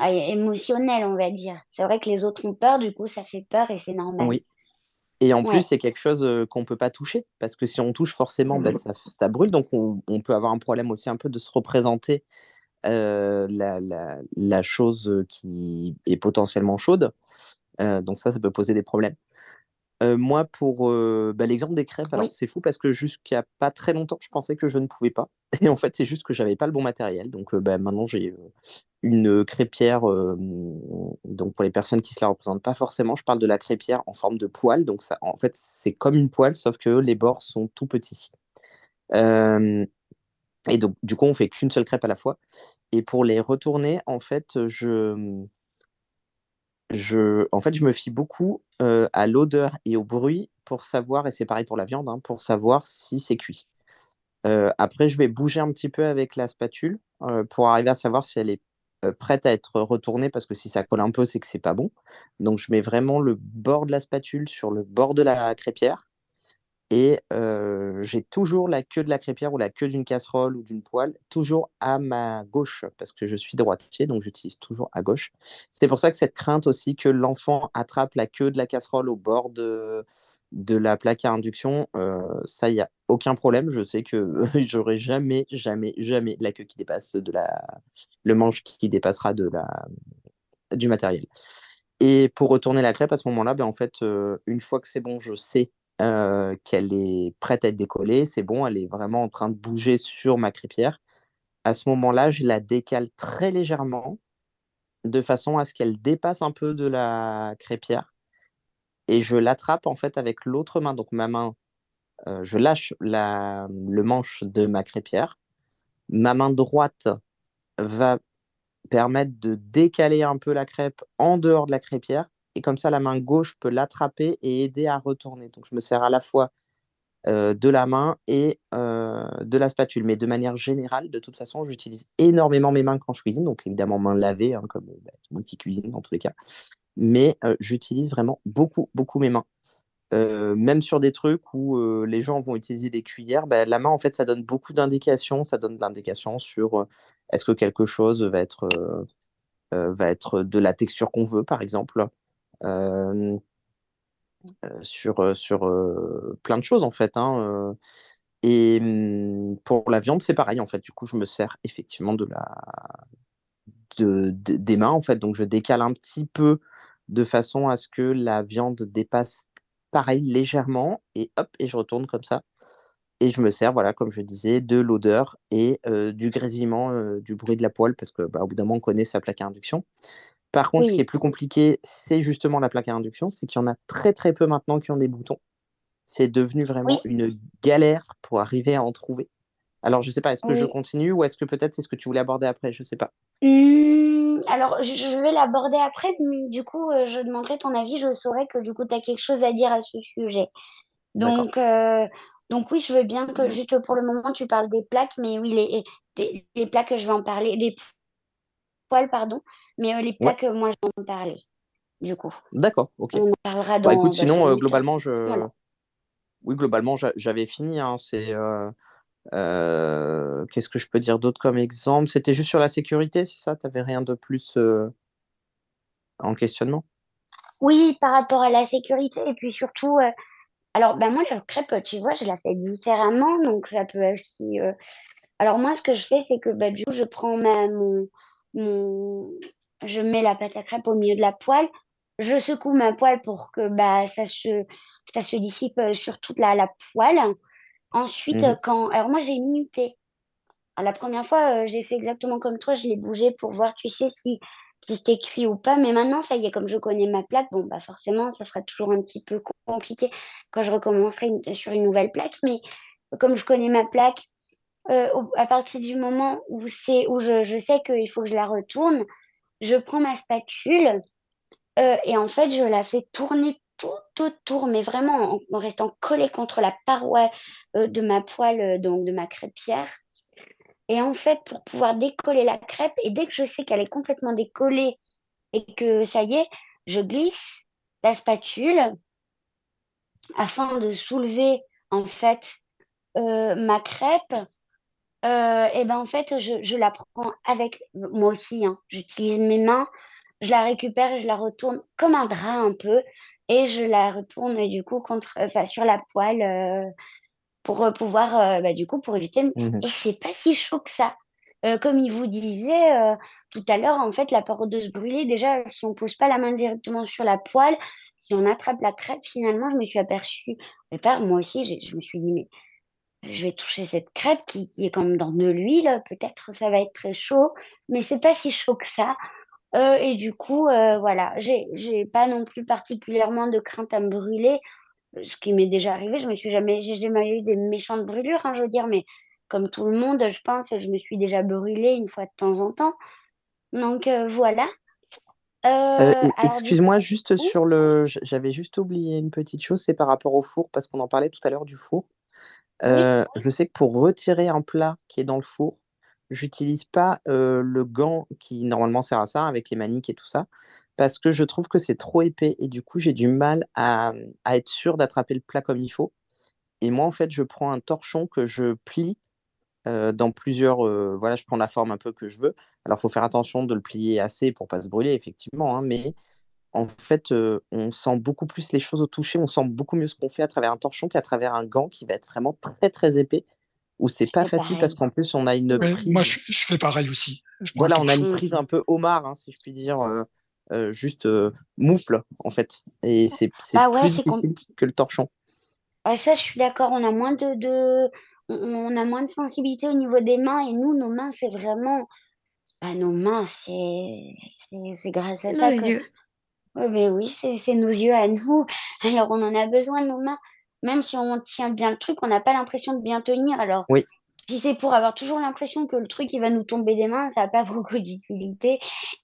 à émotionnel, on va dire. C'est vrai que les autres ont peur, du coup ça fait peur et c'est normal. oui. Et en plus, c'est quelque chose qu'on ne peut pas toucher parce que si on touche, forcément, bah, ça, ça brûle. Donc, on, on peut avoir un problème aussi un peu de se représenter euh, la, la, la chose qui est potentiellement chaude. Euh, donc, ça, ça peut poser des problèmes. Euh, moi, pour euh, bah, l'exemple des crêpes, alors Oui. c'est fou parce que jusqu'à pas très longtemps, je pensais que je ne pouvais pas. Et en fait, c'est juste que j'avais pas le bon matériel. Donc euh, bah, maintenant, j'ai une crêpière. donc pour les personnes qui se la représentent pas forcément, je parle de la crêpière en forme de poêle. Donc ça, en fait, c'est comme une poêle, sauf que les bords sont tout petits. Et donc, du coup, on fait qu'une seule crêpe à la fois. Et pour les retourner, en fait, je, je, en fait, je me fie beaucoup euh, à l'odeur et au bruit pour savoir, et c'est pareil pour la viande, hein, pour savoir si c'est cuit. Euh, après, je vais bouger un petit peu avec la spatule euh, pour arriver à savoir si elle est prête à être retournée, parce que si ça colle un peu, c'est que c'est pas bon. Donc, je mets vraiment le bord de la spatule sur le bord de la crêpière. Et euh, j'ai toujours la queue de la crêpière ou la queue d'une casserole ou d'une poêle, toujours à ma gauche, parce que je suis droitier, donc j'utilise toujours à gauche. C'est pour ça que cette crainte aussi que l'enfant attrape la queue de la casserole au bord de, la plaque à induction, euh, ça, il n'y a aucun problème. Je sais que j'aurai jamais, jamais, jamais la queue qui dépasse de la... le manche qui dépassera de la... du matériel. Et pour retourner la crêpe, à ce moment-là, ben, en fait, euh, une fois que c'est bon, je sais euh, qu'elle est prête à être décollée, c'est bon, elle est vraiment en train de bouger sur ma crêpière. À ce moment-là, je la décale très légèrement, de façon à ce qu'elle dépasse un peu de la crêpière. Et je l'attrape en fait avec l'autre main. Donc ma main, euh, je lâche le manche de ma crêpière. Ma main droite va permettre de décaler un peu la crêpe en dehors de la crêpière. Et comme ça, la main gauche peut l'attraper et aider à retourner. Donc, je me sers à la fois euh, de la main et euh, de la spatule. Mais de manière générale, de toute façon, j'utilise énormément mes mains quand je cuisine. Donc, évidemment, main lavée, hein, comme bah, tout le monde qui cuisine dans tous les cas. Mais euh, j'utilise vraiment beaucoup, beaucoup mes mains. Même sur des trucs où les gens vont utiliser des cuillères, bah, la main, en fait, ça donne beaucoup d'indications. Ça donne de l'indication sur est-ce que quelque chose va être, va être de la texture qu'on veut, par exemple. Sur, sur plein de choses, en fait. hein. Et hum, pour la viande, c'est pareil, en fait. Du coup, je me sers effectivement de la, de, de- des mains, en fait. Donc, je décale un petit peu de façon à ce que la viande dépasse, pareil, légèrement. Et hop, et je retourne comme ça. Et je me sers, voilà, comme je disais, de l'odeur et du grésillement, du bruit de la poêle, parce que bah, bout d'un moment, on connaît sa plaque à induction. Par contre, ce qui est plus compliqué, c'est justement la plaque à induction, c'est qu'il y en a très très peu maintenant qui ont des boutons. C'est devenu vraiment oui, une galère pour arriver à en trouver. Alors, je sais pas, est-ce que je continue ou est-ce que peut-être c'est ce que tu voulais aborder après? Je sais pas. Mmh, alors, je vais l'aborder après, mais du coup, heu, je demanderai ton avis. Je saurais que du coup, tu as quelque chose à dire à ce sujet. Donc, heu, donc oui, je veux bien que juste pour le moment, tu parles des plaques, mais oui, les des les plaques, je vais en parler, des poils, pardon, mais heu, les Ouais. plaques, heu, moi, je vais en parler, du coup. D'accord, OK. On en parlera Bah, dans écoute, bah, sinon, heu, le temps. globalement, je Voilà. oui, globalement, j'a j'avais fini, hein. C'est, heu, qu'est-ce que je peux dire d'autre comme exemple? C'était juste sur la sécurité, c'est ça? Tu avais rien de plus, en questionnement? Oui, par rapport à la sécurité et puis surtout, alors, bah, moi, la crêpe, tu vois, je la fais différemment, donc ça peut aussi, alors moi, ce que je fais, c'est que, bah, du coup, je prends ma mon mon je mets la pâte à crêpes au milieu de la poêle, je secoue ma poêle pour que, bah, ça se ça se dissipe, heu, sur toute la la poêle. Ensuite, Mmh heu, mh. quand alors moi, j'ai minuté. Alors la 1re fois, heu, j'ai fait exactement comme toi, je l'ai bougé pour voir, tu sais, si si c'était cuit ou pas, mais maintenant, ça y est, comme je connais ma plaque, bon, bah, forcément, ça sera toujours un petit peu compliqué quand je recommencerai une sur une nouvelle plaque, mais comme je connais ma plaque, au à partir du moment où où je je sais qu'il faut que je la retourne, je prends ma spatule, heu et en fait, je la fais tourner tout autour, mais vraiment en restant collée contre la paroi, heu, de ma poêle, heu, donc de ma crêpière. Et en fait, pour pouvoir décoller la crêpe et dès que je sais qu'elle est complètement décollée et que ça y est, je glisse la spatule afin de soulever, en fait, ma crêpe, heu et ben, en fait, je je la prends avec moi aussi, hein, j'utilise mes mains, je la récupère et je la retourne comme un drap un peu et je la retourne, du coup, contre enfin, sur la poêle, heu, pour, heu, pouvoir, bah, du coup, pour éviter Mmh mh. et c'est pas si chaud que ça. Comme il vous disait, tout à l'heure, en fait, la peur de se brûler, déjà, si on pose pas la main directement sur la poêle, si on attrape la crêpe, finalement, je me suis aperçue au départ, moi aussi, j'ai je me suis dit: «Mais je vais toucher cette crêpe qui qui est comme dans de l'huile, peut-être ça va être très chaud», mais c'est pas si chaud que ça, heu et du coup, heu, voilà, j'ai pas non plus particulièrement de crainte à me brûler, ce qui m'est déjà arrivé, je me suis jamais j'ai jamais eu des méchantes brûlures, hein, je veux dire, mais comme tout le monde, je pense, je me suis déjà brûlée une fois de temps en temps, donc heu, voilà. E du excuse-moi, juste oui? sur le j'avais juste oublié une petite chose, c'est par rapport au four, parce qu'on en parlait tout à l'heure du four. Je sais que pour retirer un plat qui est dans le four, j'utilise pas, le gant qui normalement sert à ça, avec les maniques et tout ça, parce que je trouve que c'est trop épais et du coup, j'ai du mal à, mmh, à être sûre d'attraper le plat comme il faut et moi, en fait, je prends un torchon que je plie, dans plusieurs, voilà, je prends la forme un peu que je veux. Alors, faut faire attention de le plier assez pour pas se brûler, effectivement, hein, mais en fait, heu, on sent beaucoup plus les choses au toucher, on sent beaucoup mieux ce qu'on fait à travers un torchon qu'à travers un gant qui va être vraiment très, très épais, où c'est pas facile parce qu'en plus, on a une Ouais, moi, prise je je fais pareil aussi, je voilà, on a une prise un peu homard, hein, si je puis dire, heu heu, juste, moufle, en fait. Et c'est Bah, ouais, plus difficile que le torchon. Ça, je suis d'accord, on a moins de de on on a moins de sensibilité au niveau des mains et nous, nos mains, c'est vraiment bah, nos mains, c'est c'est grâce à ça que ouais, beh, oui, c'est nos yeux à nous, alors on en a besoin de nos mains. Même si on tient bien le truc, on n'a pas l'impression de bien tenir, alors Oui. si c'est pour avoir toujours l'impression que le truc, il va nous tomber des mains, ça a pas beaucoup d'utilité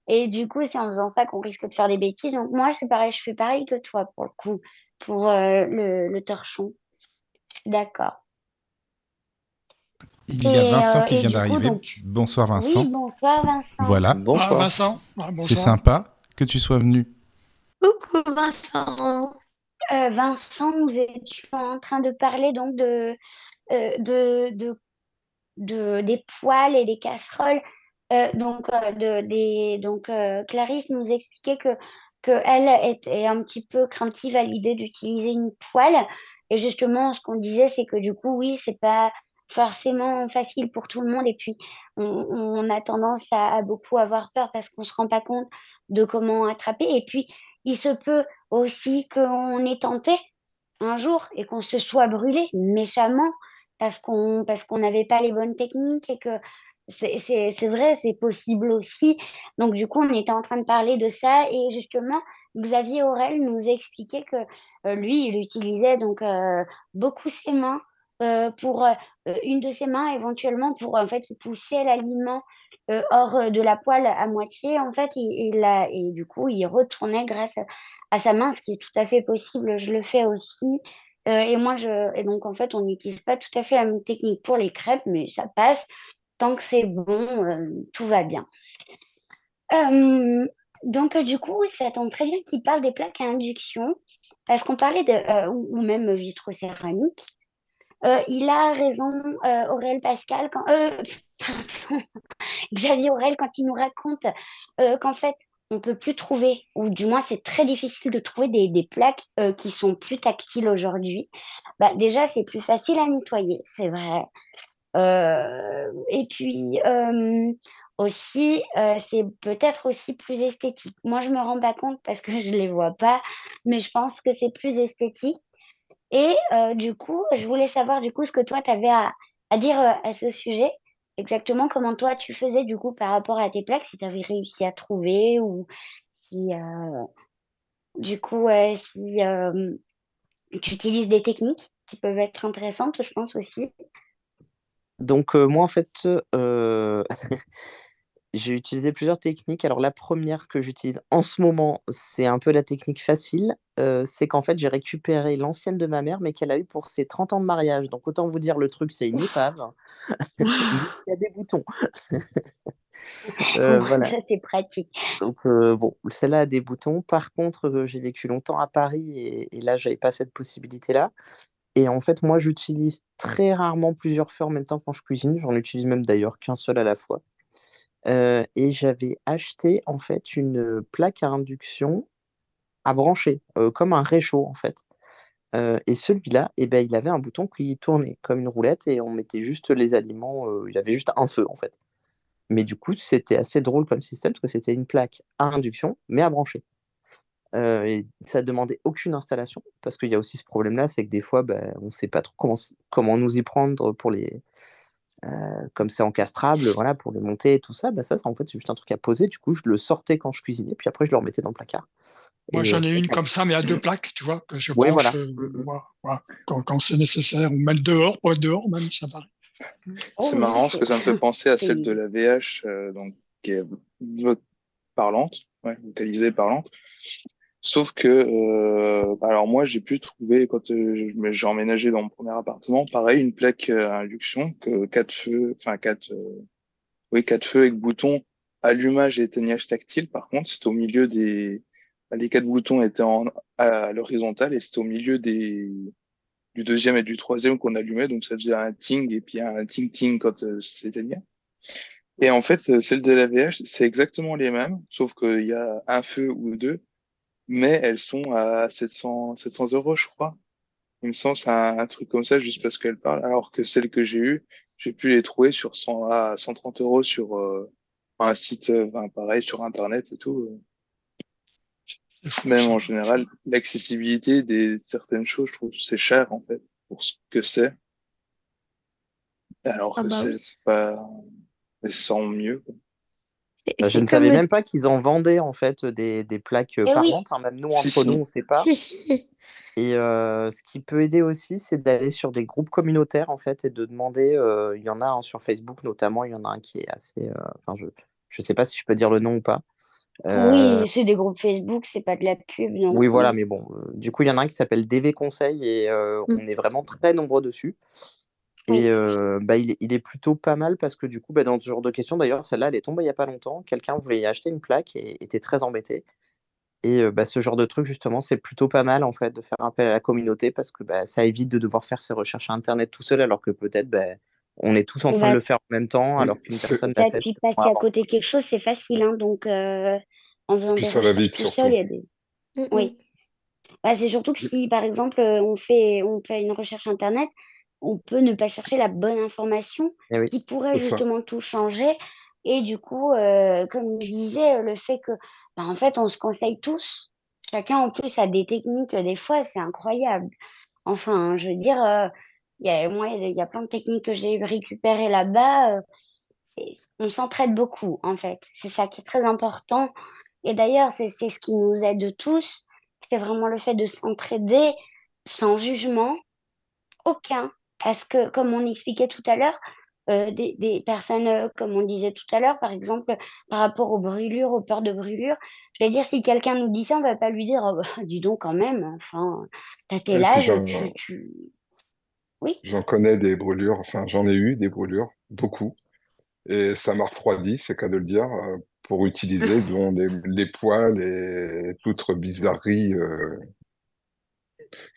et du coup, c'est en faisant ça qu'on risque de faire des bêtises, donc moi, c'est pareil, je fais pareil que toi, pour le coup, pour, heu, le le torchon. D'accord. Il y a Vincent heu qui vient d'arriver. donc Bonsoir oui, Vincent. bonsoir Vincent. Voilà, Ah, Bonsoir. Vincent, ah, c'est sympa que tu sois venu. Coucou Vincent. Heu, Vincent, nous étions en train de parler donc de des poêles et des casseroles, heu, donc Clarisse nous expliquait que qu'elle était un petit peu craintive à l'idée d'utiliser une poêle. Et justement, ce qu'on disait, c'est que du coup, oui, c'est pas forcément facile pour tout le monde. Et puis on a tendance à beaucoup avoir peur parce qu'on se rend pas compte de comment attraper. Et puis il se peut aussi qu'on ait tenté un jour et qu'on se soit brûlé méchamment parce qu'on parce qu'on n'avait pas les bonnes techniques et que c'est vrai, c'est possible aussi. Donc du coup, on était en train de parler de ça et justement, Xavier Aurel nous expliquait que, heu, lui, il utilisait donc heu, beaucoup ses mains, pour une de ses mains éventuellement pour en fait pousser l'aliment hors de la poêle à moitié en fait il, et du coup il retournait grâce à, sa main ce qui est tout à fait possible je le fais aussi. Et moi je et donc en fait on n'utilise pas tout à fait la même technique pour les crêpes mais ça passe. Tant que c'est bon tout va bien. Donc, du coup, ça tombe très bien qu'il parle des plaques à induction, parce qu'on parlait de, ou même vitrocéramique. Euh, il a raison, euh, Pascal, quand, euh, Xavier Aurel, quand il nous raconte qu'en fait, on peut plus trouver, ou du moins c'est très difficile de trouver des, plaques qui sont plus tactiles aujourd'hui. Bah, déjà, c'est plus facile à nettoyer, c'est vrai. et puis aussi, c'est peut-être aussi plus esthétique. Moi, je me rends pas compte parce que je les vois pas, mais je pense que c'est plus esthétique. Et euh, du coup, je voulais savoir du coup ce que toi, tu avais à, dire euh, à ce sujet. Exactement comment toi, tu faisais du coup par rapport à tes plaques, si tu avais réussi à trouver ou si, euh, du coup, si tu utilises des techniques qui peuvent être intéressantes, je pense aussi. Donc, moi, en fait, J'ai utilisé plusieurs techniques. Alors la première que j'utilise en ce moment, c'est un peu la technique facile. Euh, c'est qu'en fait, j'ai récupéré l'ancienne de ma mère, mais qu'elle a eu pour ses 30 ans de mariage. Donc autant vous dire, le truc, c'est une épave. Il y a des boutons. Euh, voilà. Ça, c'est pratique. Donc euh, bon, celle-là a des boutons. Par contre, j'ai vécu longtemps à Paris et, et là, j'avais pas cette possibilité-là. Et en fait, moi, j'utilise très rarement plusieurs feux en même temps quand je cuisine. J'en utilise même d'ailleurs qu'un seul à la fois et j'avais acheté en fait une plaque à induction à brancher, comme un réchaud en fait. et celui-là, eh ben, il avait un bouton qui tournait comme une roulette et on mettait juste les aliments, il avait juste un feu en fait. Mais du coup, c'était assez drôle comme système parce que c'était une plaque à induction, mais à brancher. et ça demandait aucune installation parce qu'il y a aussi ce problème-là, c'est que des fois, ben, on sait pas trop comment, comment nous y prendre pour les, euh, comme c'est encastrable, voilà, pour le monter et tout ça, bah ça, ça, en fait, c'est juste un truc à poser. Du coup, je le sortais quand je cuisinais, puis après, je le remettais dans le placard. Moi, j'en ai une comme ça, mais à deux plaques, tu vois, que je branche euh, quand, quand c'est nécessaire, ou même dehors, pour être dehors, même, ça paraît. C'est oh, marrant, parce que ça me fait penser à celle de la VH, euh, donc, qui est parlante, ouais, vocalisée parlante. Sauf que, euh, alors moi, j'ai pu trouver, quand euh, j'ai emménagé dans mon premier appartement, pareil, une plaque euh, à induction, que quatre feux, enfin quatre, euh, oui, quatre feux avec boutons, allumage et éteignage tactile. Par contre, c'est au milieu des, bah, les quatre boutons étaient en, à l'horizontale et c'était au milieu des, du deuxième et du troisième qu'on allumait, donc ça faisait un ting et puis un ting ting quand euh, s'éteignait. Et en fait, celle de la VH, c'est exactement les mêmes, sauf qu'il y a un feu ou deux mais elles sont à 700, 700 euros, je crois. Il me semble c'est un, truc comme ça, juste parce qu'elles parlent, alors que celles que j'ai eues, j'ai pu les trouver sur 100 à 130 euros sur euh, un site, euh, enfin, pareil, sur Internet et tout. Même en général, l'accessibilité des certaines choses, je trouve c'est cher en fait pour ce que c'est. Alors ah que bah c'est pas nécessairement mieux. Quoi. Bah, je ne savais même pas qu'ils en vendaient en fait des, des plaques euh, eh parlantes. Hein, même nous, entre nous, on ne sait pas. Et euh, ce qui peut aider aussi, c'est d'aller sur des groupes communautaires en fait et de demander. Euh, il y en a un sur Facebook notamment. Il y en a un qui est assez. Enfin, je ne sais pas si je peux dire le nom ou pas. Oui, c'est des groupes Facebook, c'est pas de la pub. Non oui, voilà, mais bon. du coup, il y en a un qui s'appelle DV Conseil et mmh. on est vraiment très nombreux dessus. Et bah, il, est, il est plutôt pas mal parce que du coup, bah, dans ce genre de questions, d'ailleurs, celle-là, elle est tombée il n'y a pas longtemps. Quelqu'un voulait y acheter une plaque et était très embêté. Et bah, ce genre de truc, justement, c'est plutôt pas mal en fait de faire appel à la communauté parce que bah, ça évite de devoir faire ses recherches à Internet tout seul alors que peut-être bah, on est tous en train de le faire en même temps alors qu'une personne Puis passer à côté de quelque chose, c'est facile. Hein, donc, en faisant des recherches tout seul, il y a des... Mmh, oui. Mmh. c'est surtout que si, par exemple, on fait, on fait une recherche Internet, on peut ne pas chercher la bonne information eh qui pourrait justement tout changer. Et du coup, euh, comme je disais, le fait que, bah, en fait, on se conseille tous. Chacun en plus a des techniques, des fois, c'est incroyable. Enfin, je veux dire, euh, y a, moi, il y, a plein de techniques que j'ai récupérées là-bas. Euh, on s'entraide beaucoup, en fait. C'est ça qui est très important. Et d'ailleurs, c'est ce qui nous aide tous. C'est vraiment le fait de s'entraider sans jugement aucun Parce que, comme on expliquait tout à l'heure, des, personnes, comme on disait tout à l'heure, par exemple, par rapport aux brûlures, aux peurs de brûlures, je vais dire, si quelqu'un nous dit ça, on ne va pas lui dire, oh, bah, dis donc quand même, enfin, t'as tel âge, tu, Oui. J'en connais des brûlures, enfin, j'en ai eu des brûlures, beaucoup. Et ça m'a refroidi, c'est qu'à de le dire, pour utiliser dont les, poils et toute bizarrerie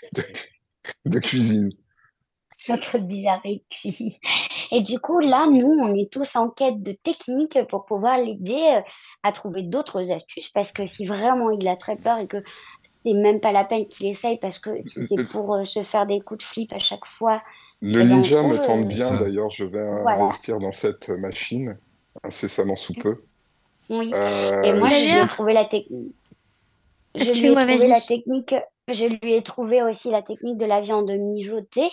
de, cuisine. Notre bizarrerie. Et du coup, là, nous, on est tous en quête de techniques pour pouvoir l'aider à trouver d'autres astuces parce que si vraiment il a très peur et que c'est même pas la peine qu'il essaye parce que si c'est pour se faire des coups de flip à chaque fois. Le eh ben, ninja me tente bien d'ailleurs, je vais investir dans cette machine incessamment sous peu. Oui. Et moi, je lui ai trouvé la technique. Je lui ai trouvé la technique. Je lui ai trouvé aussi la technique de la viande mijotée.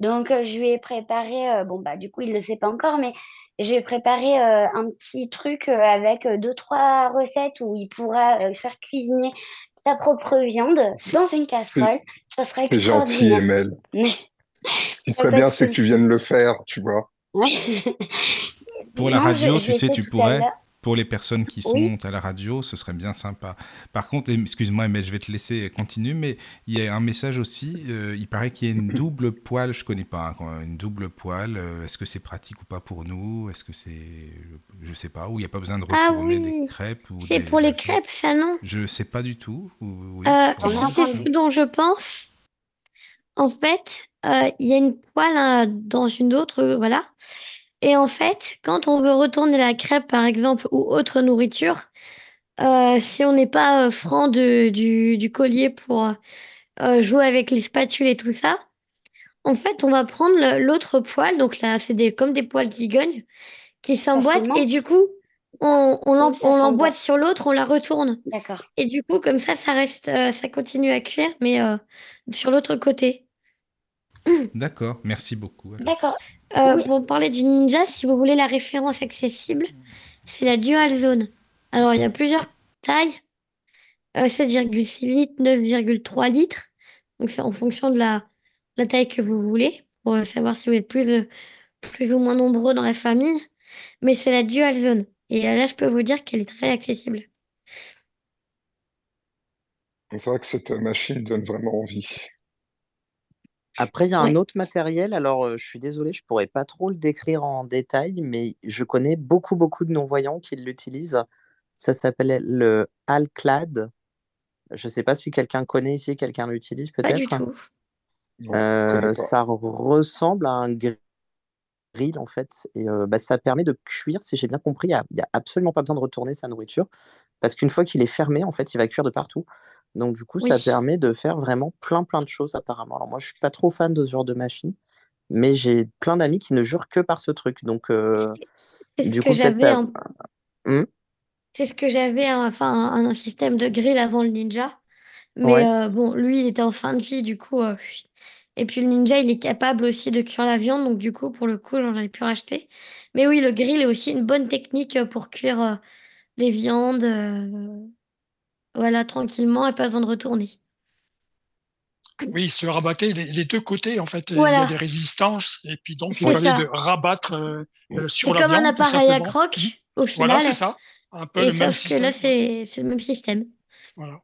Donc, je lui ai préparé, bon, bah, du coup, il ne le sait pas encore, mais je lui ai préparé un petit truc avec deux, trois recettes où il pourra faire cuisiner sa propre viande dans une casserole. Ça serait C'est gentil, Emel. Ce qui bien, c'est que tu viennes le faire, tu vois. Pour la radio, tu sais, tu pourrais pour les personnes qui sont à la radio, ce serait bien sympa. Par contre, excuse-moi, mais je vais te laisser continuer, mais il y a un message aussi, euh, il paraît qu'il y a une double poêle, je connais pas, hein, une double poêle, euh, est-ce que c'est pratique ou pas pour nous Est-ce que c'est, je sais pas, ou il n'y a pas besoin de ah retourner des crêpes C'est pour les crêpes, ça non? Je sais pas du tout. Euh, c'est ce dont je pense. En fait, il y a une poêle dans une autre, voilà. Et en fait, quand on veut retourner la crêpe, par exemple, ou autre nourriture, euh, si on n'est pas euh, franc de, du, du collier pour euh, jouer avec les spatules et tout ça, en fait, on va prendre l'autre poêle, donc là, c'est des, comme des poêles d'Igogne, qui s'emboîtent, et du coup, on, on l'emboîte sur l'autre, on la retourne. D'accord. Et du coup, comme ça, ça reste, ça continue à cuire, mais sur l'autre côté. D'accord, merci beaucoup. D'accord. Euh, pour parler du Ninja, si vous voulez la référence accessible, c'est la Dual Zone. Alors, il y a plusieurs tailles. 7,6 euh, litres, 9,3 litres. Donc, c'est en fonction de la, la taille que vous voulez, pour savoir si vous êtes plus, plus ou moins nombreux dans la famille. Mais c'est la Dual Zone. Et là, je peux vous dire qu'elle est très accessible. C'est vrai que cette machine donne vraiment envie. Après, il y a un autre matériel. Alors, je suis désolé, je pourrais pas trop le décrire en détail, mais je connais beaucoup, beaucoup de non-voyants qui l'utilisent. Ça s'appelle le Alclad. Je sais pas si quelqu'un connaît ici, quelqu'un l'utilise Pas du tout. ça ressemble à un grill en fait, et bah, ça permet de cuire. Si j'ai bien compris, il n'y a, absolument pas besoin de retourner sa nourriture parce qu'une fois qu'il est fermé, en fait, il va cuire de partout. Donc du coup, ça permet de faire vraiment plein, plein de choses apparemment. Alors moi, je suis pas trop fan de ce genre de machine, mais j'ai plein d'amis qui ne jurent que par ce truc. Donc C'est ce que j'avais mmh? C'est ce que j'avais, enfin, un, système de grill avant le Ninja. Mais bon, lui, il était en fin de vie, du coup. et puis le Ninja, il est capable aussi de cuire la viande, donc du coup, pour le coup, j'en ai pu racheter. Mais oui, le grill est aussi une bonne technique pour cuire les viandes. Voilà, tranquillement et pas besoin de retourner. Oui, se rabattait les, deux côtés, en fait. Il y a des résistances, et puis donc, il fallait de rabattre euh, euh, sur la C'est comme un appareil à croque, au final. Voilà, c'est ça. Un peu et le même système. que là, c'est le même système. Voilà.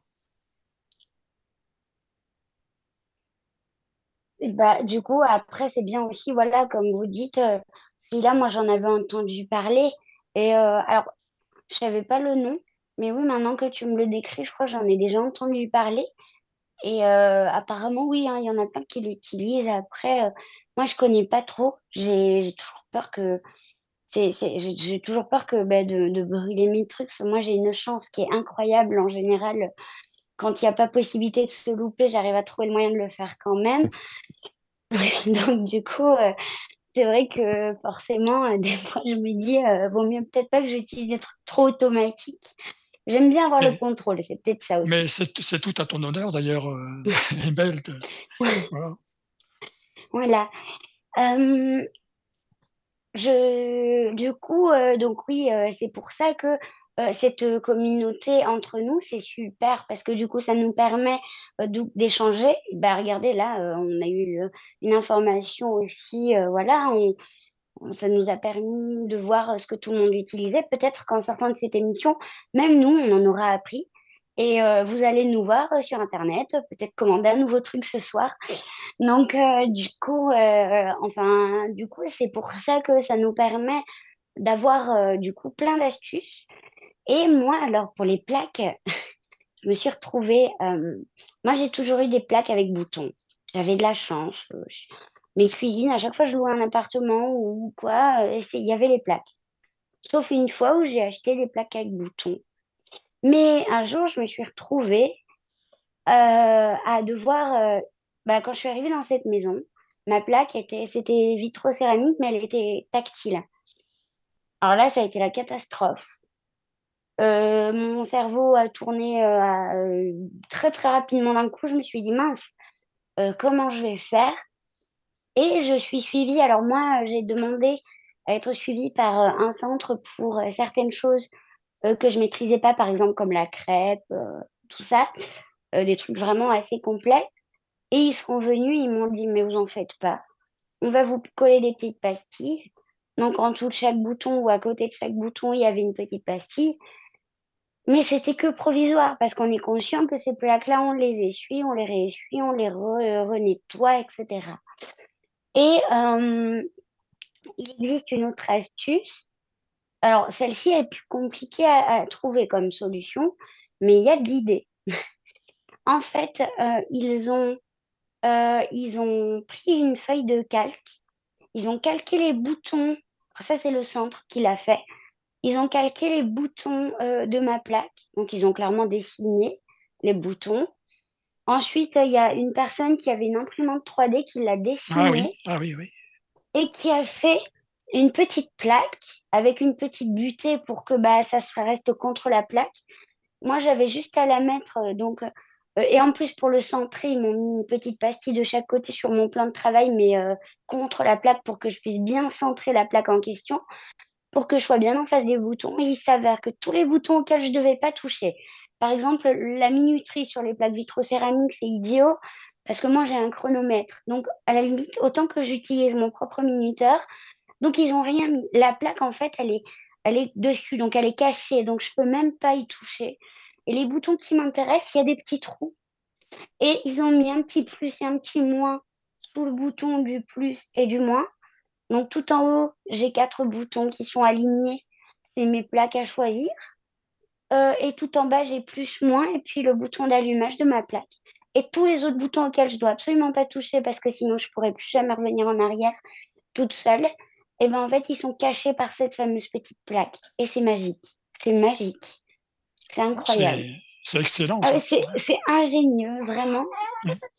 bah, du coup, après, c'est bien aussi, voilà, comme vous dites, euh, celui-là, moi, j'en avais entendu parler. Et alors, je savais pas le nom, mais oui, maintenant que tu me le décris, je crois que j'en ai déjà entendu parler. Et euh, apparemment, oui, hein, il y en a plein qui l'utilisent. Après, euh, moi, je connais pas trop. J'ai toujours peur que j'ai toujours peur que bah, de, de brûler mes trucs. moi, j'ai une chance qui est incroyable en général. Quand il n'y a pas possibilité de se louper, j'arrive à trouver le moyen de le faire quand même. Donc, du coup, euh, c'est vrai que forcément, des fois, je me dis, vaut mieux peut-être pas que j'utilise des trucs trop automatiques. J'aime bien avoir le contrôle, c'est peut-être ça aussi. Mais c'est tout à ton honneur d'ailleurs, euh, Voilà. je, du coup, euh, donc oui, euh, c'est pour ça que cette communauté entre nous, c'est super parce que du coup, ça nous permet d'échanger. Bah, regardez, là, on a eu une information aussi, voilà, ça nous a permis de voir ce que tout le monde utilisait. Peut-être qu'en sortant de cette émission, même nous, on en aura appris. Et vous allez nous voir sur Internet, peut-être commander un nouveau truc ce soir. Donc, du coup, enfin, du coup, c'est pour ça que ça nous permet d'avoir, du coup, plein d'astuces. Et moi, alors, pour les plaques, je me suis retrouvée. moi, j'ai toujours eu des plaques avec boutons. J'avais de la chance. Mes cuisines, à chaque fois que je louais un appartement ou quoi, il y avait les plaques. Sauf une fois où j'ai acheté des plaques avec boutons. Mais un jour, je me suis retrouvée euh, à devoir. Euh, bah, quand je suis arrivée dans cette maison, ma plaque était, c'était vitro-céramique, mais elle était tactile. Alors là, ça a été la catastrophe. Euh, mon cerveau a tourné très très rapidement d'un coup. Je me suis dit, mince, comment je vais faire? Et je suis suivie. Alors moi, j'ai demandé à être suivie par un centre pour certaines choses euh, que je maîtrisais pas, par exemple comme la crêpe, euh, tout ça, euh, des trucs vraiment assez complets. Et ils sont venus, ils m'ont dit, mais vous en faites pas. On va vous coller des petites pastilles. Donc en dessous de chaque bouton ou à côté de chaque bouton, il y avait une petite pastille. Mais c'était que provisoire parce qu'on est conscient que ces plaques-là, on les essuie, on les réessuie, on les renettoie, etc. Et il existe une autre astuce. Alors, celle-ci est plus compliquée à, trouver comme solution, mais il y a de l'idée. en fait, euh, ils, ont, euh, ils ont pris une feuille de calque, ils ont calqué les boutons, ça c'est le centre qui l'a fait, ils ont calqué les boutons euh, de ma plaque, donc ils ont clairement dessiné les boutons. Ensuite, il y a une personne qui avait une imprimante 3D qui l'a dessiné. Ah oui, ah oui, oui. Et qui a fait une petite plaque avec une petite butée pour que bah, ça se reste contre la plaque. Moi, j'avais juste à la mettre. Euh, donc, euh, et en plus, pour le centrer, ils m'ont mis une petite pastille de chaque côté sur mon plan de travail, mais euh, contre la plaque pour que je puisse bien centrer la plaque en question, pour que je sois bien en face des boutons. Et il s'avère que tous les boutons auxquels je ne devais pas toucher, par exemple, la minuterie sur les plaques vitrocéramiques, c'est idiot. Parce que moi, j'ai un chronomètre. Donc, à la limite, autant que j'utilise mon propre minuteur, donc, ils n'ont rien mis. La plaque, en fait, elle est, dessus, donc elle est cachée, donc je ne peux même pas y toucher. Et les boutons qui m'intéressent, il y a des petits trous. Et ils ont mis un petit plus et un petit moins sous le bouton du plus et du moins. Donc tout en haut, j'ai quatre boutons qui sont alignés. C'est mes plaques à choisir. Euh, et tout en bas, j'ai plus, moins et puis le bouton d'allumage de ma plaque. Et tous les autres boutons auxquels je dois absolument pas toucher parce que sinon je pourrais plus jamais revenir en arrière toute seule, et eh ben en fait, ils sont cachés par cette fameuse petite plaque. Et c'est magique. C'est magique. C'est incroyable. C'est excellent. Ah c'est ingénieux, vraiment.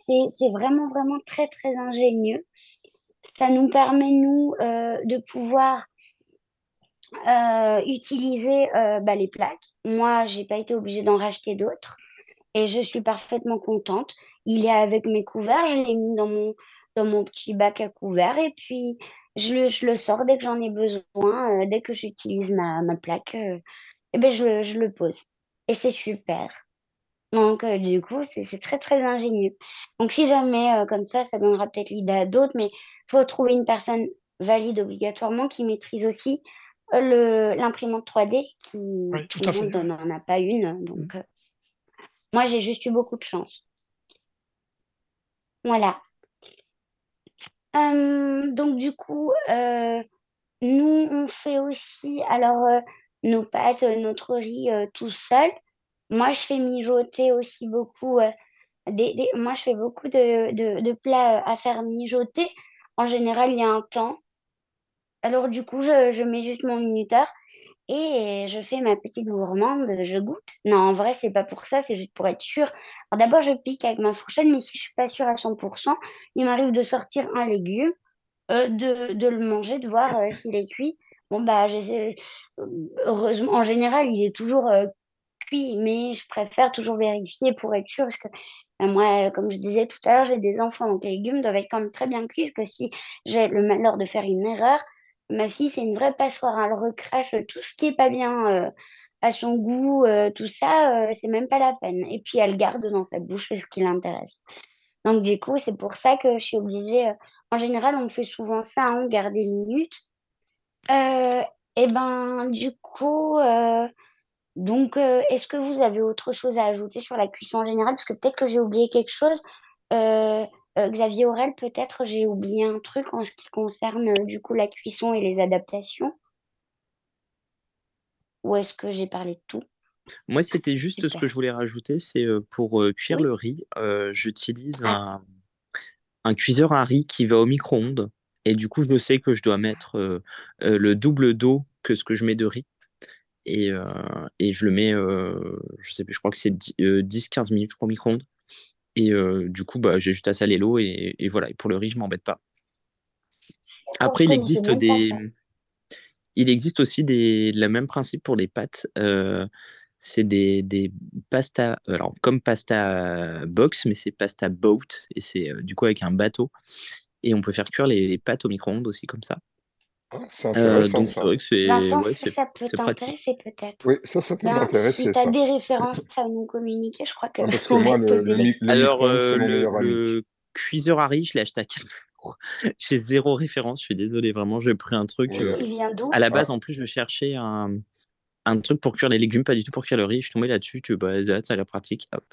C'est vraiment, vraiment très, très ingénieux. Ça nous permet, nous, euh, de pouvoir euh, utiliser euh, bah, les plaques. Moi, j'ai pas été obligée d'en racheter d'autres. Et je suis parfaitement contente. Il est avec mes couverts. Je l'ai mis dans mon, dans mon petit bac à couverts. Et puis, je le, sors dès que j'en ai besoin, euh, dès que j'utilise ma, plaque, et eh ben je, le pose. Et c'est super. Donc, du coup, c'est très, très ingénieux. Donc, si jamais, comme ça, ça donnera peut-être l'idée à d'autres, mais il faut trouver une personne valide obligatoirement qui maîtrise aussi l'imprimante 3D, qui n'en a pas une. Donc, mmh. moi, j'ai juste eu beaucoup de chance. Voilà. Euh, donc du coup, euh, nous, on fait aussi alors euh, nos pâtes, notre riz tout seul. Moi, je fais mijoter aussi beaucoup. Des, moi, je fais beaucoup de, de, plats à faire mijoter. En général, il y a un temps. Alors du coup, je, je mets juste mon minuteur et je fais ma petite gourmande, je goûte. Non, en vrai, c'est pas pour ça, c'est juste pour être sûr. Alors d'abord, je pique avec ma fourchette, mais si je suis pas sûre à 100%, il m'arrive de sortir un légume, euh, de, de, le manger, de voir euh, s'il est cuit. Bon, bah, heureusement, en général, il est toujours euh, cuit, mais je préfère toujours vérifier pour être sûre, parce que moi, comme je disais tout à l'heure, j'ai des enfants, donc les légumes doivent être quand même très bien cuits, parce que si j'ai le malheur de faire une erreur, Ma fille, c'est une vraie passoire. Elle recrache tout ce qui est pas bien euh, à son goût, tout ça, c'est même pas la peine. Et puis elle garde dans sa bouche ce qui l'intéresse. Donc du coup, c'est pour ça que je suis obligée. en général, on fait souvent ça, hein, on garde des minutes. et ben du coup, donc est-ce que vous avez autre chose à ajouter sur la cuisson en général? Parce que peut-être que j'ai oublié quelque chose. Xavier Aurel, peut-être j'ai oublié un truc en ce qui concerne du coup la cuisson et les adaptations. Ou est-ce que j'ai parlé de tout? Moi, c'était juste ce que je voulais rajouter, c'est pour cuire le riz, j'utilise ah. un, cuiseur à riz qui va au micro-ondes. Et du coup, je sais que je dois mettre le double d'eau que ce que je mets de riz. Et, je le mets, je sais plus, je crois que c'est 10-15 minutes au micro-ondes. Et du coup, bah, j'ai juste à saler l'eau et, voilà. Et pour le riz, je m'embête pas. Après, il existe des, il existe aussi des, le même principe pour les pâtes. Euh, c'est des, des pasta, alors comme pasta box, mais c'est pasta boat, et c'est euh, du coup avec un bateau. Et on peut faire cuire les, pâtes au micro-ondes aussi comme ça. Ah, c'est euh, intéressant. donc c'est vrai que c'est ouais, ça peut t'intéresser peut-être. Oui, ça, ça peut m'intéresser. Si tu as des références à nous communiquer, je crois que. Ah, parce que moi, le, le, Alors, le, cuiseur à riz, je l'ai acheté à J'ai zéro référence, je suis désolé, vraiment, j'ai pris un truc. Euh, d'où? à la base, en plus, je cherchais un, un, truc pour cuire les légumes, pas du tout pour cuire le riz. Je suis tombé là-dessus, tu, bah, ça a l'air pratique. Hop.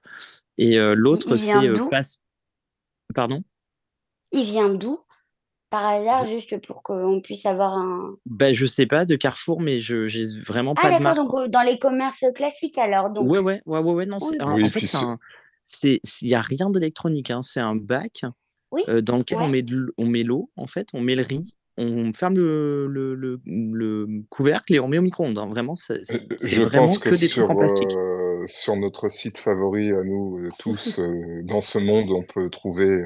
Et euh, l'autre, c'est. Euh, Pardon? Il vient d'où? Par hasard, juste pour qu'on puisse avoir un. Bah, je sais pas, de Carrefour, mais je j'ai vraiment ah, pas de marque. donc dans les commerces classiques alors. Donc... Ouais, ouais, ouais, ouais, non, en, fait, il n'y a rien d'électronique, hein, c'est un bac dans lequel on met on met l'eau, en fait, on met le riz, on ferme le, le, le, couvercle et on met au micro-ondes. Hein. Vraiment, c'est vraiment que, des trucs en plastique. sur notre site favori à nous tous, dans ce monde, on peut trouver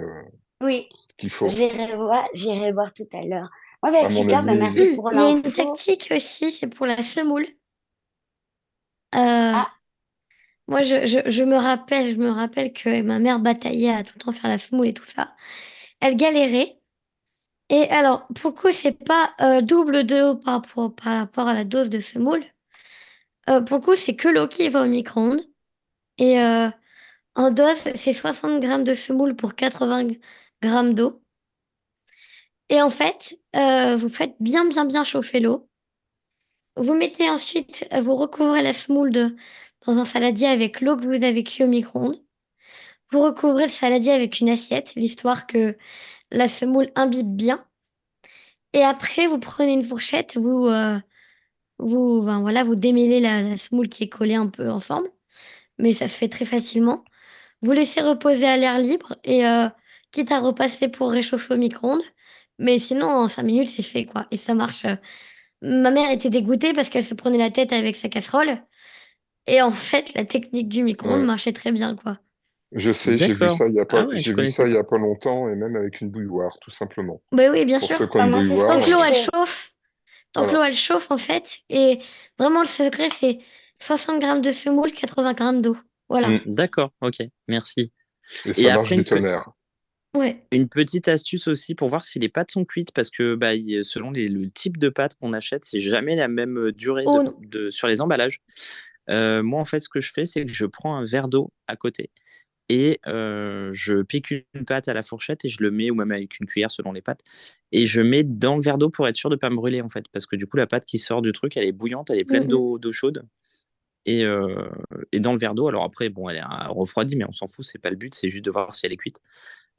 oui. ce qu'il faut. J'irai voir, j'irai voir tout à l'heure. Ouais, bah, super, bah, merci pour Il y a une tactique aussi, c'est pour la semoule. Ah. Moi, je, je, me rappelle, je me rappelle que ma mère bataillait à tout le temps faire la semoule et tout ça. Elle galérait. Et alors, pour le coup, c'est pas euh, double de eau par rapport, par rapport à la dose de semoule. Euh, pour le coup, c'est que l'eau qui va au micro-ondes. Et euh, en dose, c'est 60 grammes de semoule pour 80 grammes d'eau. Et en fait, vous faites bien, bien, bien chauffer l'eau. Vous mettez ensuite, vous recouvrez la semoule de, dans un saladier avec l'eau que vous avez cuit au micro-ondes. Vous recouvrez le saladier avec une assiette, l'histoire que la semoule imbibe bien. Et après, vous prenez une fourchette, vous, euh, vous, voilà, vous démêlez la, semoule qui est collée un peu ensemble, mais ça se fait très facilement. Vous laissez reposer à l'air libre et euh, quitte à repasser pour réchauffer au micro-ondes. Mais sinon, en 5 minutes, c'est fait, quoi. Et ça marche. Euh. Ma mère était dégoûtée parce qu'elle se prenait la tête avec sa casserole. Et en fait, la technique du micro-ondes marchait très bien, quoi. Je sais, j'ai vu ça il y a pas, ah j'ai vu ça il y a pas longtemps et même avec une bouilloire, tout simplement. Bah oui, bien sûr. Tant que l'eau elle chauffe, tant que l'eau elle chauffe en fait, et vraiment le secret c'est 60 grammes de semoule, 80 grammes d'eau. Voilà. Mmh, d'accord, ok, merci. Et ça marche du tonnerre. Ouais. Une petite astuce aussi pour voir si les pâtes sont cuites, parce que bah, selon le type de pâte qu'on achète, c'est jamais la même durée oh de, sur les emballages. Euh, moi, en fait, ce que je fais, c'est que je prends un verre d'eau à côté et euh, je pique une pâte à la fourchette et je le mets, ou même avec une cuillère selon les pâtes, et je mets dans le verre d'eau pour être sûr de ne pas me brûler, en fait, parce que du coup, la pâte qui sort du truc, elle est bouillante, elle est pleine mmh d'eau chaude. Et, euh, et, dans le verre d'eau, alors après, bon, elle est refroidie, mais on s'en fout, c'est pas le but, c'est juste de voir si elle est cuite.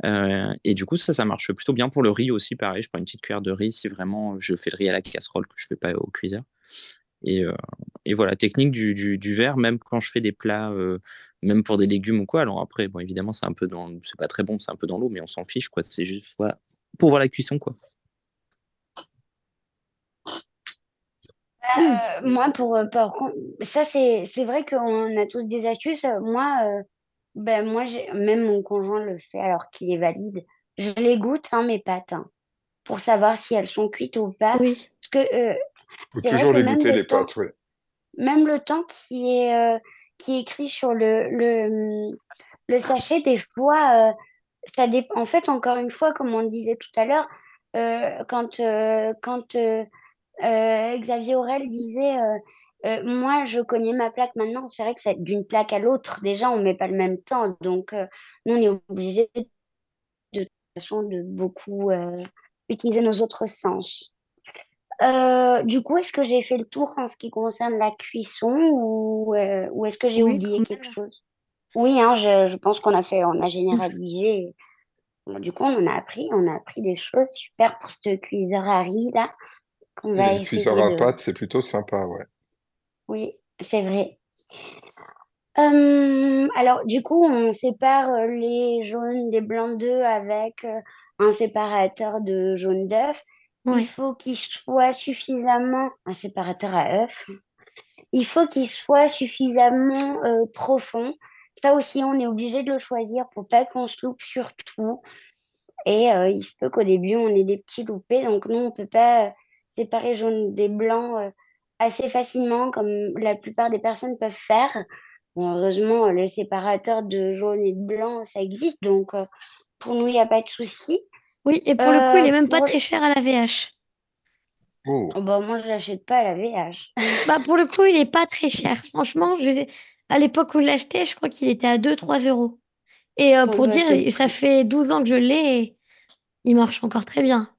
Et du coup, ça, ça marche plutôt bien pour le riz aussi, pareil, je prends une petite cuillère de riz si vraiment je fais le riz à la casserole, que je fais pas au cuiseur. Et, et voilà, technique du, du, verre, même quand je fais des plats, même pour des légumes ou quoi. Alors après, bon, évidemment, c'est un peu dans, c'est pas très bon, c'est un peu dans l'eau, mais on s'en fiche, quoi. C'est juste pour voir la cuisson, quoi. Euh, moi, pour, ça, c'est, c'est vrai qu'on a tous des astuces. Moi, ben, moi même mon conjoint le fait alors qu'il est valide. Je les goûte, hein, mes pâtes, hein, pour savoir si elles sont cuites ou pas. Oui. Parce que faut toujours les goûter, les pâtes, oui. Même le temps qui est, euh, qui est écrit sur le, le, le sachet, des fois, euh, ça dépend. En fait, encore une fois, comme on disait tout à l'heure, euh, quand, quand Xavier Aurel disait Moi, je connais ma plaque maintenant. C'est vrai que c'est d'une plaque à l'autre. Déjà, on ne met pas le même temps. Donc, nous, on est obligé de, toute façon de beaucoup utiliser nos autres sens. du coup, est-ce que j'ai fait le tour en ce qui concerne la cuisson ou, ou est-ce que j'ai oublié quelque chose? Oui, hein, je, je, pense qu'on a fait, on a généralisé. du coup, on en a appris, on a appris des choses super pour ce cuiseur Harry là. Qu'on va Et cuiseur à pâte, c'est plutôt sympa, ouais. Oui, c'est vrai. alors, du coup, on sépare les jaunes des blancs d'œufs avec un séparateur de jaune d'œuf. Il faut qu'il soit suffisamment, un séparateur à œufs, il faut qu'il soit suffisamment profond. Ça aussi, on est obligé de le choisir pour pas qu'on se loupe sur tout. Et il se peut qu'au début, on ait des petits loupés. Donc, nous, on peut pas séparer jaune des blancs assez facilement, comme la plupart des personnes peuvent faire. heureusement, le séparateur de jaune et de blanc, ça existe. Donc, pour nous, il n'y a pas de souci. Oui, et pour le coup, il est même pas très cher à la VH. Oh. oh. Bah, moi, je l'achète pas à la VH. Bah, pour le coup, il est pas très cher. Franchement, je... à l'époque où je l'achetais, je crois qu'il était à 2-3 euros. Et euh, pour bah, dire, ça fait 12 ans que je l'ai et il marche encore très bien.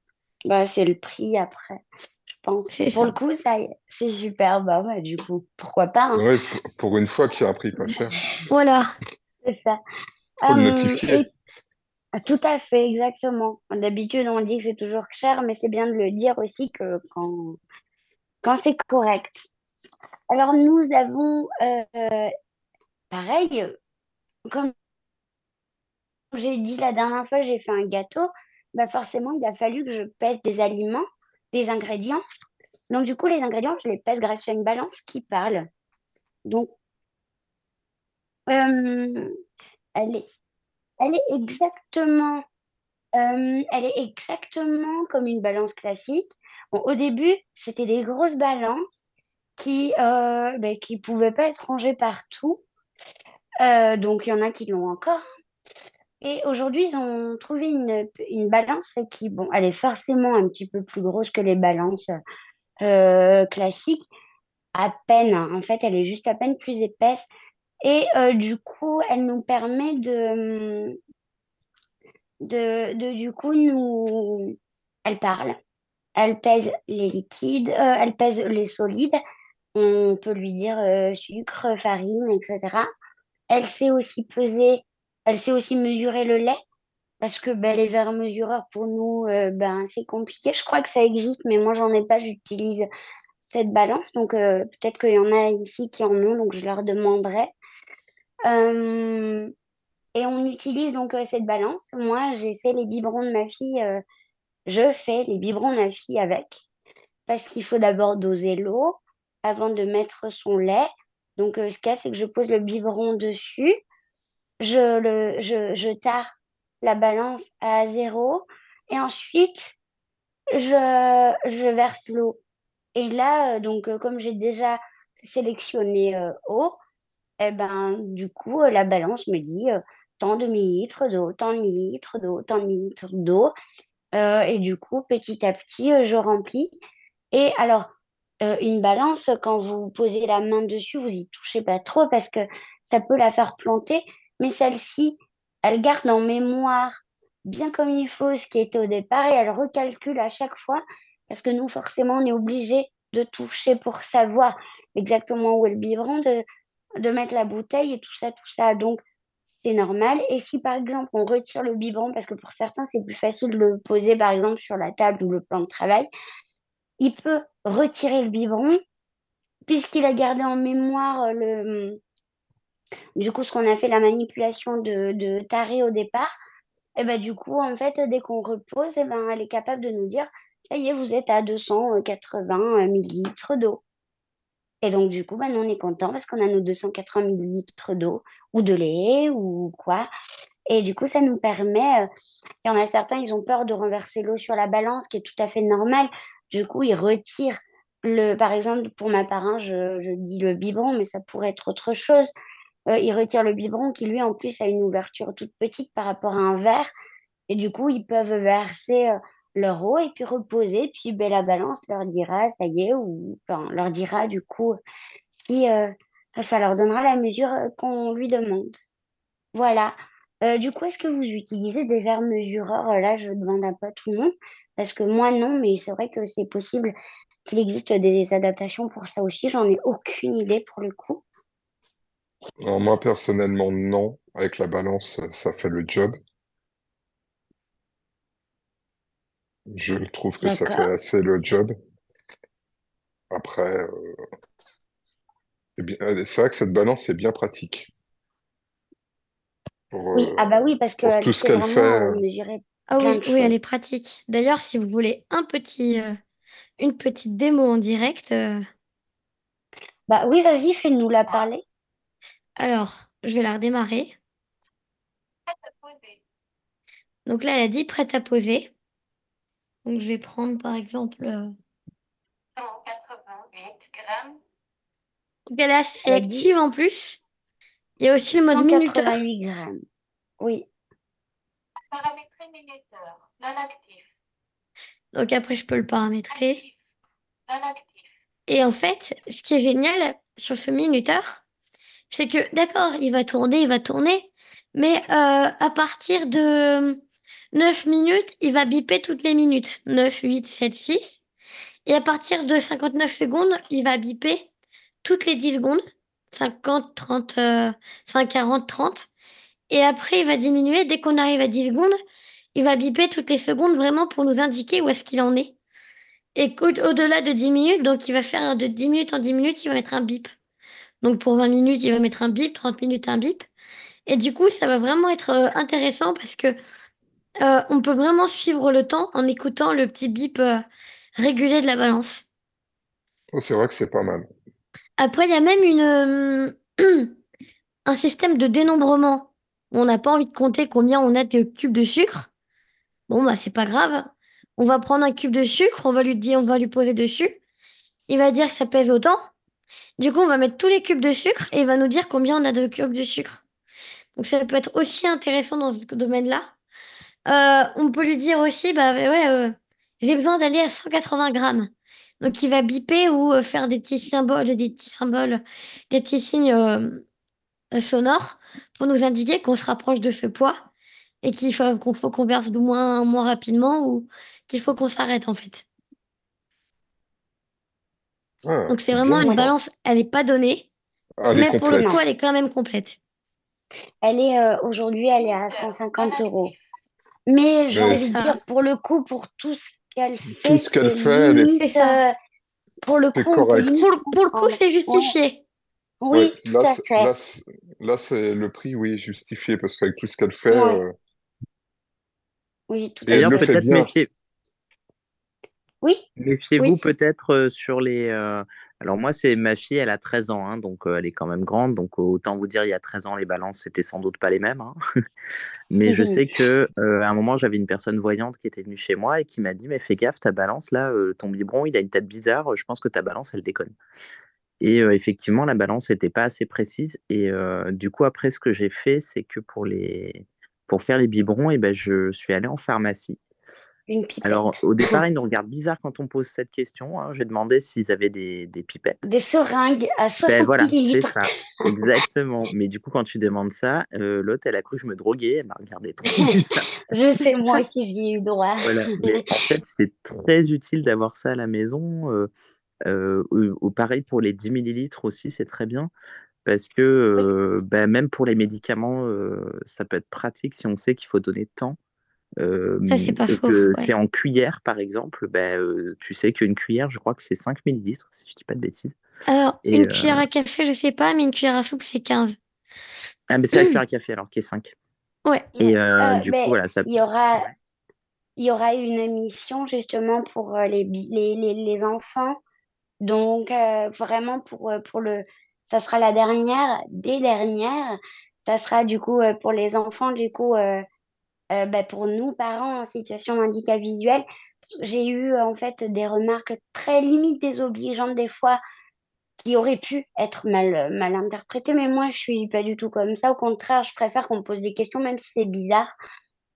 Bah, c'est le prix après, je pense. Pour le coup, ça, c'est super. Bah, ouais, du coup, pourquoi pas. Hein. pour une fois qu'il y a un prix pas cher. Voilà. C'est ça. Faut le euh, notifier. Tout à fait, exactement. D'habitude, on dit que c'est toujours cher, mais c'est bien de le dire aussi que quand, quand c'est correct. Alors, nous avons, euh, pareil, comme j'ai dit la dernière fois, j'ai fait un gâteau, bah forcément, il a fallu que je pèse des aliments, des ingrédients. Donc, du coup, les ingrédients, je les pèse grâce à une balance qui parle. Donc, euh, elle est elle est exactement, euh, elle est exactement comme une balance classique. au début, c'était des grosses balances qui ne euh, qui pouvaient pas être rangées partout. Donc, il y en a qui l'ont encore. Et aujourd'hui, ils ont trouvé une, une, balance qui, bon, elle est forcément un petit peu plus grosse que les balances classiques. À peine, hein. en fait, elle est juste à peine plus épaisse. Et euh, du coup, elle nous permet de, de, de, du coup, nous, elle parle. Elle pèse les liquides, euh, elle pèse les solides. On peut lui dire euh, sucre, farine, etc. Elle sait aussi peser, elle sait aussi mesurer le lait parce que ben, les verres mesureurs pour nous, ben, c'est compliqué. Je crois que ça existe, mais moi, j'en ai pas. J'utilise cette balance. Donc, peut-être qu'il y en a ici qui en ont, donc je leur demanderai. Euh, et on utilise donc euh, cette balance. Moi, j'ai fait les biberons de ma fille. Euh, je fais les biberons de ma fille avec. Parce qu'il faut d'abord doser l'eau avant de mettre son lait. Donc, ce qu'il y a, c'est que je pose le biberon dessus. Je, le, je, je tare la balance à zéro. Et ensuite, je, je verse l'eau. Et là, donc, comme j'ai déjà sélectionné eau, eh ben, du coup, euh, la balance me dit euh, tant de millilitres d'eau, tant de millilitres d'eau, tant de millilitres d'eau. Euh, et du coup, petit à petit, je remplis. Et alors, une balance, quand vous posez la main dessus, vous y touchez pas trop parce que ça peut la faire planter. Mais celle-ci, elle garde en mémoire bien comme il faut ce qui était au départ et elle recalcule à chaque fois parce que nous, forcément, on est obligé de toucher pour savoir exactement où est le biberon, de, de mettre la bouteille et tout ça, tout ça. Donc, c'est normal. Et si par exemple on retire le biberon, parce que pour certains c'est plus facile de le poser par exemple sur la table ou le plan de travail, il peut retirer le biberon puisqu'il a gardé en mémoire le, du coup ce qu'on a fait la manipulation de, de taré au départ. Et ben du coup en fait dès qu'on repose, et ben, elle est capable de nous dire ça y est vous êtes à 280 millilitres d'eau. Et donc, du coup, nous, on est content parce qu'on a nos 280 millilitres d'eau ou de lait ou quoi. Et du coup, ça nous permet. Euh, il y en a certains, ils ont peur de renverser l'eau sur la balance, qui est tout à fait normal. Du coup, ils retirent le. Par exemple, pour ma parrain, je, je dis le biberon, mais ça pourrait être autre chose. Euh, ils retirent le biberon qui, lui, en plus, a une ouverture toute petite par rapport à un verre. Et du coup, ils peuvent verser leur eau et puis reposer. Puis ben, la balance leur dira, ça y est, ou enfin, leur dira du coup si ça leur donnera la mesure qu'on lui demande. Voilà. du coup, est-ce que vous utilisez des verres mesureurs? Là, je demande un peu tout le monde, parce que moi, non, mais c'est vrai que c'est possible qu'il existe des adaptations pour ça aussi. J'en ai aucune idée pour le coup. Moi, personnellement, non. Avec la balance, ça fait le job. Je trouve que ça fait assez le job. Après, euh, c'est vrai que cette balance est bien pratique. oui, ah bah oui, parce que tout ce qu'elle fait. Euh, ah oui, oui, elle est pratique. D'ailleurs, si vous voulez un petit, euh, une petite démo en direct. Bah oui, vas-y, fais-nous la parler. Alors, je vais la redémarrer. Donc là, elle a dit prête à poser. Donc je vais prendre par exemple. Euh, Donc elle est assez réactive en plus. Il y a aussi le mode minuteur. 188 grammes. Oui. Donc après, je peux le paramétrer. Et en fait, ce qui est génial sur ce minuteur, c'est que d'accord, il va tourner, il va tourner, mais euh, à partir de 9 minutes, il va biper toutes les minutes. 9, 8, 7, 6. Et à partir de 59 secondes, il va biper toutes les 10 secondes. 50, 30, 5, 40, 30. Et après, il va diminuer. Dès qu'on arrive à 10 secondes, il va biper toutes les secondes vraiment pour nous indiquer où est-ce qu'il en est. Et au-delà de 10 minutes, donc il va faire de 10 minutes en 10 minutes, il va mettre un bip. Donc pour 20 minutes, il va mettre un bip, 30 minutes, un bip. Et du coup, ça va vraiment être euh, intéressant parce que euh, on peut vraiment suivre le temps en écoutant le petit bip euh, régulier de la balance. C'est vrai que c'est pas mal. Après, il y a même une, euh, un système de dénombrement. On n'a pas envie de compter combien on a de cubes de sucre. Bon, bah, c'est pas grave. On va prendre un cube de sucre, on va lui dire, on va lui poser dessus. Il va dire que ça pèse autant. Du coup, on va mettre tous les cubes de sucre et il va nous dire combien on a de cubes de sucre. Donc, ça peut être aussi intéressant dans ce domaine-là. Euh, on peut lui dire aussi, bah ouais, euh, j'ai besoin d'aller à 180 grammes. Donc il va biper ou euh, faire des petits symboles, des petits symboles, des petits signes sonores pour nous indiquer qu'on se rapproche de ce poids et qu'il faut qu'on verse moins, moins rapidement ou qu'il faut qu'on s'arrête en fait. Ah, Donc c'est vraiment une balance, elle n'est pas donnée, ah, mais pour le coup, elle est quand même complète. Elle est aujourd'hui, elle est à 150 euros. Mais j'ai envie de dire, pour le coup, pour tout ce qu'elle fait, tout ce qu'elle fait, c'est ça. Pour le coup, pour, le coup, c'est justifié. Oui, là, tout à fait. Là, c'est le prix, oui, justifié, parce qu'avec tout ce qu'elle fait. Euh, oui, tout à fait. D'ailleurs, peut-être méfier. Oui. Méfiez-vous peut-être euh, sur les. Euh, alors moi, c'est ma fille, elle a 13 ans, hein, donc elle est quand même grande. Donc autant vous dire, il y a 13 ans, les balances, c'était sans doute pas les mêmes. Hein. mais je sais que à un moment, j'avais une personne voyante qui était venue chez moi et qui m'a dit, mais fais gaffe, ta balance là, ton biberon, il a une tête bizarre. Je pense que ta balance, elle déconne. Et effectivement, la balance n'était pas assez précise. Et du coup, après, ce que j'ai fait, c'est que pour les pour faire les biberons, et eh ben, je suis allé en pharmacie alors, au départ, ils nous regardent bizarre quand on pose cette question. Hein. J'ai demandé s'ils avaient des, des, pipettes. Des seringues à 60 ben voilà, c'est ça. Exactement. Mais du coup, quand tu demandes ça, euh, l'autre, elle a cru que je me droguais. Elle m'a regardé trop. je sais, moi aussi, j'y ai eu droit. voilà. en fait, c'est très utile d'avoir ça à la maison. Euh, euh, ou, pareil pour les 10 millilitres aussi, c'est très bien. Parce que ben, même pour les médicaments, ça peut être pratique si on sait qu'il faut donner de temps c'est pas faux. C'est en cuillère, par exemple. Ben, tu sais qu'une cuillère, je crois que c'est 5 millilitres, si je dis pas de bêtises. Alors, une cuillère à café, je sais pas, mais une cuillère à soupe, c'est 15. Ah, mais c'est la cuillère à café alors qui est 5. Ouais. Et du coup, voilà, ça. Il y aura, il y aura une émission justement pour les, les, les, les enfants. Donc, vraiment, pour, pour le. Ça sera la dernière, des dernières. Ça sera du coup pour les enfants, du coup. Euh, bah, pour nous, parents en situation de visuel, j'ai eu en fait des remarques très limites désobligeantes des fois qui auraient pu être mal, mal interprétées, mais moi je suis pas du tout comme ça. Au contraire, je préfère qu'on me pose des questions, même si c'est bizarre.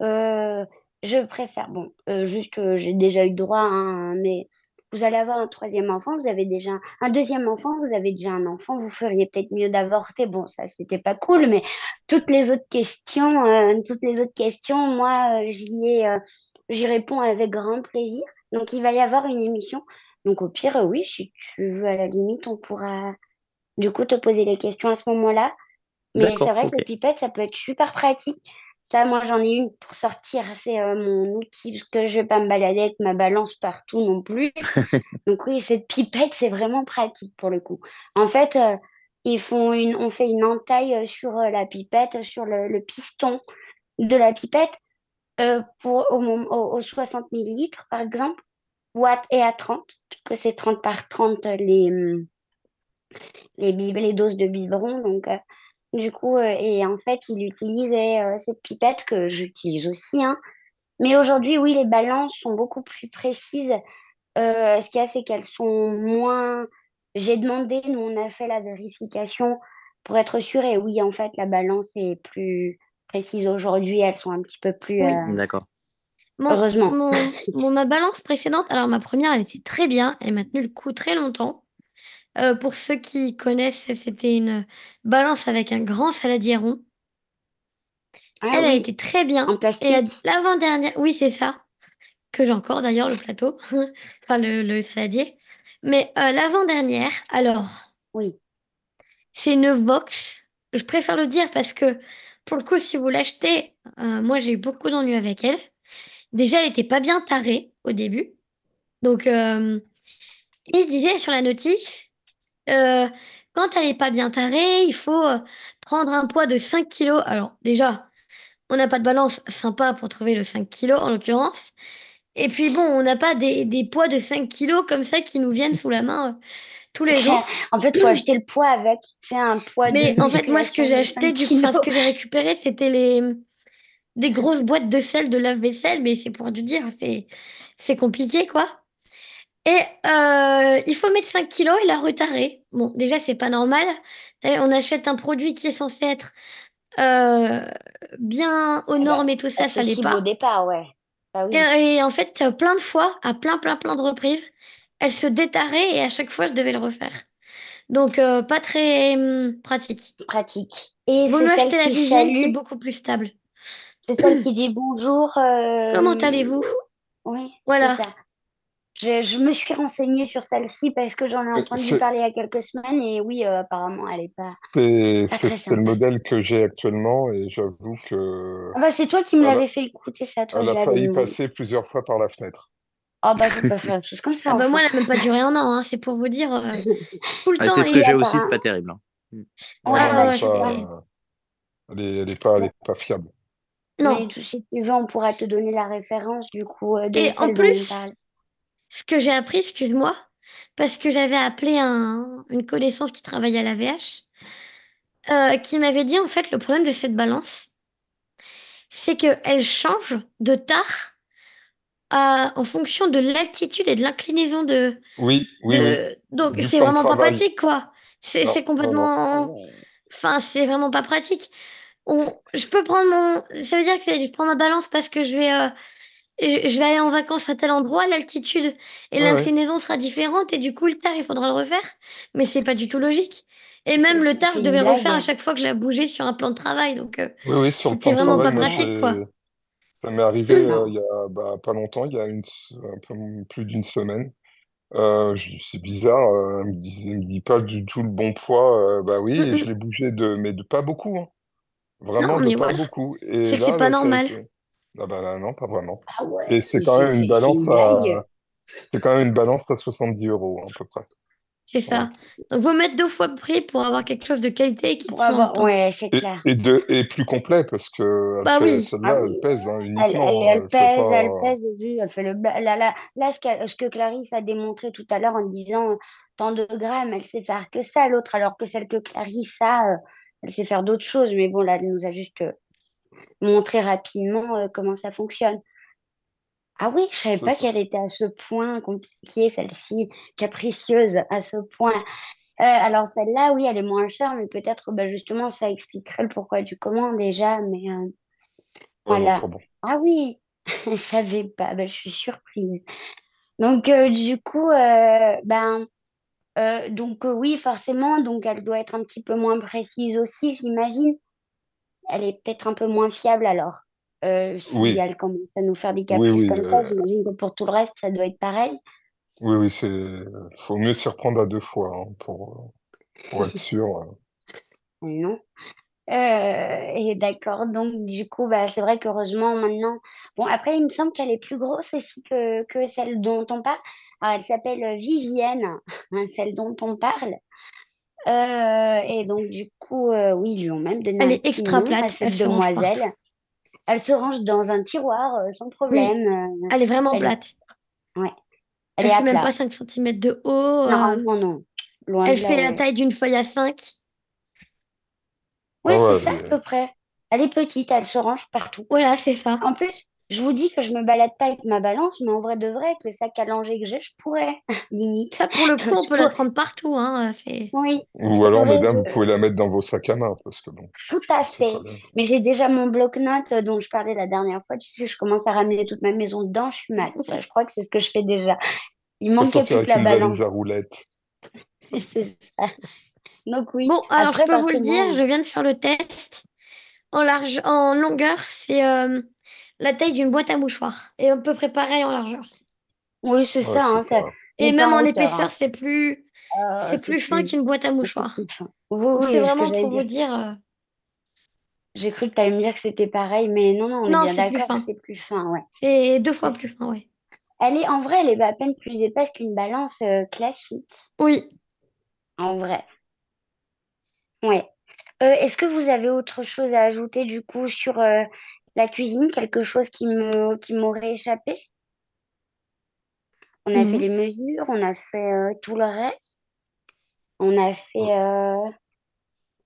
Euh, je préfère, bon, juste, j'ai déjà eu droit, hein, mais vous allez avoir un troisième enfant, vous avez déjà un, deuxième enfant, vous avez déjà un enfant, vous feriez peut-être mieux d'avorter. Bon, ça, c'était pas cool, mais toutes les autres questions, toutes les autres questions, moi, j'y ai, j'y réponds avec grand plaisir. Donc, il va y avoir une émission. Donc, au pire, oui, si tu veux, à la limite, on pourra du coup te poser les questions à ce moment-là. Mais c'est vrai que le pipette, ça peut être super pratique. Ça, moi, j'en ai une pour sortir. C'est euh, mon outil parce que je vais pas me balader avec ma balance partout non plus. Donc oui, cette pipette, c'est vraiment pratique pour le coup. En fait, euh, ils font une, on fait une entaille euh, sur la pipette, sur le, piston de la pipette pour au, au, 60 millilitres, par exemple, watt et à 30, puisque c'est 30 par 30 les, les, les doses de biberon. Donc, du coup, euh, et en fait, il utilisait euh, cette pipette que j'utilise aussi. Hein. Mais aujourd'hui, oui, les balances sont beaucoup plus précises. Euh, ce qu'il y a, c'est qu'elles sont moins. J'ai demandé, nous, on a fait la vérification pour être sûr. Et oui, en fait, la balance est plus précise aujourd'hui. Elles sont un petit peu plus. D'accord. Heureusement. ma balance précédente, alors ma première, elle était très bien. Elle m'a tenu le coup très longtemps. Euh, pour ceux qui connaissent, c'était une balance avec un grand saladier rond. Ah Elle a été très bien. En Et l'avant-dernière, oui, c'est ça, que j'ai encore d'ailleurs le plateau, enfin le, saladier. Mais euh, l'avant-dernière, alors, Oui. c'est une box. Je préfère le dire parce que pour le coup, si vous l'achetez, euh, moi j'ai eu beaucoup d'ennuis avec elle. Déjà, elle était pas bien tarée au début. Donc, il disait sur la notice euh, quand elle est pas bien tarée, il faut, euh, prendre un poids de 5 kilos. Alors déjà, on n'a pas de balance sympa pour trouver le 5 kilos en l'occurrence et puis bon, on n'a pas des poids de 5 kilos comme ça qui nous viennent sous la main, euh, tous les jours. En fait, il faut acheter le poids avec. C'est un poids Mais en fait, moi, ce que j'ai acheté, du coup, ce que j'ai récupéré, c'était les des grosses boîtes de sel, de lave-vaisselle, mais c'est pour te dire, c'est compliqué, quoi. Et euh, il faut mettre 5 kilos et la retarer. Bon, déjà, c'est pas normal. On achète un produit qui est censé être euh, bien aux eh ben, normes et tout ça, ça l'est pas. au départ, ouais. Bah et, en fait, plein de fois, à plein, plein, plein de reprises, elle se détarait et à chaque fois, je devais le refaire. Donc, euh, pas très hum, pratique. Pratique. Et Vaut mieux acheter la Vivienne qui est beaucoup plus stable. C'est celle qui dit bonjour. Comment allez-vous? Oui. Voilà. Je, me suis renseignée sur celle-ci parce que j'en ai entendu parler il y a quelques semaines et oui, euh, apparemment, elle n'est pas, C'est le modèle que j'ai actuellement et j'avoue que Ah bah, c'est toi qui me l'avais fait écouter ça, toi, elle a failli passer plusieurs fois par la fenêtre. Ah bah, faut pas faire une chose comme ça. Ah bah, moi, elle n'a même pas duré un an, hein, c'est pour vous dire. Euh, tout le temps. c'est ce que j'ai aussi, c'est pas terrible. hein. Mm. elle est, pas, elle est pas fiable. Non. si tu veux, on pourra te donner la référence du coup euh, de Et en plus, ce que j'ai appris, excuse-moi, parce que j'avais appelé une connaissance qui travaille à la VH, euh, qui m'avait dit en fait le problème de cette balance, c'est qu'elle change de tard en fonction de l'altitude et de l'inclinaison de. Oui, oui, oui. Donc c'est vraiment pas pratique, quoi. C'est complètement. Enfin, c'est vraiment pas pratique. On... Je peux prendre mon. Ça veut dire que je prends ma balance parce que je vais euh, je vais aller en vacances à tel endroit, l'altitude et l'inclinaison sera différente et du coup le tard il faudra le refaire, mais c'est pas du tout logique. Et même le tard je devais le refaire à chaque fois que j'ai bougé sur un plan de travail, donc euh, c'était vraiment pas pratique quoi. Ça m'est arrivé euh, il y a bah, pas longtemps, il y a une, un peu plus d'une semaine. Euh, c'est bizarre, euh, me dit, me dit pas du tout le bon poids. bah oui, et je l'ai bougé de, mais de pas beaucoup, hein. Vraiment de pas beaucoup. C'est que c'est pas normal. Ah bah non, pas vraiment. Ah Et c'est quand même une balance à, c'est quand même une balance à 70 euros à peu près. C'est ça. Donc, vous mettre deux fois le prix pour avoir quelque chose de qualité qui tient Ouais, c'est clair. Et, de, et plus complet parce que bah oui. celle-là, ah elle pèse hein, uniquement. Elle, hein, elle, pèse, elle pèse, vu, elle fait le, là, là, là ce, que, ce que Clarisse a démontré tout à l'heure en disant tant de grammes, elle sait faire que ça, l'autre, alors que celle que Clarisse a, euh, elle sait faire d'autres choses. Mais bon, là, elle nous a juste euh, montrer rapidement euh, comment ça fonctionne. Ah oui, je savais pas qu'elle était à ce point compliquée, celle-ci, capricieuse à ce point. Euh, alors celle-là, oui, elle est moins chère, mais peut-être bah, justement ça expliquerait le pourquoi du comment déjà. Mais euh, voilà. Ah oui, Je savais pas, ben, je suis surprise. Donc, euh, du coup, ben, donc oui, forcément, donc elle doit être un petit peu moins précise aussi, j'imagine. Elle est peut-être un peu moins fiable alors. si Oui, elle commence à nous faire des oui, caprices oui. comme ça, j'imagine que pour tout le reste, ça doit être pareil. Oui, oui, c'est. Faut mieux s'y reprendre à deux fois hein, pour, pour être sûr. Non. Euh, et d'accord, donc du coup, bah, c'est vrai qu'heureusement maintenant. Bon, après, il me semble qu'elle est plus grosse aussi que, que celle dont on parle. Alors, elle s'appelle Vivienne, hein, celle dont on parle. Euh, et donc, du coup, euh, oui, ils lui ont même donné Elle un est petit extra nom à plate, cette elle se range partout. demoiselle. Elle se range dans un tiroir euh, sans Oui, problème. euh, elle est vraiment elle est, plate. ouais, elle Elle est à fait même plat. pas 5 cm de haut. Non, euh, non, non, loin elle de là, fait la ouais. taille d'une feuille à 5. Oui, Ah c'est ouais, ça à peu près. Elle est petite, elle se range partout. Voilà, c'est ça. En plus, je vous dis que je me balade pas avec ma balance, mais en vrai de vrai, avec le sac à langer que j'ai, je pourrais, limite. Ça, pour le coup, on peut la prendre partout. Hein. Oui, Ou je alors, pourrais, mesdames, vous pouvez la mettre dans vos sacs à main, parce que bon, tout à fait. Mais j'ai déjà mon bloc-notes euh, dont je parlais la dernière fois. Tu sais, je commence à ramener toute ma maison dedans, je suis mal. Enfin, je crois que c'est ce que je fais déjà. Il manquait plus que la balance. à roulettes. C'est ça. Donc oui. Bon, alors je peux vous le dire, je viens de faire le test. En large, en longueur, c'est euh, la taille d'une boîte à mouchoirs. Et à peu près pareil en largeur. oui, c'est Ouais, ça, hein, ça, Et même en épaisseur, hein. c'est plus, Euh, c'est c'est plus fin qu'une boîte à mouchoirs. Oui, c'est vraiment pour vous dire. euh, J'ai cru que tu allais me dire que c'était pareil, mais non, non, on est bien c'est plus d'accord, fin. c'est plus fin, ouais. C'est deux fois plus fin, ouais. Elle est, en vrai, elle est à peine plus épaisse qu'une balance euh, classique, Oui. en vrai. Ouais. Euh, est-ce que vous avez autre chose à ajouter du coup sur euh, la cuisine, quelque chose qui me, qui m'aurait échappé? On a fait Mhm. les mesures, on a fait euh, tout le reste, on a fait. euh,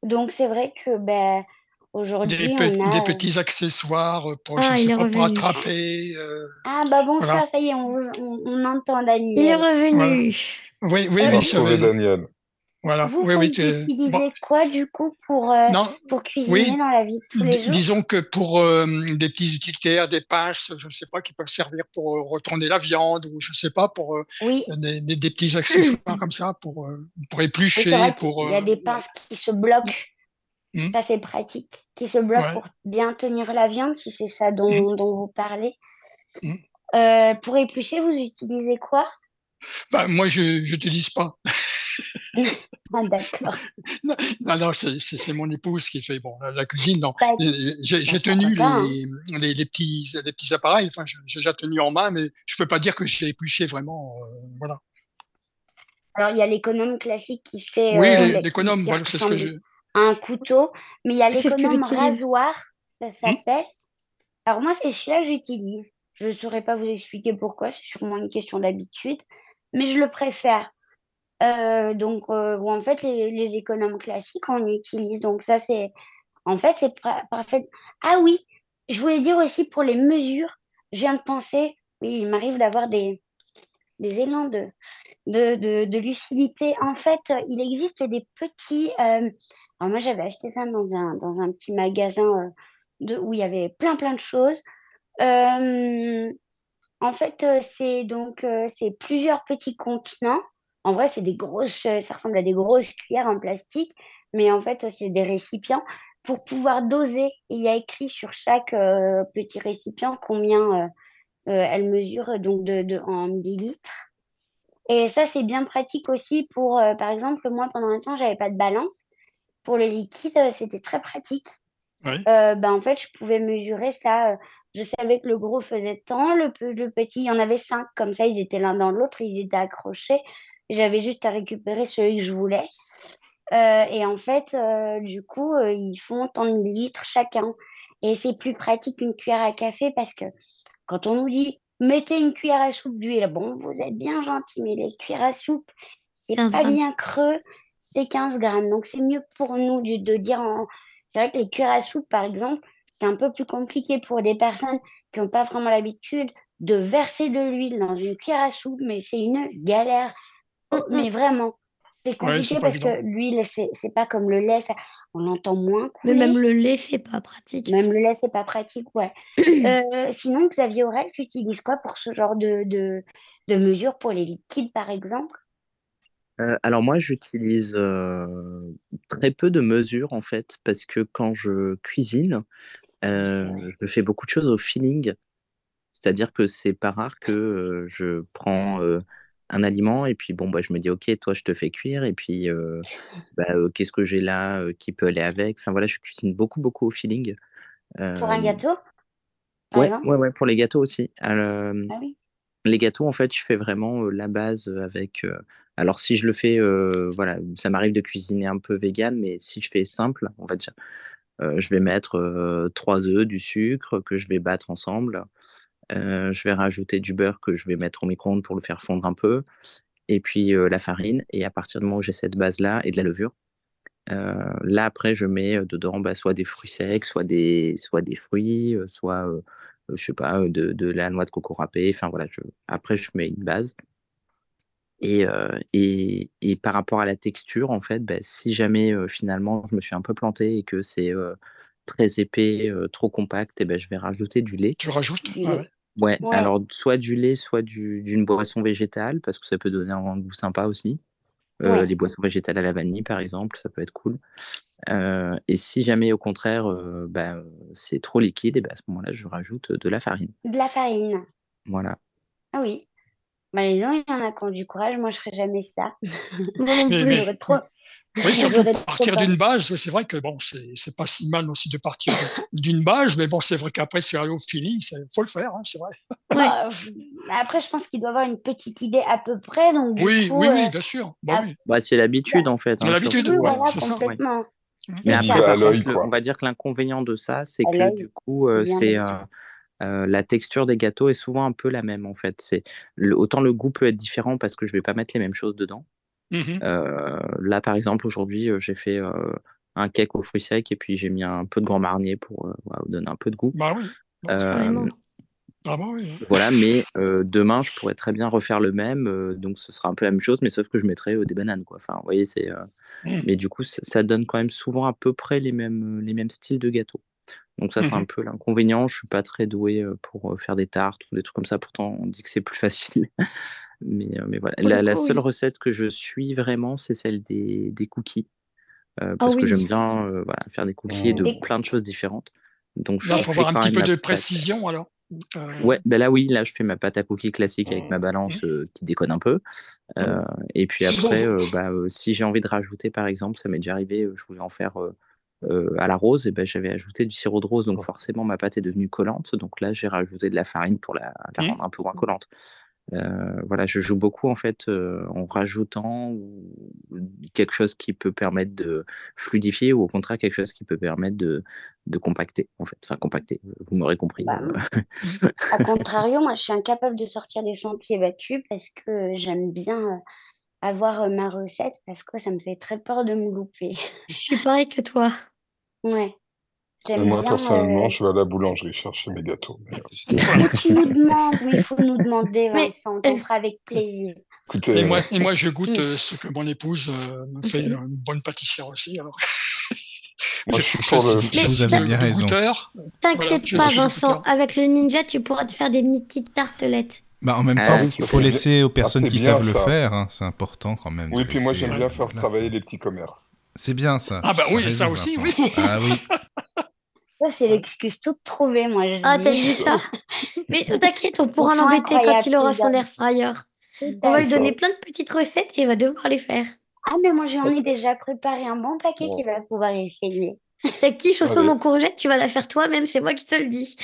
Donc c'est vrai que ben Des, aujourd'hui pe- on des a. euh, petits accessoires pour, je Ah, sais il est pas, pour revenu. attraper. euh, Ah bah bonsoir, voilà. ça y est, on, on, on entend Il est Daniel. Voilà. revenu. Oui, oui, je. Daniel. Voilà. vous, Oui, vous oui. tu- utilisez Bon, quoi du coup pour, euh, oui. cuisiner dans la vie de tous les jours? disons que pour euh, des petits utilitaires, des pinces, je ne sais pas, qui peuvent servir pour euh, retourner la viande ou je ne sais pas, pour Oui, des, des- des petits accessoires comme ça, pour, pour éplucher, vrai pour... qu'il y a des pinces qui se bloquent, hum, ça c'est pratique, qui se bloquent ouais, pour bien tenir la viande, si c'est ça dont, dont vous parlez. Euh, pour éplucher, vous utilisez quoi? Bah, moi, je n'utilise pas. Ah d'accord, Non, non, non, c'est mon épouse qui fait bon, la, la cuisine. Non, j'ai tenu hein. les, les, les petits, les petits appareils, enfin, j'ai déjà tenu en main, mais je peux pas dire que j'ai épluché vraiment. euh, voilà. Alors, il y a l'économe classique qui fait, Oui, euh, bah, qui, l'économe, qui voilà, c'est ce que je. un couteau, mais il y a l'économe rasoir, ça Hum, s'appelle. Alors moi, c'est celui-là que j'utilise. Je ne saurais pas vous expliquer pourquoi, c'est sûrement une question d'habitude, mais je le préfère. Euh, donc, euh, en fait, les, économes classiques, on utilise. Donc ça, c'est... En fait, c'est parfait. Ah oui, je voulais dire aussi pour les mesures, je viens de penser, oui, il m'arrive d'avoir des, des élans de, de, de, lucidité. En fait, il existe des petits... euh, Alors moi, j'avais acheté ça dans un, dans un petit magasin euh, de, où il y avait plein, plein de choses. En fait, c'est donc c'est plusieurs petits contenants. En vrai, c'est des grosses, euh, ça ressemble à des grosses cuillères en plastique, mais en fait, c'est des récipients pour pouvoir doser. Et il y a écrit sur chaque euh, petit récipient combien euh, euh, elle mesure donc de, de- en millilitres. Et ça, c'est bien pratique aussi pour, par exemple, moi, pendant un temps, j'avais pas de balance. Pour le liquide, c'était très pratique. oui. Ben, en fait, je pouvais mesurer ça. Je savais que le gros faisait tant, le, le petit, il y en avait cinq. Comme ça, ils étaient l'un dans l'autre, ils étaient accrochés. J'avais juste à récupérer celui que je voulais. Euh, et en fait, euh, du coup, euh, ils font tant de millilitres chacun. Et c'est plus pratique qu'une cuillère à café parce que quand on nous dit mettez une cuillère à soupe d'huile, bon, vous êtes bien gentil, mais les cuillères à soupe, c'est 15 pas grammes. bien creux, c'est 15 grammes. Donc c'est mieux pour nous de, de dire en... C'est vrai que les cuillères à soupe, par exemple, c'est un peu plus compliqué pour des personnes qui n'ont pas vraiment l'habitude de verser de l'huile dans une cuillère à soupe, mais c'est une galère. Oh, mais vraiment. C'est compliqué parce que l'huile, c'est c'est pas comme le lait, on l'entend moins Mais même le lait, c'est pas pratique. Même le lait, c'est pas pratique, ouais. Euh, sinon, Xavier Aurel, tu utilises quoi pour ce genre de, de, de mesures pour les liquides, par exemple? Euh, alors moi, j'utilise euh, très peu de mesures en fait, parce que quand je cuisine, je fais beaucoup de choses au feeling. C'est-à-dire que c'est pas rare que je prends un aliment et puis bon bah je me dis ok toi je te fais cuire et puis euh, bah, euh, qu'est-ce que j'ai là euh, qui peut aller avec? Enfin voilà je cuisine beaucoup beaucoup au feeling pour un gâteau ouais ouais ouais pour les gâteaux aussi. Ah les gâteaux en fait je fais vraiment la base avec alors si je le fais voilà ça m'arrive de cuisiner un peu vegan mais si je fais simple on va dire je vais mettre trois œufs du sucre que je vais battre ensemble euh, je vais rajouter du beurre que je vais mettre au micro-ondes pour le faire fondre un peu. Et puis euh, la farine. Et à partir du moment où j'ai cette base-là et de la levure, euh, là après je mets dedans bah, soit des fruits secs, soit des, soit des fruits, soit je sais pas, de, de, la noix de coco râpée. Enfin voilà, je... après je mets une base. Et, et, et, par rapport à la texture, en fait, bah, si jamais finalement je me suis un peu planté et que c'est très épais, trop compact, et ben, je vais rajouter du lait. Tu rajoutes? Ouais, alors soit du lait, soit d'une boisson végétale, parce que ça peut donner un goût sympa aussi. Euh, les boissons végétales à la vanille, par exemple, ça peut être cool. Euh, et si jamais, au contraire, euh, bah, c'est trop liquide, et bah, à ce moment-là, je rajoute de la farine. De la farine. Voilà. Ah oui. Bah, les gens, il y en a qui ont du courage. Moi, je ferais jamais ça. non plus. trop, oui, surtout partir d'une base, c'est vrai que bon, c'est pas si mal aussi de partir d'une base, mais bon, c'est vrai qu'après, c'est aller au fini, il faut le faire, hein, c'est vrai. Bah, après, je pense qu'il doit avoir une petite idée à peu près. Donc, oui, oui, oui, euh, bien sûr. Bah, oui. bah, c'est l'habitude, en fait. Hein, c'est l'habitude, oui, voilà, complètement. Ça, mais après, on va dire que l'inconvénient de ça, c'est que du coup, euh, c'est. Euh, la texture des gâteaux est souvent un peu la même en fait. C'est autant le goût peut être différent parce que je vais pas mettre les mêmes choses dedans, Mmh là, par exemple, aujourd'hui, j'ai fait un cake aux fruits secs et puis j'ai mis un peu de grand marnier pour donner un peu de goût. Bah oui. Ah bah oui. Voilà, mais demain, je pourrais très bien refaire le même, donc ce sera un peu la même chose, mais sauf que je mettrai des bananes, quoi. Enfin, vous voyez, c'est. Mmh. Mais du coup, ça, donne quand même souvent à peu près les mêmes, les mêmes styles de gâteaux. Donc ça, c'est un mmh peu l'inconvénient. Je suis pas très doué pour faire des tartes ou des trucs comme ça. Pourtant, on dit que c'est plus facile. mais, mais voilà. La, seule recette que je suis vraiment, c'est celle des, des cookies. Ah parce que j'aime bien voilà, faire des cookies de plein de choses différentes. Donc, il faut avoir un petit peu de précision alors. Ouais, ben là oui, là je fais ma pâte à cookies classique avec ma balance mmh. qui déconne un peu. et puis après, bah, si j'ai envie de rajouter par exemple, ça m'est déjà arrivé, je voulais en faire euh, à la rose, et ben, j'avais ajouté du sirop de rose, donc forcément ma pâte est devenue collante. Donc là, j'ai rajouté de la farine pour la, la mmh. rendre un peu moins collante. Euh, voilà, je joue beaucoup en fait euh, en rajoutant quelque chose qui peut permettre de fluidifier ou au contraire quelque chose qui peut permettre de, de compacter en fait. Enfin, compacter, vous m'aurez compris. Bah, à contrario, moi je suis incapable de sortir des sentiers battus parce que j'aime bien avoir ma recette parce que ça me fait très peur de me louper. Je suis pareil que toi. Ouais. Moi, personnellement, je vais à la boulangerie chercher mes gâteaux. tu nous demandes, mais il faut nous demander, Vincent, on fera avec plaisir. et, moi, et moi, je goûte mm. ce que mon épouse me fait une bonne pâtissière aussi. Alors. Moi, je, je, vous avez bien raison. T'inquiète pas, Vincent, avec le ninja, tu pourras te faire des petites tartelettes. Bah, en même ah temps, il faut laisser aux personnes ah, qui savent le faire. Hein. C'est important quand même. Oui, puis moi j'aime bien faire travailler les petits commerces. C'est bien ça. Ah bah oui, ça aussi, oui. Ah oui. Ça, c'est l'excuse toute trouvée, moi. Je ah, t'as vu ça Mais t'inquiète, on pourra l'embêter quand il aura son air fryer. On va lui donner plein de petites recettes et il va devoir les faire. Ah, mais moi, j'en ai déjà préparé un bon paquet qu'il va pouvoir essayer. Ta quiche au saumon courgette, tu vas la faire toi-même, c'est moi qui te le dis.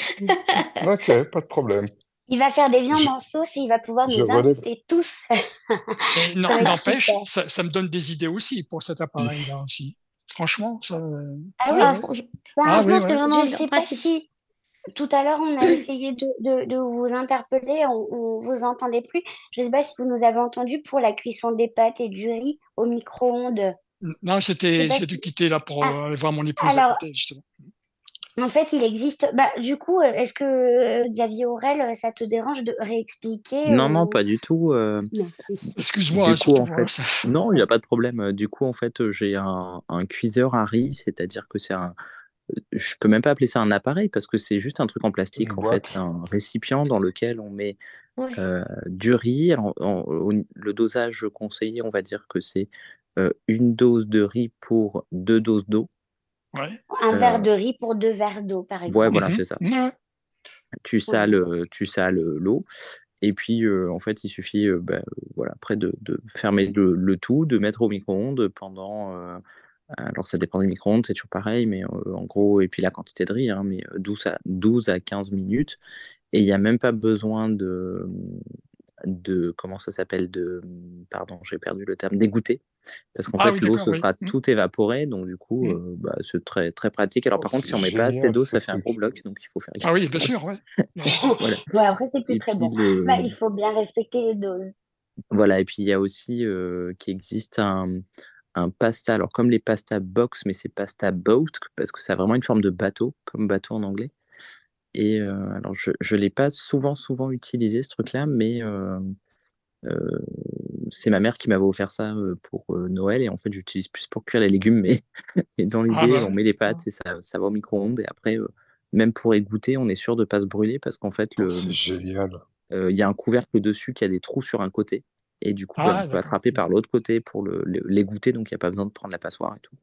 ok, pas de problème. Il va faire des viandes en sauce et il va pouvoir nous inviter tous. N'empêche, ça, me donne des idées aussi pour cet appareil-là aussi. Franchement, ça. Ah oui, ah, ah franchement, c'est vraiment je sais pas si tout à l'heure on a essayé de, de, vous interpeller, on, ne vous entendait plus. Je ne sais pas si vous nous avez entendu pour la cuisson des pâtes et du riz au micro-ondes. Non, c'était, j'ai dû quitter là pour ah. aller voir mon épouse à côté, justement. En fait, il existe. Bah, du coup, euh, est-ce que euh, Xavier Aurel, euh, ça te dérange de réexpliquer Non, non, pas du tout. euh, Merci. Excuse-moi, Du hein, coup, surtout en fait, ça. non, il n'y a pas de problème. Du coup, en fait, j'ai un, un cuiseur à riz, c'est-à-dire que c'est un. Je peux même pas appeler ça un appareil parce que c'est juste un truc en plastique, Une en fait, boîte. un récipient dans lequel on met Ouais. euh, du riz. Alors, en- au- le dosage conseillé, on va dire que c'est euh, une dose de riz pour deux doses d'eau. Ouais. Un Euh, verre de riz pour deux verres d'eau, par Ouais, exemple. voilà, Mhm. c'est ça. Ouais. Tu sales, euh, tu sales euh, l'eau. Et puis, euh, en fait, il suffit, euh, bah, euh, voilà, après de, de fermer le, le tout, de mettre au micro-ondes pendant. euh, alors, ça dépend des micro-ondes, c'est toujours pareil, mais euh, en gros, et puis la quantité de riz, hein, mais euh, 12 à, 12 à 15 minutes. Et il n'y a même pas besoin de, de comment ça s'appelle, de, pardon, j'ai perdu le terme, d'égoutter. Parce qu'en Ah fait, oui, l'eau, oui. sera Mm. tout évaporé, donc du coup, Mm. euh, bah, c'est très, très pratique. Alors, Oh, par contre, si on met pas assez d'eau, ça fait un gros bloc, donc il faut faire Ah oui, bien sûr, ouais. Voilà. Ouais, après, c'est plus Et très puis, bon. le, Bah, il faut bien respecter les doses. Voilà, et puis il y a aussi euh, qui existe un, un pasta, alors comme les pasta box, mais c'est pasta boat, parce que ça a vraiment une forme de bateau, comme bateau en anglais. Et alors je ne l'ai pas souvent, souvent utilisé ce truc-là, mais c'est ma mère qui m'avait offert ça pour Noël, et en fait j'utilise plus pour cuire les légumes, mais et dans Ah l'idée, bah on met les pâtes et ça, ça va au micro-ondes, et après, même pour égoutter, on est sûr de ne pas se brûler, parce qu'en fait, Oh, le, c'est génial. euh, il y a un couvercle dessus qui a des trous sur un côté. Et du coup, bah, Ah, on peut attraper par l'autre côté pour le, le- l'égoutter, donc il n'y a pas besoin de prendre la passoire et tout.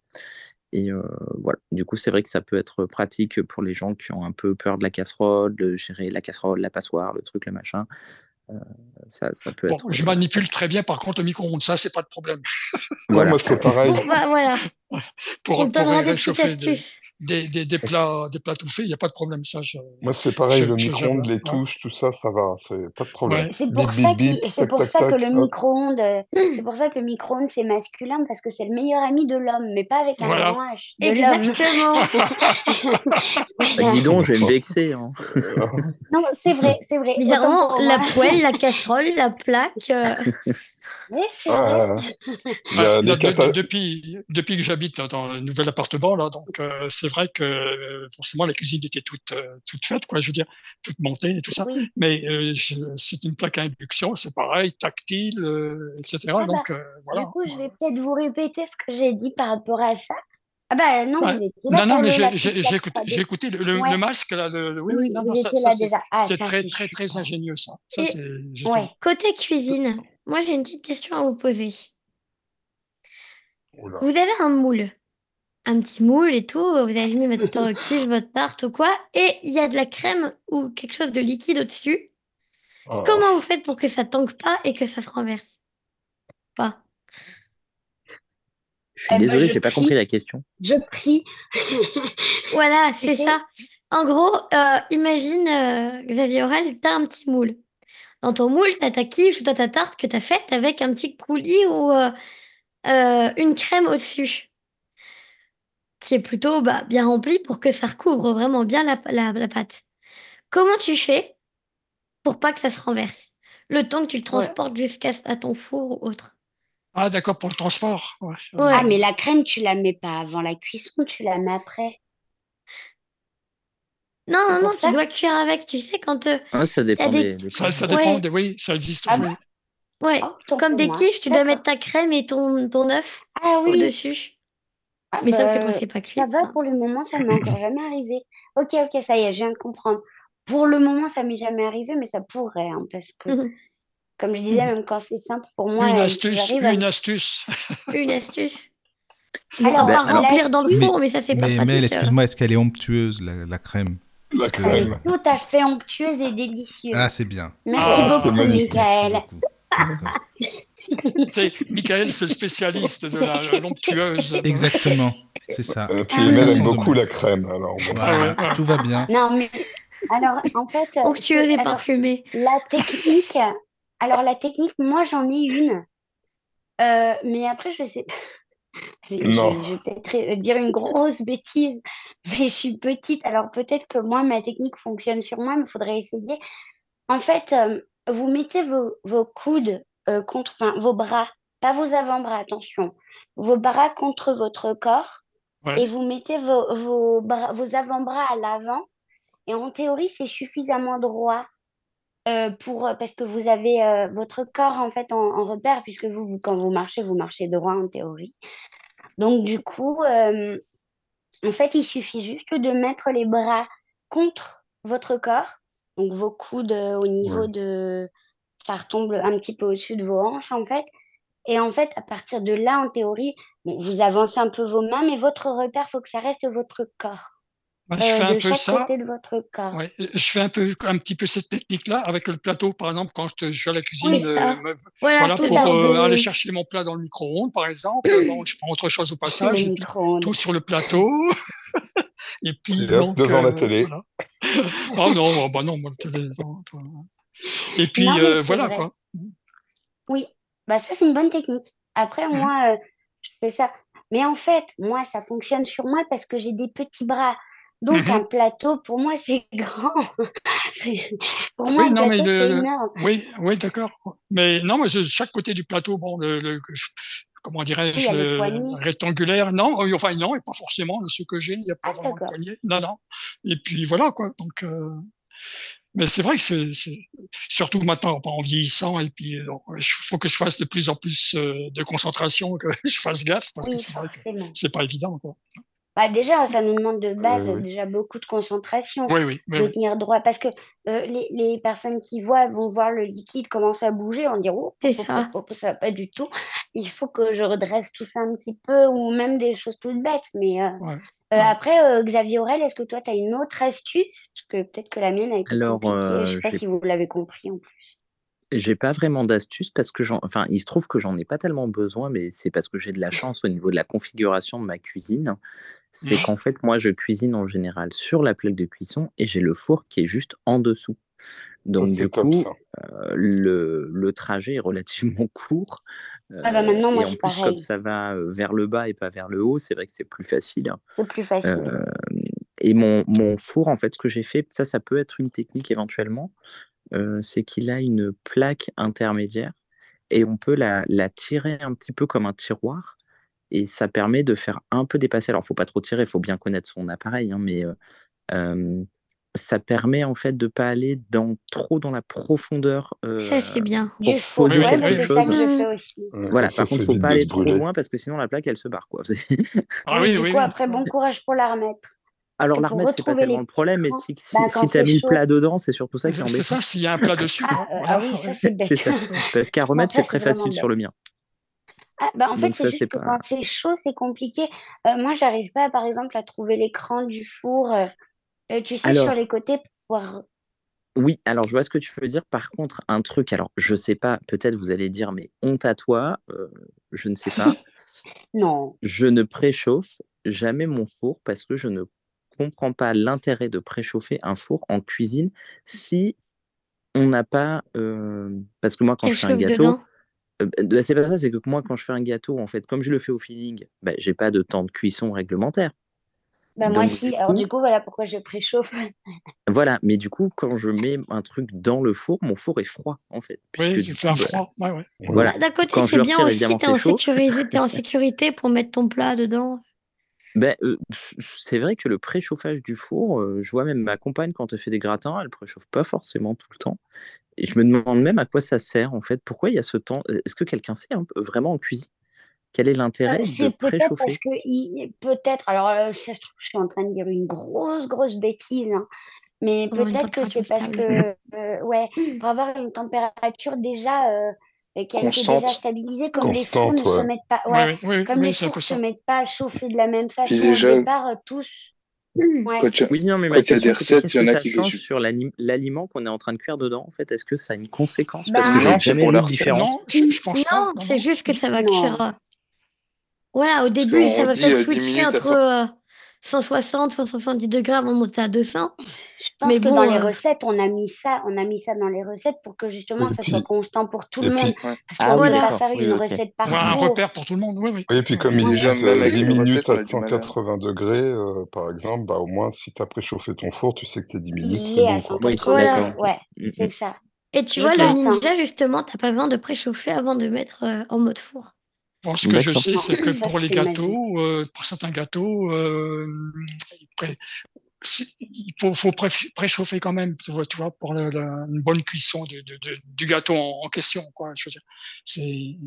Et euh, voilà, du coup, c'est vrai que ça peut être pratique pour les gens qui ont un peu peur de la casserole, de gérer la casserole, la passoire, le truc, le machin. Euh, ça, ça peut Bon, être. je euh, manipule très bien, par contre, le micro-ondes, ça, c'est pas de problème. Voilà. moi, c'est pareil. Bon, bah voilà, Pour, pour réchauffer des, des, des, des plats, des plats tout faits, il n'y a pas de problème. Ça, je, Moi, c'est pareil. je, Le micro-ondes, les touches, tout ça, ça va. C'est pas de problème. Ouais. C'est pour bip, ça qui, bip, c'est tac, pour tac, ça que le micro-ondes, c'est pour ça que le micro-ondes c'est masculin parce que c'est le meilleur ami de l'homme, mais pas avec un Voilà. grand H. Exactement. Bah, dis donc, je vais me vexer. hein. Non, c'est vrai, c'est vrai. Bizarrement, la poêle, la casserole, la plaque. euh, Oui, Ah, Bah, de- de- depuis, depuis que j'habite dans- un nouvel appartement, là, donc euh, c'est vrai que euh, forcément la cuisine était toute, euh, toute faite, quoi, je veux dire, toute montée et tout ça. Oui. Mais euh, c'est une plaque à induction, c'est pareil, tactile, euh, etc. Ah bah, donc euh, du voilà. coup, je vais peut-être vous répéter ce que j'ai dit par rapport à ça. Ah bah non, Ouais. vous étiez là Non, non, mais j'ai écouté, 3D. j'ai écouté le, le- Ouais. le masque, là, le, le- oui, Oui, oui, non, vous non, ça, c'est. Ah, c'est très, très, très ingénieux, ça. Ça, Et c'est justement. Ouais. côté cuisine, moi j'ai une petite question à vous poser. Oula. Vous avez un moule, un petit moule et tout, vous avez mis votre quiche, votre tarte ou quoi, et il y a de la crème ou quelque chose de liquide au-dessus. Ah. Comment vous faites pour que ça tanque pas et que ça se renverse pas? Je suis Eh ben, désolé, je j'ai pas compris la question. Je prie. Voilà, Tu c'est ça. En gros, euh, imagine, euh, Xavier Aurel, t'as un petit moule. Dans ton moule, t'as ta quiche ou t'as ta tarte que t'as faite avec un petit coulis ou euh, euh, une crème au-dessus, qui est plutôt bah, bien remplie pour que ça recouvre vraiment bien la, la- la pâte. Comment tu fais pour pas que ça se renverse? Le temps que tu le transportes jusqu'à à ton four ou autre. Ah, d'accord, pour le transport. Ouais. Ouais. Ah, mais la crème, tu la mets pas avant la cuisson, tu la mets après. Non, non, non, ça tu dois cuire avec. Tu sais, quand euh, Ah, ça dépend des- Ça, ça dépend, Ouais. des, oui, ça existe. Ah oui. Ouais, Oh, tant comme des quiches, tu dois mettre ta crème et ton, ton œuf Ah oui. au-dessus. Ah Mais sauf que bah, quand c'est pas cuit. Ça va pour le moment, ça m'est encore jamais arrivé. Ok, ok, ça y est, je viens de comprendre. Pour le moment, ça m'est jamais arrivé, mais ça pourrait, hein, parce que, Mhm. comme je disais, même quand c'est simple, pour moi, Une euh, astuce, à une astuce. Une astuce. Bon, Alors, à part alors- remplir dans le four, mais ça c'est pas Mais pratique. Mel, euh. excuse-moi, est-ce qu'elle est onctueuse, la, la crème? La crème. est tout à fait onctueuse et délicieuse. Ah, c'est bien. Merci Ah, beaucoup, Michael. Michael, c'est le spécialiste de la l'onctueuse. Exactement, c'est ça. Et puis Ah, Emel aime beaucoup la crème, alors. Voilà, Ah ouais. tout va bien. Non, mais alors, en fait, euh, Onctueuse et parfumée. la technique, alors la technique, moi j'en ai une, Euh, mais après je sais, Non. je vais peut-être euh, dire une grosse bêtise, mais je suis petite, alors peut-être que moi ma technique fonctionne sur moi, mais il faudrait essayer. En fait, euh, vous mettez vos, vos coudes euh, contre, enfin vos bras, pas vos avant-bras, attention, vos bras contre votre corps, et vous mettez vos, vos, vos avant-bras à l'avant. Et en théorie, c'est suffisamment droit euh, pour, parce que vous avez euh, votre corps en fait en, repère, puisque vous, vous, quand vous marchez, vous marchez droit en théorie. Donc du coup, euh, en fait, il suffit juste de mettre les bras contre votre corps, donc vos coudes au niveau de... Ça retombe un petit peu au-dessus de vos hanches en fait. Et en fait, à partir de là, en théorie, vous avancez un peu vos mains, mais votre repère, il faut que ça reste votre corps. Je fais euh, un de peu ça. côté de votre corps. Ouais, je fais un peu, un petit peu cette technique-là avec le plateau, par exemple, quand je vais à la cuisine, Oui, ça. euh, me- Voilà, voilà, sous pour euh, aller chercher mon plat dans le micro-ondes, par exemple. Bon, je prends autre chose au passage, et puis micro-ondes. tout sur le plateau. et puis, donc, devant la euh, télé. voilà. Oh non, bah non, moi, la télé, non, toi. Et puis, Non, euh, voilà, vrai. quoi. Oui, bah ça c'est une bonne technique. Après, Mhm. moi, euh, je fais ça. Mais en fait, moi, ça fonctionne sur moi parce que j'ai des petits bras. Donc, Mhm. un plateau, pour moi, c'est grand. Pour moi, Oui, un non, mais plateau, c'est énorme. oui, oui, d'accord. Mais non, mais chaque côté du plateau, bon, le, que comment dirais-je, poignées. rectangulaire, non, oui, enfin non, et pas forcément ce que j'ai, il n'y a pas Ah, vraiment de poignée, non, non. Et puis voilà, quoi. Donc, euh, mais c'est vrai que c'est, surtout maintenant, en vieillissant, et puis il faut que je fasse de plus en plus euh, de concentration, que je fasse gaffe, parce que Oui, c'est vrai que c'est pas évident, quoi. Bah, déjà, ça nous demande de base oui. déjà beaucoup de concentration, Oui, oui, de oui. tenir droit. Parce que euh, les, les personnes qui voient vont voir le liquide commencer à bouger, on dit oh, C'est oh, ça. oh, oh, ça va pas du tout. Il faut que je redresse tout ça un petit peu, ou même des choses toutes bêtes. Mais euh, Ouais, euh, ouais. après, euh, Xavier Aurel, est-ce que toi, tu as une autre astuce? Parce que peut-être que la mienne a été Alors, compliquée. Je sais pas si vous l'avez compris en plus. J'ai pas vraiment d'astuce parce que j'en, enfin, il se trouve que j'en ai pas tellement besoin, mais c'est parce que j'ai de la chance au niveau de la configuration de ma cuisine. C'est Mhm. qu'en fait, moi, je cuisine en général sur la plaque de cuisson et j'ai le four qui est juste en dessous. Donc, du top, coup, ça. euh, le, le trajet est relativement court. Ah bah Euh, maintenant, et moi, en c'est plus, comme ça va euh, vers le bas et pas vers le haut, c'est vrai que c'est plus facile. hein. C'est plus facile. Euh, et mon, mon four, en fait, ce que j'ai fait, ça, ça peut être une technique éventuellement, euh, c'est qu'il a une plaque intermédiaire et on peut la, la tirer un petit peu comme un tiroir et ça permet de faire un peu dépasser. Alors, faut pas trop tirer, il faut bien connaître son appareil, hein, mais euh, euh, ça permet en fait de pas aller dans, trop dans la profondeur Ça, euh, c'est bien. pour poser Oui, oui, ouais, quelque c'est ça que je fais aussi. Ouais, Voilà, par contre, faut pas aller trop loin parce que sinon la plaque elle se barre quoi. Ah Oui, oui, du oui, coup, oui. après, bon courage pour la remettre. Alors que la pour remettre c'est pas tellement le problème, mais si, si, bah, si t'as c'est mis le plat dedans, c'est surtout ça qui est C'est embêtant. ça, s'il y a un plat dessus, Ah, euh, ah oui, ça, c'est bête. C'est ça. Parce qu'à remettre c'est c'est très facile sur le mien. Ah, bah, en fait, c'est juste c'est que pas. quand c'est chaud, c'est compliqué. Euh, moi, j'arrive pas, par exemple, à trouver l'écran du four, euh, euh, tu sais, sur les côtés pour pouvoir... oui, alors je vois ce que tu veux dire. Par contre, un truc, alors je sais pas, peut-être vous allez dire, mais honte à toi, euh, je ne sais pas. Non. Je ne préchauffe jamais mon four parce que je ne comprends pas l'intérêt de préchauffer un four en cuisine si on n'a pas. euh, Parce que moi, quand Quelque je fais un gâteau, euh, bah, c'est pas ça, c'est que moi, quand je fais un gâteau, en fait, comme je le fais au feeling, bah, j'ai pas de temps de cuisson réglementaire. Bah, moi, Donc, si. du Alors, coup, du coup, voilà pourquoi je préchauffe. voilà. Mais du coup, quand je mets un truc dans le four, mon four est froid, en fait. Puisque Oui, du il fait un bah, froid. Ouais, ouais. voilà. Bah, D'un côté, c'est bien aussi, t'es en t'es en sécurité pour mettre ton plat dedans. Ben, c'est vrai que le préchauffage du four, je vois même ma compagne quand elle fait des gratins, elle préchauffe pas forcément tout le temps. Et je me demande même à quoi ça sert en fait. Pourquoi il y a ce temps Est-ce que quelqu'un sait un vraiment en cuisine? Quel est Euh, l'intérêt de c'est peut-être parce préchauffer? peut-être, alors, euh, ça se trouve, je suis en train de dire une grosse, grosse bêtise, hein. Mais Pour avoir une peut-être que température c'est parce stable. que, euh, ouais, pour avoir une température déjà euh, euh, qui a été déjà stabilisée, comme les fours Constante, ne se ouais. mettent pas, Oui, ouais, oui, oui, comme oui, les fours se mettent pas à chauffer de la même façon au déjà, départ, euh, tous, ouais. quand y a, Oui, non, mais quand ma il y a des question c'était recettes, qu'est-ce il y que en a ça qui change sur l'aliment qu'on est en train de cuire dedans en fait Est-ce que ça a une conséquence Parce que Ben, j'ai jamais pour vu la de différence. Non, je, je pense pas. Non, Non, c'est juste que ça va Non. cuire. euh, Voilà, au début, ça va peut-être 10 switcher entre 100. euh, 160, 170 degrés avant de monter à 200. Je pense Mais que dans bon, les euh, recettes, on a mis ça, on a mis ça dans les recettes pour que justement Oui, ça soit constant pour tout le monde. puis, Ouais. Parce Ah qu'on oui, voilà. pas d'accord. faire Oui, une oui, recette par Avoir un jour. repère pour tout le monde. Oui, oui. oui, et puis comme. Déjà, disent, même euh, avec 10 une minutes recette, on à a du mal à... 180 degrés, euh, par exemple, bah, au moins, si tu as préchauffé ton four, tu sais que tes 10 minutes, Il c'est est à bon, quoi. Oui, 180 Voilà. degrés. d'accord. Ouais, Mm, c'est mm. ça. Et tu vois, le ninja, justement, t'as pas besoin de préchauffer avant de mettre euh, en mode four. Bon, ce que je sais, c'est que pour les gâteaux, euh, pour certains gâteaux, euh, il faut, faut pré- préchauffer quand même, tu vois, tu vois, pour la- la- une bonne cuisson de, de- de- du gâteau en, en question, quoi. Je veux dire, c'est, il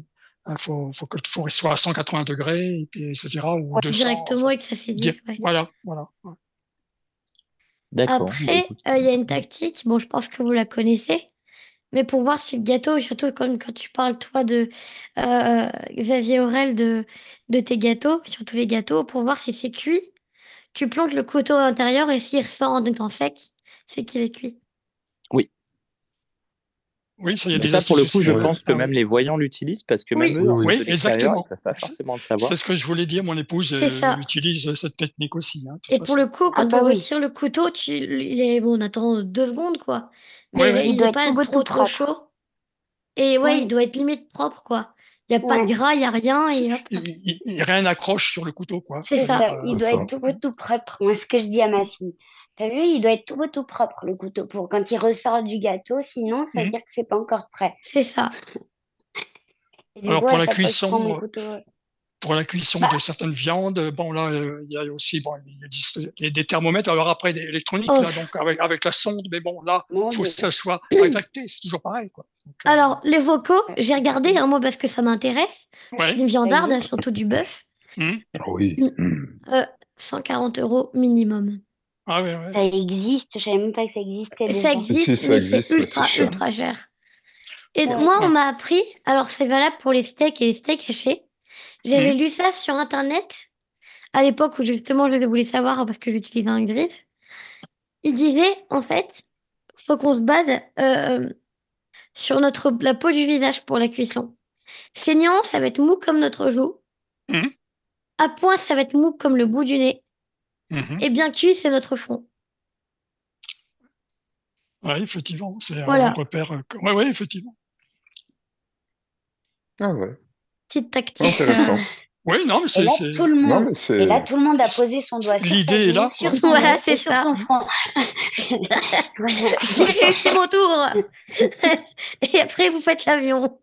faut, faut que faut qu'il soit à 180 degrés, et puis, etc., ou 200. Directement et que ça s'évite. Di- ouais. Voilà, voilà. ouais. D'accord. bah, Après, euh, il y a une tactique, bon, je pense que vous la connaissez, mais pour voir si le gâteau, surtout quand, quand tu parles, toi, de euh, Xavier Aurel, de, de tes gâteaux, surtout les gâteaux, pour voir si c'est cuit, tu plantes le couteau à l'intérieur et s'il ressort en étant sec, c'est qu'il est cuit. Oui, ça, il y a des ça, pour le coup, je pense que Ah, même oui. les voyants l'utilisent parce que Oui. même eux, Oui, oui, exactement. pas forcément le savoir. C'est ce que je voulais dire. Mon épouse euh, ça. utilise cette technique aussi. hein, Et pour le coup, Ah quand bah on oui. retire le couteau, tu, il est, bon, on attend deux secondes, quoi. Oui, il Il doit doit être pas tout être trop, trop propre. chaud. Et ouais, il doit être limite propre, quoi. Il n'y a pas Ouais. de gras, il n'y a rien, et hop. Il, il- il- rien n'accroche sur le couteau, quoi. C'est ça. ça, il doit ça. être tout beau, tout propre. Moi, ce que je dis à ma fille. T'as vu, il doit être tout beau, tout propre, le couteau, pour quand il ressort du gâteau. Sinon, ça veut Mhm. dire que c'est pas encore prêt. C'est ça. Et Alors, coup, pour la cuisson, mon euh, couteau. Pour la cuisson Bah. de certaines viandes, bon là, euh, il y a aussi, bon, il des, des thermomètres. Alors après, des électroniques Oh. là, donc avec avec la sonde, mais bon là, Mon faut que ça soit rétracté. C'est toujours pareil, quoi. Donc, euh, Alors, les vocaux, j'ai regardé, hein, moi, parce que ça m'intéresse. ouais. C'est une viandarde, Vas-y. surtout du bœuf. Oui. Mm. 140 euros minimum. Ah ouais, ouais. Ça existe, je savais même pas que ça existait Ça. Si, existe, ça mais c'est ultra, cher. ultra cher. Et Ouais. moi, on m'a appris, alors c'est valable pour les steaks et les steaks hachés. J'avais lu ça sur Internet, à l'époque où justement je voulais savoir, parce que j'utilisais un grill. Il disait, en fait, faut qu'on se base euh, sur notre, la peau du visage pour la cuisson. Saignant, ça va être mou comme notre joue. Mhm. À point, ça va être mou comme le bout du nez. Mhm. Et bien cuit, c'est notre front. Ouais, effectivement, c'est un Voilà. repère. euh, Ouais, ouais, effectivement. Ah ouais. Petite tactique. Intéressant. euh, Oui, non, mais Et c'est, là, c'est- tout le Non, monde. mais. Et là, tout le monde a posé son doigt sur L'idée est là, sur son Voilà, c'est et sur ça. son front. Voilà. J'ai réussi mon tour. Et après, vous faites l'avion.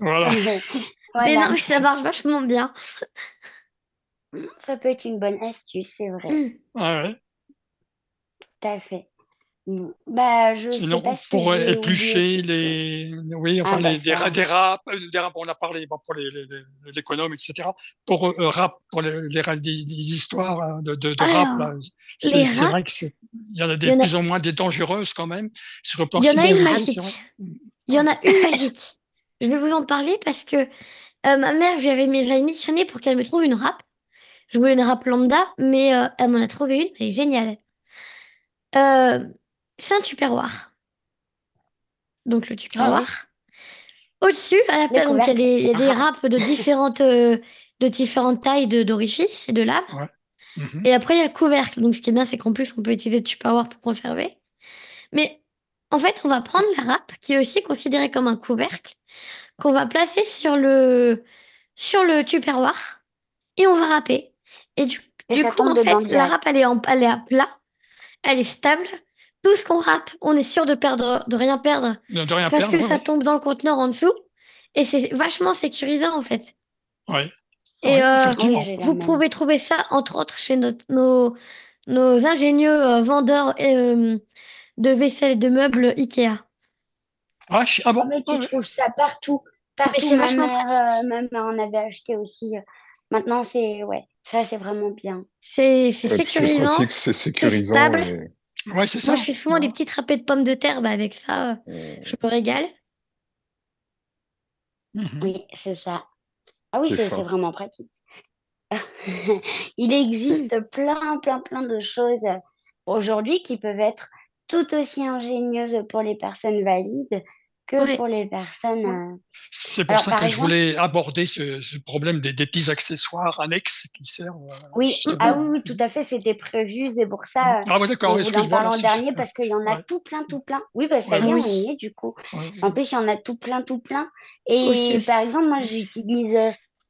voilà. Mais non, mais ça marche vachement bien. Ça peut être une bonne astuce, c'est vrai. Mm. Ah ouais. Tout à fait. Bah, je sais Sinon, pas pour éplucher les, oui, enfin, Ah, bah, les, des, ça. ra- des râpes, euh, des on a parlé, bon, pour les, les, les- l'économe, etc. Pour euh, rap, pour les, histoires hein, de, de, rap, les c'est, vrai que c'est, il y en a des y en a- plus ou moins des dangereuses quand même. Sur le plan Il y en a une magique. Il y en a une magique. Je vais vous en parler parce que euh, ma mère, je lui avais mis- je l'avais missionné pour qu'elle me trouve une râpe. Je voulais une râpe lambda, mais euh, elle m'en a trouvé une, elle est géniale. Euh, c'est un tupperware. Donc le tupperware. Au-dessus, à la place, donc il y a, y des Ah. râpes de différentes, euh, de différentes tailles de- d'orifices et de lames. Mhm. Et après, il y a le couvercle. Donc, ce qui est bien, c'est qu'en plus, on peut utiliser le Tupperware pour conserver. Mais en fait, on va prendre la râpe, qui est aussi considérée comme un couvercle, qu'on va placer sur le, sur le Tupperware, et on va râper. Et du, Et du ça coup, en fait, la râpe, elle est, en, elle est à plat, elle est stable. Tout ce qu'on râpe, on est sûr de perdre, de rien perdre, De de rien parce perdre, que ouais, ça ouais. tombe dans le conteneur en dessous. Et c'est vachement sécurisant, en fait. Ouais. Et Ouais, euh, vous pouvez trouver ça, entre autres, chez notre- nos, nos ingénieux euh, vendeurs euh, de vaisselle et de meubles Ikea. Ah, chi- ah bon? Mais tu ouais. trouves ça partout. Partout, c'est vachement mère, pratique. euh, ma mère en avait acheté aussi. Maintenant, c'est... Ouais, ça, c'est vraiment bien. C'est sécurisant. c'est sécurisant. stable. et- Ouais, c'est ça. Moi, je fais souvent des petits râpés de pommes de terre. Bah, avec ça, euh, je me régale. Mhm. Oui, c'est ça. Ah oui, c'est vraiment pratique. Il existe plein, plein, plein de choses euh, aujourd'hui qui peuvent être tout aussi ingénieuses pour les personnes valides que pour les personnes... euh, C'est pour Alors, ça que je voulais aborder ce, ce problème des, des petits accessoires annexes qui servent. euh, Oui, ah oui, oui, tout à fait, c'était prévu, c'est pour ça. euh, Ah ouais, d'accord, On voulait en excuse-moi. parler en dernier parce qu'il y en a Ouais. tout plein, tout plein. Oui, bah ça Ouais, y est, on y est du coup. Ouais. En plus, il y en a tout plein, tout plein. Et par exemple, moi, j'utilise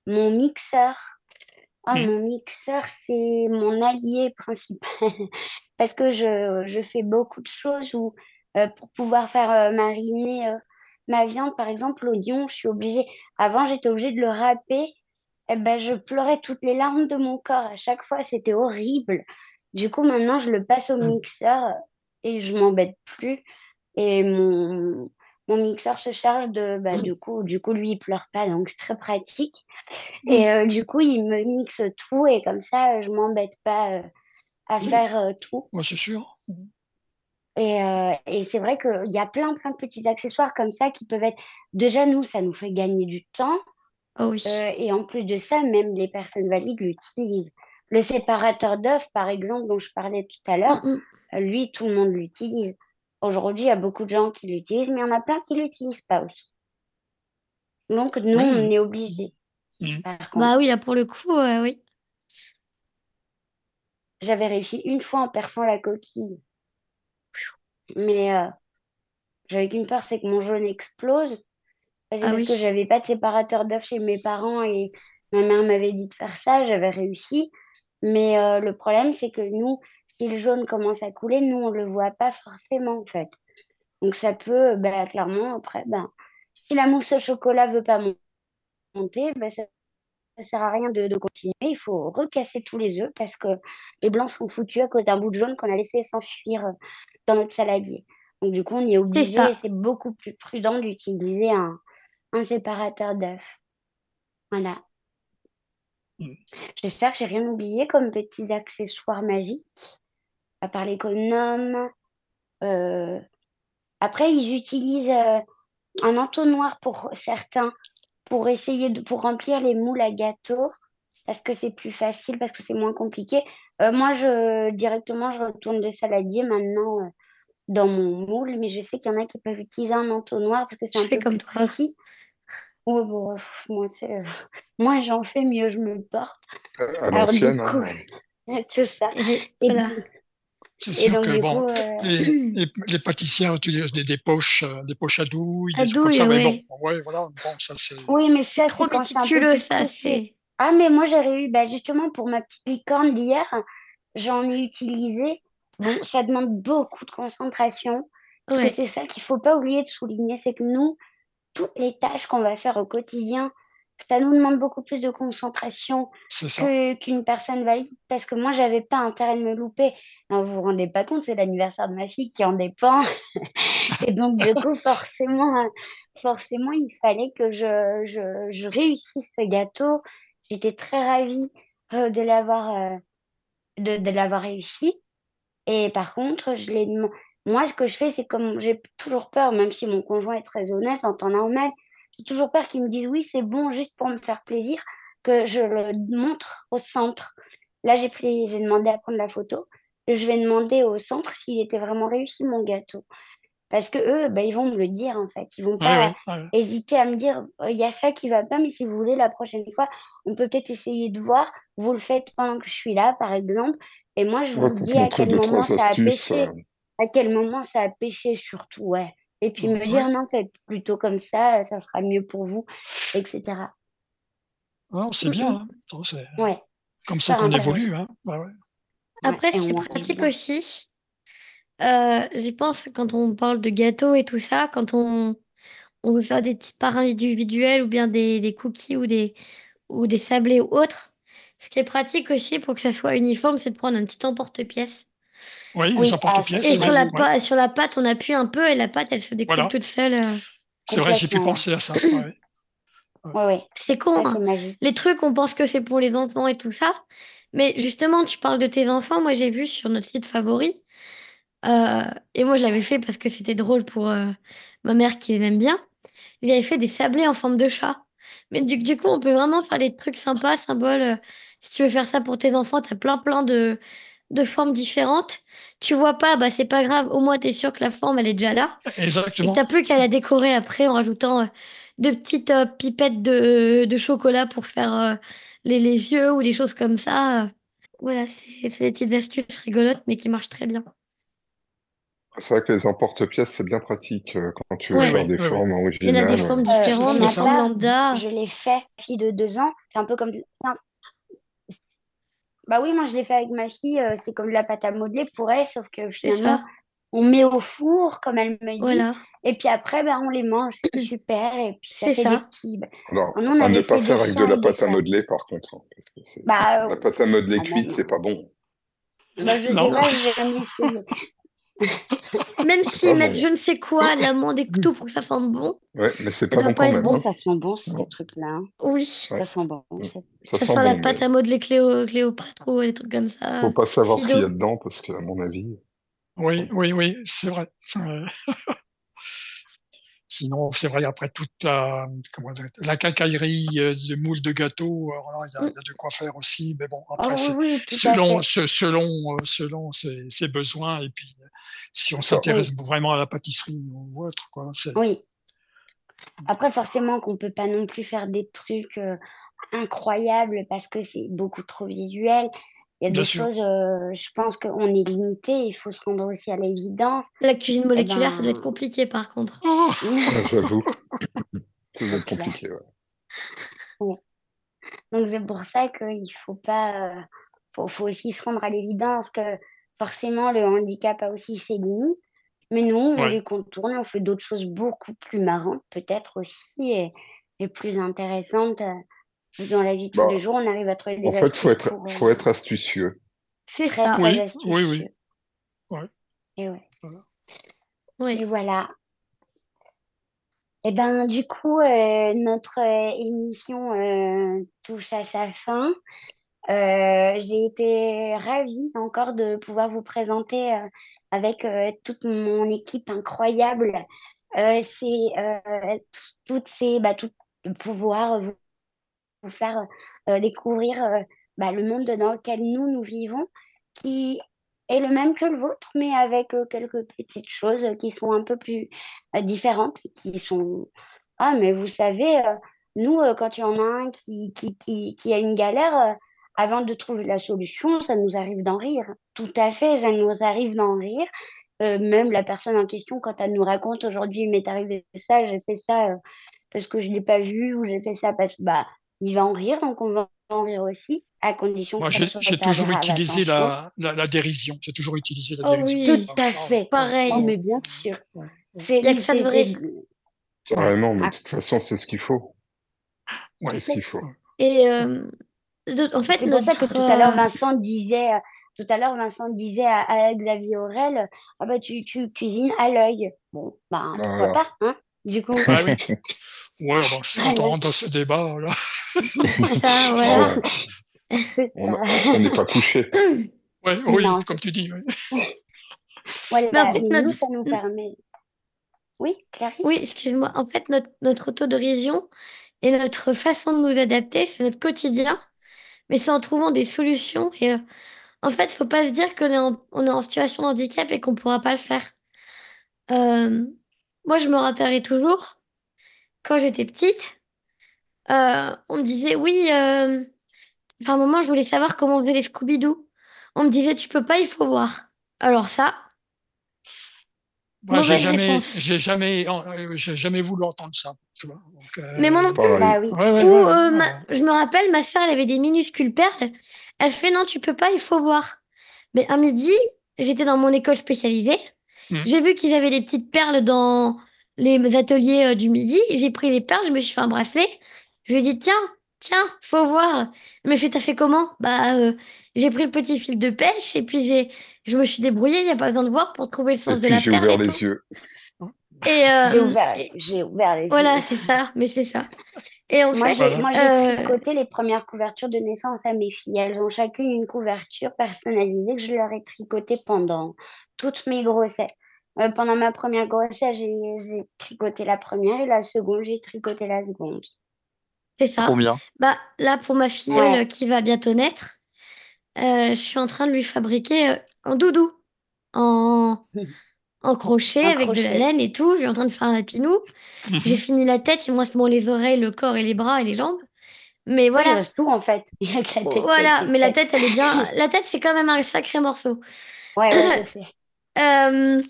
mon mixeur. Ah, Mm. mon mixeur, c'est mon allié principal. Parce que je, je fais beaucoup de choses où, euh, pour pouvoir faire euh, mariner euh, ma viande, par exemple, l'oignon, je suis obligée. Avant, j'étais obligée de le râper. Et ben, je pleurais toutes les larmes de mon corps à chaque fois. C'était horrible. Du coup, maintenant, je le passe au Mm. mixeur et je m'embête plus. Et mon, mon mixeur se charge de. Bah, du coup, du coup, lui, il pleure pas, donc c'est très pratique. Et euh, du coup, il me mixe tout et comme ça, je m'embête pas euh, à faire euh, tout. Ouais, c'est sûr. Et, euh, et c'est vrai qu'il y a plein, plein de petits accessoires comme ça qui peuvent être. Déjà, nous, ça nous fait gagner du temps. Oh oui. Euh, et en plus de ça, même les personnes valides l'utilisent. Le séparateur d'œufs, par exemple, dont je parlais tout à l'heure, Mm, mm. euh, lui, tout le monde l'utilise. Aujourd'hui, il y a beaucoup de gens qui l'utilisent, mais il y en a plein qui l'utilisent pas aussi. Donc, nous, Oui. on est obligés. Mm. Bah oui, là pour le coup, euh, oui. j'avais réussi une fois en perçant la coquille. Mais euh, j'avais qu'une peur, c'est que mon jaune explose. C'est Ah parce oui. que j'avais pas de séparateur d'œufs chez mes parents et ma mère m'avait dit de faire ça, j'avais réussi. Mais euh, le problème, c'est que nous, si le jaune commence à couler, nous, on le voit pas forcément, en fait. Donc ça peut, bah, clairement, après, ben, si la mousse au chocolat veut pas mon- monter, ben, ça, ça sert à rien de, de continuer. Il faut recasser tous les œufs parce que les blancs sont foutus à cause d'un bout de jaune qu'on a laissé s'enfuir euh, dans notre saladier. Donc du coup, on est obligé, c'est beaucoup plus prudent d'utiliser un, un séparateur d'œufs. Voilà. Mm. J'espère que j'ai rien oublié comme petits accessoires magiques, à part l'économe. Euh, Après, ils utilisent euh, un entonnoir pour certains, pour essayer de pour remplir les moules à gâteau, parce que c'est plus facile, parce que c'est moins compliqué. Euh, moi, je directement, je retourne le saladier maintenant euh, dans mon moule, mais je sais qu'il y en a qui peuvent utiliser un entonnoir parce que c'est un fais peu comme plus toi. précis. Ouais, bon, pff, moi, c'est, euh, moins j'en fais, mieux je me porte. Euh, À Alors, du l'ancienne, coup, hein. c'est ça. Et Et, voilà. C'est sûr donc, que bon, coup, euh, les, les, les pâtissiers utilisent des, des poches, euh, des poches à douille, À des trucs comme douille, ça, mais bon, ouais. voilà, bon, ça c'est. oui, mais C'est ça, trop méticuleux, ça. C'est. Ah, mais moi, j'aurais eu, bah, justement, pour ma petite licorne d'hier, j'en ai utilisé. Bon, ça demande beaucoup de concentration, parce que c'est ça qu'il faut pas oublier de souligner, c'est que nous, toutes les tâches qu'on va faire au quotidien, ça nous demande beaucoup plus de concentration qu'une personne valide, parce que moi, j'avais pas intérêt de me louper. Alors, vous vous rendez pas compte, c'est l'anniversaire de ma fille qui en dépend. Et donc, du coup, forcément, forcément, il fallait que je, je, je réussisse ce gâteau. J'étais très ravie euh, de l'avoir euh, de, de l'avoir réussi. Et par contre, je l'ai moi, ce que je fais, c'est comme j'ai toujours peur, même si mon conjoint est très honnête en temps normal, j'ai toujours peur qu'il me dise oui, c'est bon, juste pour me faire plaisir, que je le montre au centre. Là, j'ai pris, j'ai demandé à prendre la photo. Je vais demander au centre s'il était vraiment réussi mon gâteau. Parce que eux, ben, ils vont me le dire en fait. Ils vont pas ouais, ouais. hésiter à me dire Euh, il y a ça qui va pas, mais si vous voulez, la prochaine fois, on peut peut-être essayer de voir. Vous le faites pendant que je suis là, par exemple. Et moi, je Ouais, vous dis à quel moment ça a pêché, euh, à quel moment ça a pêché surtout, ouais. Et puis me dire non, faites plutôt comme ça, ça sera mieux pour vous, etc. Non, c'est bien, hein. C'est Ouais, comme ça qu'on évolue, hein. Ouais, Après, et ce on qui est mange pratique aussi, euh, j'y pense quand on parle de gâteaux et tout ça, quand on, on veut faire des petites parts individuelles ou bien des, des cookies ou des, ou des sablés ou autres. Ce qui est pratique aussi pour que ça soit uniforme, c'est de prendre un petit emporte-pièce. Oui, Oui, ah, emporte-pièces, Et sur la, magique. ouais. pa- sur la pâte, on appuie un peu et la pâte, elle se découpe Voilà. toute seule. euh. C'est vrai, j'ai pu penser à ça. Ouais, ouais. Ouais, ouais, C'est con, hein. Les trucs, on pense que c'est pour les enfants et tout ça. Mais justement, tu parles de tes enfants. Moi, j'ai vu sur notre site favori. euh, et moi, je l'avais fait parce que c'était drôle pour euh, ma mère qui les aime bien. Il avait fait des sablés en forme de chat. Mais du, du coup, on peut vraiment faire des trucs sympas, symboles. euh, si tu veux faire ça pour tes enfants, t'as plein, plein de, de formes différentes. Tu vois pas, bah c'est pas grave. Au moins, t'es sûr que la forme, elle est déjà là. Et Exactement. t'as plus qu'à la décorer après en rajoutant euh, de petites euh, pipettes de, de chocolat pour faire euh, les, les yeux ou des choses comme ça. Voilà, c'est des petites astuces rigolotes, mais qui marchent très bien. C'est vrai que les emporte-pièces, c'est bien pratique euh, quand tu veux Ouais. Faire des formes Il y en a des originales. formes Euh, différentes, c'est des formes lambda. je l'ai fait, fille de deux ans. C'est un peu comme... Bah oui, moi je l'ai fait avec ma fille. euh, c'est comme de la pâte à modeler pour elle, sauf que finalement, on met au four, comme elle me dit. Voilà. Et puis après, ben, on les mange, c'est super. Et puis ça C'est fait des ça. petits. ben, Alors, nous, on à ne pas faire des avec de la pâte à de modeler, par contre. hein, parce que c'est- Bah, La pâte à modeler ah, cuite, c'est pas bon. Bah, je sais Non. pas, j'ai jamais essayé. Même pas mettent bon. je ne sais quoi, de l'amande et tout pour que ça sente bon, Ouais, mais c'est ça pas bon pas quand être même. bon. hein. Ça sent bon, ces trucs-là. hein. Oui. Ouais. Ça sent bon. Ça Ça sent sent la pâte mais à modeler Cléo, Cléopâtre ou des trucs comme ça. faut pas savoir ce qu'il y a dedans, parce qu'à mon avis, Oui, oui, oui, c'est vrai. Euh, Sinon, c'est vrai, après toute la, comment dire, la quincaillerie euh, de moules de alors là, il y, a- il y a de quoi faire aussi. Mais bon, Ah après, oui, oui, selon, selon, euh, selon ses, ses besoins. Et puis, euh, si on s'intéresse vraiment à la pâtisserie ou autre, quoi, Oui. Après, forcément qu'on peut pas non plus faire des trucs euh, incroyables parce que c'est beaucoup trop visuel. Il y a bien des sûr. choses, euh, je pense qu'on est limité, il faut se rendre aussi à l'évidence. La cuisine Eh moléculaire, ça doit être ben, compliqué par contre. Oh, Ah, J'avoue, ça va être compliqué. ouais. Ouais. Donc c'est pour ça qu'il faut pas, euh, faut, faut aussi se rendre à l'évidence que forcément le handicap a aussi ses limites. Mais nous, on ouais. les contourne, on fait d'autres choses beaucoup plus marrantes peut-être aussi et, et plus intéressantes. euh, Dans la vie de tous les Bah, jours, on arrive à trouver en des fait, faut être, pour faut euh, être astucieux. C'est ça. très Oui, oui, astucieux. oui. Ouais, Et ouais. voilà. Et Oui. voilà. Et ben du coup, euh, notre euh, émission euh, touche à sa fin. Euh, j'ai été ravie encore de pouvoir vous présenter euh, avec euh, toute mon équipe incroyable. Euh, c'est euh, toutes ces, bah, tout, pouvoir vous, vous faire euh, découvrir euh, bah, le monde dans lequel nous, nous vivons, qui est le même que le vôtre, mais avec euh, quelques petites choses qui sont un peu plus différentes, qui sont... Ah, mais vous savez, nous, quand il y en a un qui, qui, qui, a une galère, avant de trouver la solution, ça nous arrive d'en rire. Tout à fait, ça nous arrive d'en rire. Même la personne en question, quand elle nous raconte aujourd'hui, il m'est arrivé ça, j'ai fait ça parce que je ne l'ai pas vu, ou j'ai fait ça parce que bah, il va en rire, donc on va en rire aussi, à condition Moi, que ça j'ai soit j'ai toujours utilisé la, la, la dérision. J'ai toujours utilisé la Oh dérision. oui, Tout Ah, à ah, fait. pareil. Oh, mais bien sûr. C'est, Il n'y a que ça de c'est, vrai. c'est- ouais. Carrément, mais Ah, de toute façon, c'est ce qu'il faut. Ouais. C'est ce qu'il faut. Et euh, de- en fait, C'est pour ça que notre. tout à l'heure, euh, Vincent disait, euh, tout à l'heure, Vincent disait à, à Xavier Aurel, ah bah, tu, tu cuisines à l'œil. Bon, ben, pourquoi Voilà. pas, hein, du coup. Bah oui. Ouais, bon, si- on rentre dans ce débat, là. ça, voilà. Ouais, C'est on n'est pas couché. Ouais, oui, Non, comme tu dis. ouais. voilà, Mais en fait, nous, notre. ça nous permet. Oui, Clarisse? Oui, excuse-moi. En fait, notre, notre autodérision et notre façon de nous adapter, c'est notre quotidien, mais c'est en trouvant des solutions. Et euh, en fait, faut pas se dire qu'on est en, on est en situation de handicap et qu'on pourra pas le faire. Euh, moi, je me rappellerai toujours, quand j'étais petite, euh, on me disait, oui, euh, enfin, à un moment, je voulais savoir comment on faisait les Scooby-Doo. On me disait, tu peux pas, il faut voir. Alors ça, Moi, j'ai jamais, j'ai jamais, euh, j'ai jamais voulu entendre ça. Tu vois. Donc, euh, Mais moi non plus. Bah oui. Ouais, ouais, Ou ouais, ouais, euh, ouais. ma- je me rappelle, ma soeur, elle avait des minuscules perles. Elle fait non, tu peux pas, il faut voir. Mais un midi, j'étais dans mon école spécialisée. Mhm. J'ai vu qu'ils avaient des petites perles dans les ateliers euh, du midi. J'ai pris les perles, je me suis fait un bracelet. Je lui ai dit, tiens, tiens, faut voir. Elle m'a fait, t'as fait comment? Bah, euh, j'ai pris le petit fil de pêche et puis j'ai, je me suis débrouillée, il n'y a pas besoin de voir pour trouver le Et sens de puis la j'ai ouvert et les tout. yeux. Et, euh, J'ai ouvert, et- j'ai ouvert les voilà, yeux. c'est ça, mais c'est ça. Et en Moi, fait, j'ai, Voilà. moi, j'ai euh, tricoté les premières couvertures de naissance à mes filles. Elles ont chacune une couverture personnalisée que je leur ai tricotée pendant toutes mes grossesses. Euh, pendant ma première grossesse, j'ai, tricoté la première et la seconde, j'ai tricoté la seconde. c'est ça. Trop bien. Bah, là, pour ma filleule Ouais. euh, qui va bientôt naître, euh, je suis en train de lui fabriquer euh, un doudou en, en crochet avec de la laine et tout. Je suis en train de faire un lapinou. J'ai fini la tête, il me reste bon, les oreilles, le corps et les bras et les jambes. Mais Oui, il voilà, reste tout en fait. Il y a que la tête qui a voilà. Mais la tête, elle est bien. La tête, c'est quand même un sacré morceau. Ouais, ouais, je sais. Euh,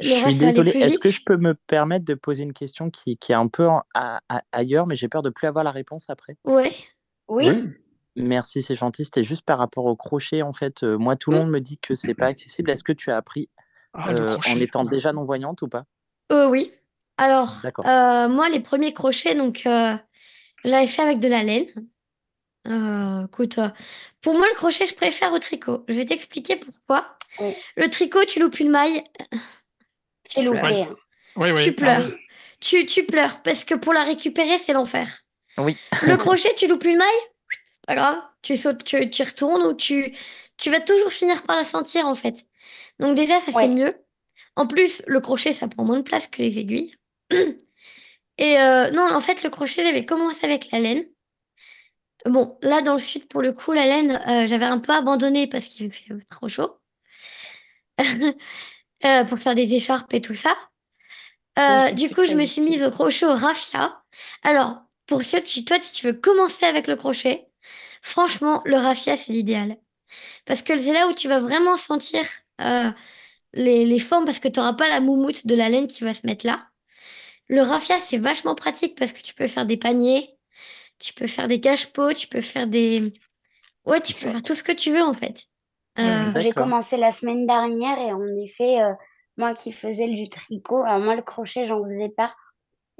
Je suis désolé, est-ce que je peux me permettre de poser une question qui, qui est un peu en- à- à- ailleurs, mais j'ai peur de plus avoir la réponse après? Ouais. Oui, Oui. Merci, c'est gentil. C'était juste par rapport au crochet, en fait. euh, moi, tout le Mm. monde me dit que c'est pas accessible. Est-ce que tu as appris Ah, euh, en étant déjà non-voyante ou pas? Euh, oui. Alors, D'accord. euh, moi, les premiers crochets, donc, euh, je l'avais fait avec de la laine. Euh, écoute, euh, pour moi, le crochet, je préfère au tricot. Je vais t'expliquer pourquoi. Oui. Le tricot, tu loupes une maille, Loupé. Ouais. hein. Oui, oui. tu Ah, pleures. oui. Tu, tu pleures parce que pour la récupérer, c'est l'enfer. Oui. Le crochet, tu loupes une maille, c'est pas grave. Tu sautes, tu, tu y retournes ou tu, tu vas toujours finir par la sentir en fait. Donc déjà, ça Ouais. c'est mieux. En plus, le crochet, ça prend moins de place que les aiguilles. Et euh, non, en fait, le crochet, j'avais commencé avec la laine. Bon, là, dans le sud, pour le coup, la laine, euh, j'avais un peu abandonné parce qu'il fait trop chaud. Euh, pour faire des écharpes et tout ça. Euh, du coup, je me suis mise au crochet au raffia. Alors, pour ceux qui, toi, si tu veux commencer avec le crochet, franchement, le raffia, c'est l'idéal. Parce que c'est là où tu vas vraiment sentir euh, les, les formes, parce que tu n'auras pas la moumoute de la laine qui va se mettre là. Le raffia, c'est vachement pratique parce que tu peux faire des paniers, tu peux faire des cache-pots, tu peux faire des... Ouais, tu peux faire tout ce que tu veux, en fait. Euh, J'ai commencé la semaine dernière et en effet, euh, moi qui faisais du tricot, alors moi le crochet, j'en faisais pas.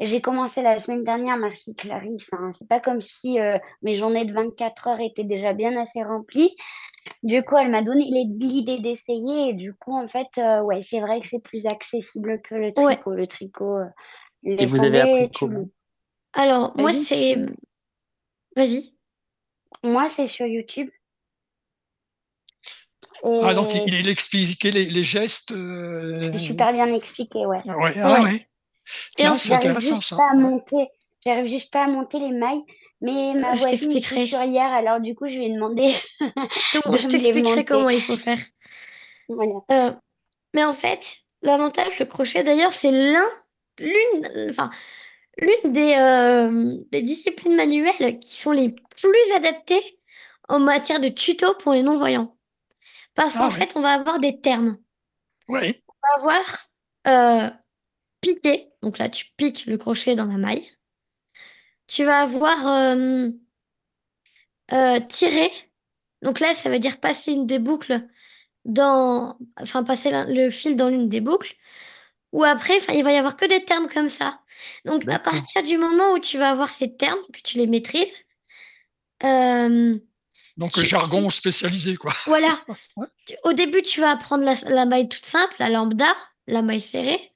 J'ai commencé la semaine dernière, merci Clarisse. hein. C'est pas comme si euh, mes journées de 24 heures étaient déjà bien assez remplies. Du coup, elle m'a donné les- l'idée d'essayer et du coup, en fait, euh, ouais, c'est vrai que c'est plus accessible que le Ouais. tricot. Le tricot, euh, Et vous avez appris comment? alors, moi, c'est... Vas-y. Moi, c'est sur YouTube. Ah, donc il, il expliquait les, les gestes. euh, c'est super bien expliqué, ouais. Ouais, ah Ouais. ouais. Et Tiens, en c'est fait, J'arrive intéressant juste ça. pas à monter. J'arrive juste pas à monter les mailles. Mais ma Euh, je voisine est couturière, alors du coup, je lui ai demandé Je te- de je t'expliquerai comment il faut faire. Voilà. Euh, mais en fait, l'avantage, le crochet, d'ailleurs, c'est l'un, l'une, enfin, l'une des, euh, des disciplines manuelles qui sont les plus adaptées en matière de tuto pour les non-voyants. Parce Ah qu'en fait, on va avoir des termes. Ouais. On va avoir euh, piquer, donc là, tu piques le crochet dans la maille. Tu vas avoir euh, euh, tirer, donc là, ça veut dire passer une des boucles dans, enfin, passer le fil dans l'une des boucles. Ou après, il va y avoir que des termes comme ça. Donc, à partir du moment où tu vas avoir ces termes, que tu les maîtrises, euh, Donc jargon spécialisé quoi. voilà. Ouais. Au début, tu vas apprendre la, la maille toute simple, la lambda, la maille serrée.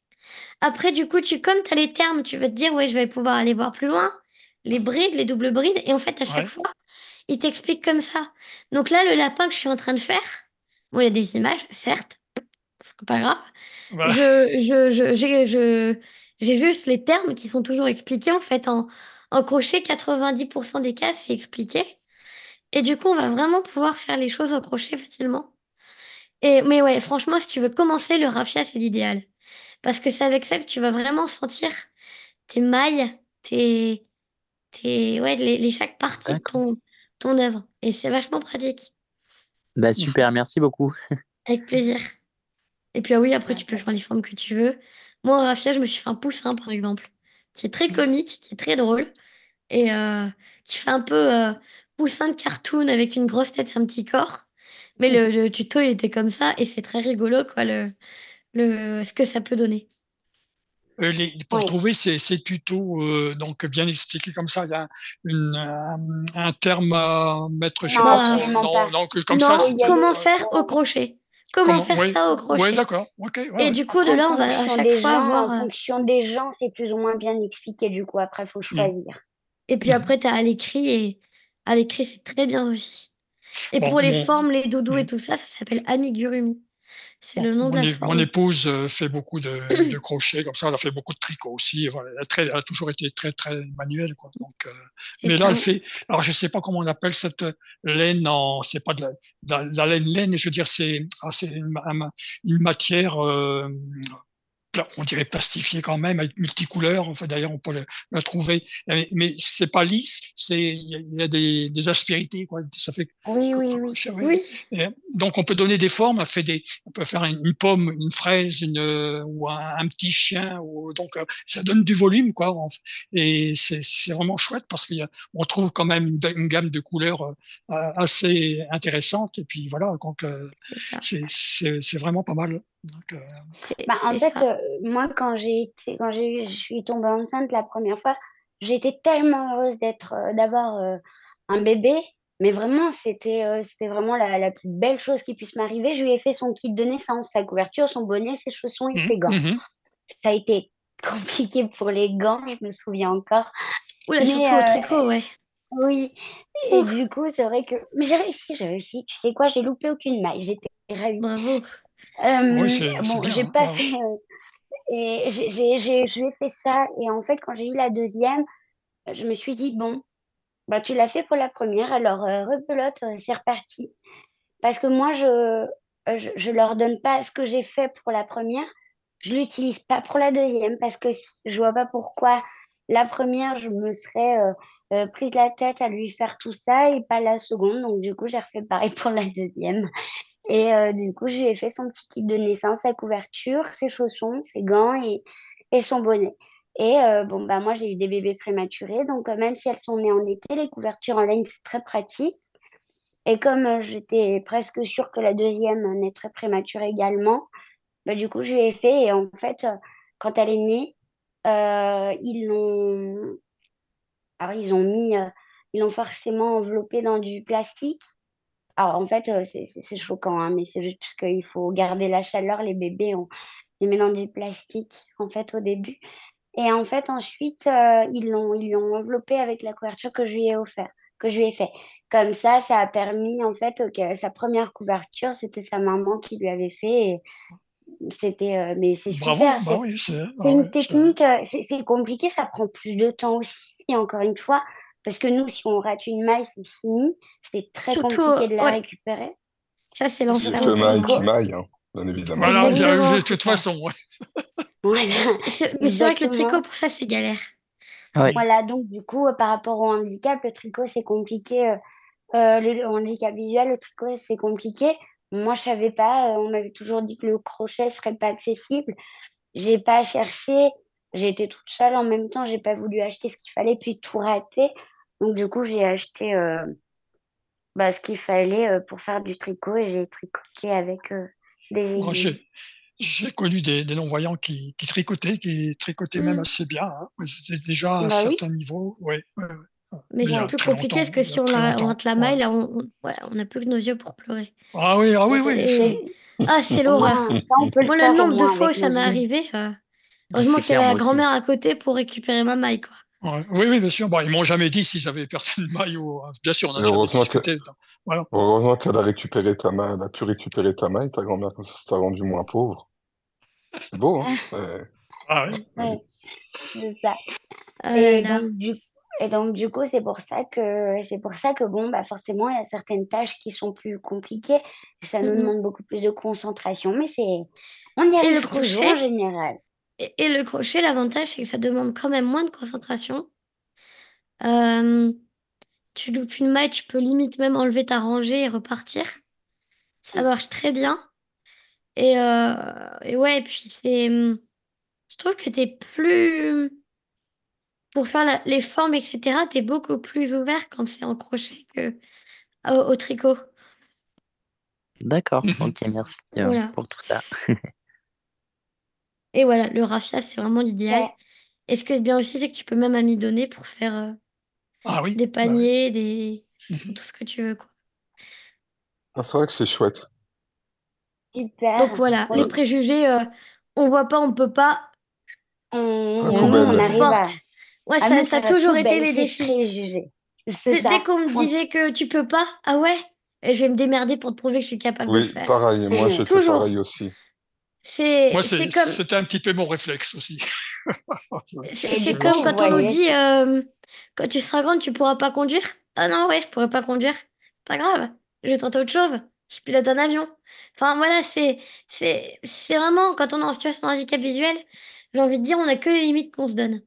Après, du coup, tu, comme tu as les termes, tu vas te dire, ouais, je vais pouvoir aller voir plus loin, les brides, les doubles brides. Et en fait, à chaque Ouais. fois, il t'explique comme ça. Donc là, le lapin que je suis en train de faire, bon, il y a des images, certes, pas grave. Voilà. Je, je, j'ai, je, j'ai juste les termes qui sont toujours expliqués. En fait, en, en crochet, 90% des cas, c'est expliqué. Et du coup, on va vraiment pouvoir faire les choses au crochet facilement. Et, mais ouais, franchement, si tu veux commencer, le raffia, c'est l'idéal. Parce que c'est avec ça que tu vas vraiment sentir tes mailles, tes, tes, ouais, les, les chaque partie de ton, ton œuvre. Et c'est vachement pratique. Bah, super, merci beaucoup. Avec plaisir. Et puis, ah oui, après, tu peux faire les formes que tu veux. Moi, en raffia, je me suis fait un poussin, par exemple, qui est très Mm. comique, qui est très drôle, et euh, qui fait un peu euh, poussin de cartoon avec une grosse tête et un petit corps. Mais le, le tuto, il était comme ça, et c'est très rigolo, quoi, le, le, ce que ça peut donner. Euh, les- pour trouver ces, ces tutos euh, donc bien expliqués comme ça, il y a une, un, un terme à mettre, pas. donc comme non, ça, Il comment euh, faire au crochet? Comment Comment? faire Ouais, ça au ouais, crochet? d'accord. Ok, ouais, Et ouais. du coup, de là, on va à chaque fois gens, avoir... en euh, fonction des gens, c'est plus ou moins bien expliqué. Du coup, après, faut Hmm. choisir. Et puis Mhm. après, tu as à l'écrit, et à l'écrit, c'est très bien aussi. Et Bon, pour les formes, les doudous et hmm. tout ça, ça s'appelle amigurumi. C'est Bon, le nom de la é- mon forme. épouse euh, fait beaucoup de, de crochets comme ça, elle a fait beaucoup de tricot aussi. elle, a très- elle a toujours été très très manuelle quoi. Donc, euh, mais là, elle fait. Alors, je sais pas comment on appelle cette laine en. C'est pas de la, de la, de la laine laine. Je veux dire, c'est ah, c'est une, ma- ma- une matière. euh, on dirait plastifiée quand même, avec multicouleurs. Enfin, d'ailleurs, on peut le, le trouver. Mais, mais c'est pas lisse. C'est il y a, des, des aspérités quoi. Ça fait Oui, oui, oui. oui. Oui, Et donc on peut donner des formes, on, fait des, on peut faire une, une pomme, une fraise, une, ou un, un petit chien, ou, donc euh, ça donne du volume quoi. Et c'est vraiment chouette parce qu'on trouve quand même une, une gamme de couleurs euh, assez intéressante. Et puis voilà, donc euh, c'est vraiment pas mal. Donc, euh, Bah, en fait, euh, moi, quand j'ai été, quand je suis tombée enceinte la première fois, j'étais tellement heureuse d'être, euh, d'avoir euh, un bébé. Mais vraiment, c'était euh, c'était vraiment la, la plus belle chose qui puisse m'arriver. Je lui ai fait son kit de naissance, sa couverture, son bonnet, ses chaussons et mhm, ses gants. mhm. Ça a été compliqué pour les gants, je me souviens encore. Oula, surtout au tricot, ouais. oui, et Ouf, du coup, c'est vrai que... Mais j'ai réussi, j'ai réussi. Tu sais quoi, j'ai loupé aucune maille. J'étais ravie. bravo. Oui, Euh, c'est c'est bon, bien. j'ai hein, pas bravo. fait... euh, et j'ai, j'ai, fait ça. Et en fait, quand j'ai eu la deuxième, je me suis dit, bon, bah, tu l'as fait pour la première, alors euh, rebelote, euh, c'est reparti. Parce que moi, je, je, je leur donne pas ce que j'ai fait pour la première, je l'utilise pas pour la deuxième, parce que je vois pas pourquoi la première, je me serais euh, euh, prise la tête à lui faire tout ça et pas la seconde. Donc, du coup, j'ai refait pareil pour la deuxième. Et euh, du coup, je lui ai fait son petit kit de naissance, sa couverture, ses chaussons, ses gants et, son bonnet. Et euh, bon, bah, moi, j'ai eu des bébés prématurés. Donc, euh, même si elles sont nées en été, les couvertures en laine, c'est très pratique. Et comme j'étais presque sûre que la deuxième naîtrait prématurée également, bah, du coup, je lui ai fait. Et en fait, quand elle est née, ils l'ont alors, ils mis, ils l'ont forcément enveloppé dans du plastique. Alors, en fait, euh, c'est c'est- c'est choquant, hein, mais c'est juste parce qu'il faut garder la chaleur. Les bébés, on les met dans du plastique, en fait, au début. Et en fait, ensuite, euh, ils l'ont, ils l'ont enveloppé avec la couverture que je lui ai offert, que je lui ai fait. Comme ça, ça a permis, en fait, que sa première couverture, c'était sa maman qui lui avait fait. Et c'était, euh, mais c'est Bravo, super. bah C'est oui, c'est c'est une technique, euh, c'est c'est compliqué, ça prend plus de temps aussi, encore une fois, parce que nous, si on rate une maille, c'est fini. C'est très Surtout, compliqué de la ouais, récupérer. ça c'est l'enfer surtout maille tricot. qui maille, hein, bien évidemment. Voilà, de toute façon, ouais. Voilà, C'est- Mais c'est vrai que le tricot, pour ça, c'est galère. Ouais. Voilà, donc du coup, euh, par rapport au handicap, le tricot, c'est compliqué. euh, euh, le handicap visuel, le tricot, c'est compliqué. Moi, je savais pas, on m'avait toujours dit que le crochet serait pas accessible. J'ai pas cherché, j'ai été toute seule en même temps, j'ai pas voulu acheter ce qu'il fallait, puis tout rater. Donc du coup, j'ai acheté euh, bah, ce qu'il fallait euh, pour faire du tricot et j'ai tricoté avec euh, des aiguilles. j'ai connu des, des non-voyants qui, qui tricotaient, qui tricotaient même Mm. assez bien. Hein. C'était déjà à un Bah oui, certain niveau, ouais, ouais, ouais. Mais c'est a plus très compliqué parce que si a on, très la, on maille, là, on, on, ouais, on n'a plus que nos yeux pour pleurer. Ah oui, ah oui, oui. Ah, c'est l'horreur. le Moi, nombre de fois où ça m'est arrivé, euh, Ah, heureusement qu'il y avait clair, la grand-mère à côté pour récupérer ma maille, quoi. Ouais. Oui, oui, bien sûr. Bon, ils m'ont jamais dit s'ils avaient perdu une maille ou. Bien sûr, on Et jamais heureusement que- discuté. Voilà. heureusement qu'elle a récupéré ta main, elle a pu récupérer ta maille, ta grand-mère, comme ça, ça t'a rendu moins pauvre. C'est beau, hein? Ouais. Ah oui. Ouais, c'est ça. Là Et donc, du, et donc, du coup, c'est pour ça que, c'est pour ça que, bon, bah, forcément, il y a certaines tâches qui sont plus compliquées. Ça nous Mhm. demande beaucoup plus de concentration, mais c'est, on y Et le arrive toujours en général. Et, et le crochet, l'avantage, c'est que ça demande quand même moins de concentration. Euh, tu loupes une maille, tu peux limite même enlever ta rangée et repartir. Ça marche très bien. Et, euh, et ouais, et puis je trouve que t'es plus, pour faire la- les formes, etc., t'es beaucoup plus ouvert quand c'est en crochet que au, au tricot. D'accord, Mhm. ok, merci euh, Voilà. pour tout ça. Et voilà, le raffia, c'est vraiment l'idéal. Ouais. Et ce qui est bien aussi, c'est que tu peux même amidonner pour faire euh, Ah oui. des bah oui. paniers, des... Mhm. tout ce que tu veux, quoi. Ah, c'est vrai que c'est chouette. Super. Donc voilà, les Oui. préjugés, euh, on voit pas, on peut pas, On, on on arrive à. Ouais, ça, ça a toujours été mes c'est défis. préjugé. C'est Dès, qu'on me disait que tu peux pas, ah ouais, et je vais me démerder pour te prouver que je suis capable de le Oui, faire. pareil, moi j'étais pareil aussi. C'est Moi, c'est c'est- comme, c'était un petit peu mon réflexe aussi. c'est comme quand on nous dit, euh, quand tu seras grande, tu pourras pas conduire. Ah non, ouais, je pourrais pas conduire. C'est pas grave, je vais tenter autre chose. Je pilote un avion. Enfin voilà, c'est c'est c'est vraiment quand on est en situation de handicap visuel, j'ai envie de dire, on a que les limites qu'on se donne.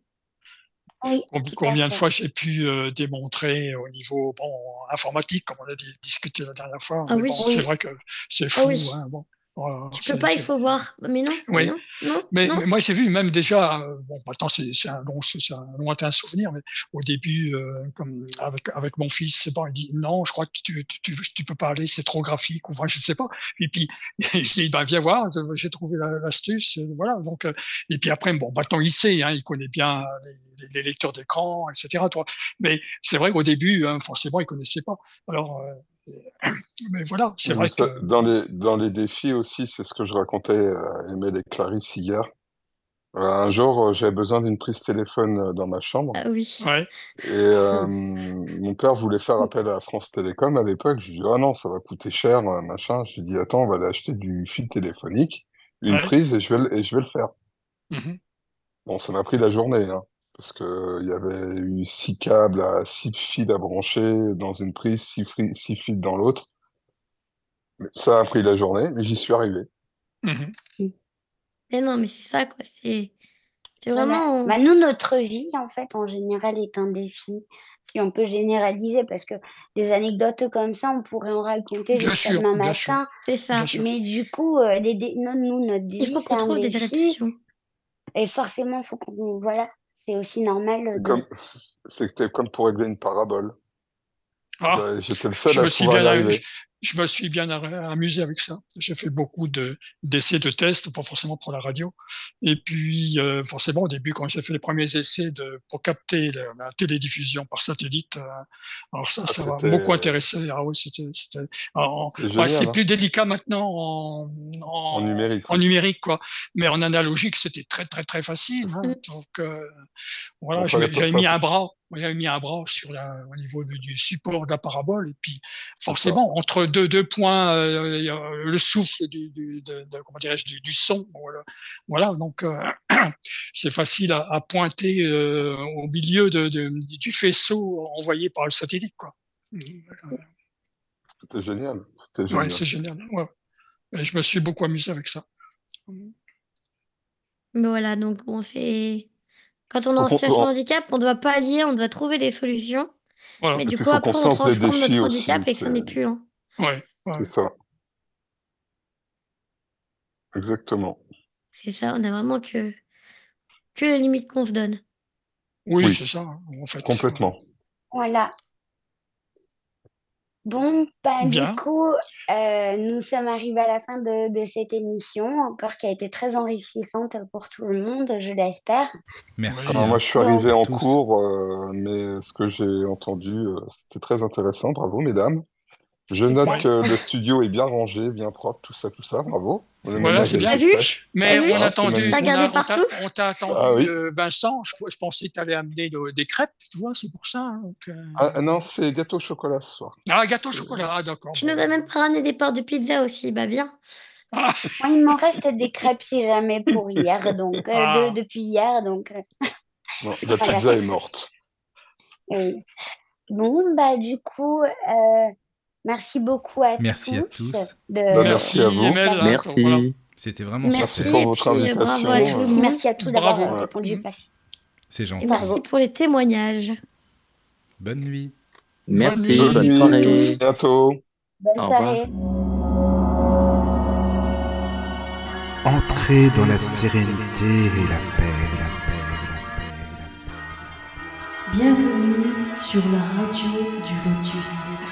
Oui, Combien de fois j'ai pu euh, démontrer au niveau bon, informatique, comme on a dit- discuté la dernière fois, Ah mais oui. bon, Oui. c'est vrai que c'est Ah fou. oui. hein, bon. Voilà, Tu peux pas, il faut voir. Mais non, mais Oui. non, non, Mais, non. mais moi, j'ai vu même déjà, euh, bon, maintenant, c'est c'est un, long- c'est un lointain souvenir, mais au début, euh, comme avec, avec mon fils, c'est bon, il dit non, je crois que tu, tu, tu, tu peux pas aller, c'est trop graphique, ou enfin, je sais pas. Et puis, je dis, ben, viens voir, j'ai trouvé la- l'astuce, et voilà. Donc, euh, et puis après, bon, maintenant, il sait, hein, il connaît bien les, les- les lecteurs d'écran, etc. Toi. Mais c'est vrai qu'au début, hein, forcément, il connaissait pas. Alors, euh, mais voilà, c'est vrai ça, que. Dans les, dans les défis aussi, c'est ce que je racontais à Emile et Clarisse hier. Euh, un jour, euh, j'avais besoin d'une prise téléphone euh, dans ma chambre. Ah oui. Ouais. Et euh, mon père voulait faire appel à France Télécom à l'époque. Je lui ai dit, oh non, ça va coûter cher, machin. Je lui ai dit, attends, on va aller acheter du fil téléphonique, une Ouais. prise, et je vais, le- et je vais le faire. Mhm. Bon, ça m'a pris la journée, hein, parce que euh, il y avait eu six câbles à six fils à brancher dans une prise, six, fri- six fils dans l'autre. Mais Ça a pris la journée, mais j'y suis arrivé. Mhm. Mais non, mais c'est ça, quoi. C'est c'est Voilà. vraiment. Bah, nous, notre vie, en fait, en général, est un défi. Si on peut généraliser, parce que des anecdotes comme ça, on pourrait en raconter Bien jusqu'à sûr, demain bien sûr. matin. C'est ça. Bien sûr. Mais du coup, euh, les dé- non, nous, notre Il vie, faut c'est un trouve des défi. Et forcément, faut qu'on. Voilà. C'est aussi normal C'est de. comme, c'était comme pour régler une parabole. Ah. Bah, J'étais le seul je à me suis pouvoir y bien, arriver. Je, me suis bien amusé avec ça. J'ai fait beaucoup de d'essais de tests, pas forcément pour la radio. Et puis, euh, forcément, au début, quand j'ai fait les premiers essais de, pour capter la, la télédiffusion par satellite, euh, alors ça, Ah, ça m'a beaucoup intéressé. Ah oui, c'était, C'est ouais, hein. plus délicat maintenant en, en, En numérique. en numérique, quoi. Mais en analogique, c'était très, très, très facile. hein. Mm. Donc, euh, voilà, j'avais mis un bras, j'avais mis un bras sur la, au niveau du, du support de la parabole, et puis forcément, entre deux, deux points, euh, il y a le souffle du, du, de, de- comment dirais-je, du, du son, voilà. Voilà, donc euh, c'est facile à, à pointer euh, au milieu de, de- du faisceau envoyé par le satellite, quoi. C'était génial. C'était Ouais, génial. c'est génial. Ouais. Et je me suis beaucoup amusé avec ça. Mais voilà, donc bon, c'est. Quand on est en situation de on- handicap, on doit pallier, on doit trouver des solutions. Voilà. Mais du coup, après, on transforme notre aussi, handicap et que ça n'est plus. hein. Ouais, ouais. C'est ça. Exactement. C'est ça, on a vraiment que, que les limites qu'on se donne. Oui, Oui. c'est ça, en fait. Complètement. Voilà. Bon, bah, Bien. du coup, euh, nous sommes arrivés à la fin de, de cette émission, encore qui a été très enrichissante pour tout le monde, je l'espère. Merci. Alors, hein. moi, je suis Donc- arrivé en Tous. cours, euh, mais ce que j'ai entendu, euh, c'était très intéressant. Bravo, mesdames. Je note Ouais. que le studio est bien rangé, bien propre, tout ça, tout ça. Bravo. Voilà, c'est est bien. vu. Mais on a attendu, on t'a- partout? on t'a attendu Ah oui. euh, Vincent. Je, je pensais que tu allais amener de- des crêpes, tu vois, c'est pour ça. hein, donc, euh. Ah non, c'est gâteau au chocolat ce soir. Ah, gâteau au chocolat, ah, d'accord. Tu nous as même pas ramené des parts de pizza aussi, bah bien. Ah, Moi, il m'en reste des crêpes si jamais pour hier, donc, euh, Ah. de- depuis hier, donc, euh, Non, la pizza est morte. oui. Bon, bah, du coup, euh, merci beaucoup à Merci à tous. tous. De, Bah, merci à vous. Emel, hein, Merci. voilà. C'était vraiment Merci, super. pour et votre puis euh, bravo à invitation. monde. Merci à tous d'avoir répondu. C'est Et gentil. merci pour les témoignages. Bonne nuit. Merci, Bonne bonne nuit. soirée. À bientôt. Bonne Au soirée. Entrez dans la sérénité et la paix, la paix, la paix, la paix. Bienvenue sur la radio du Lotus.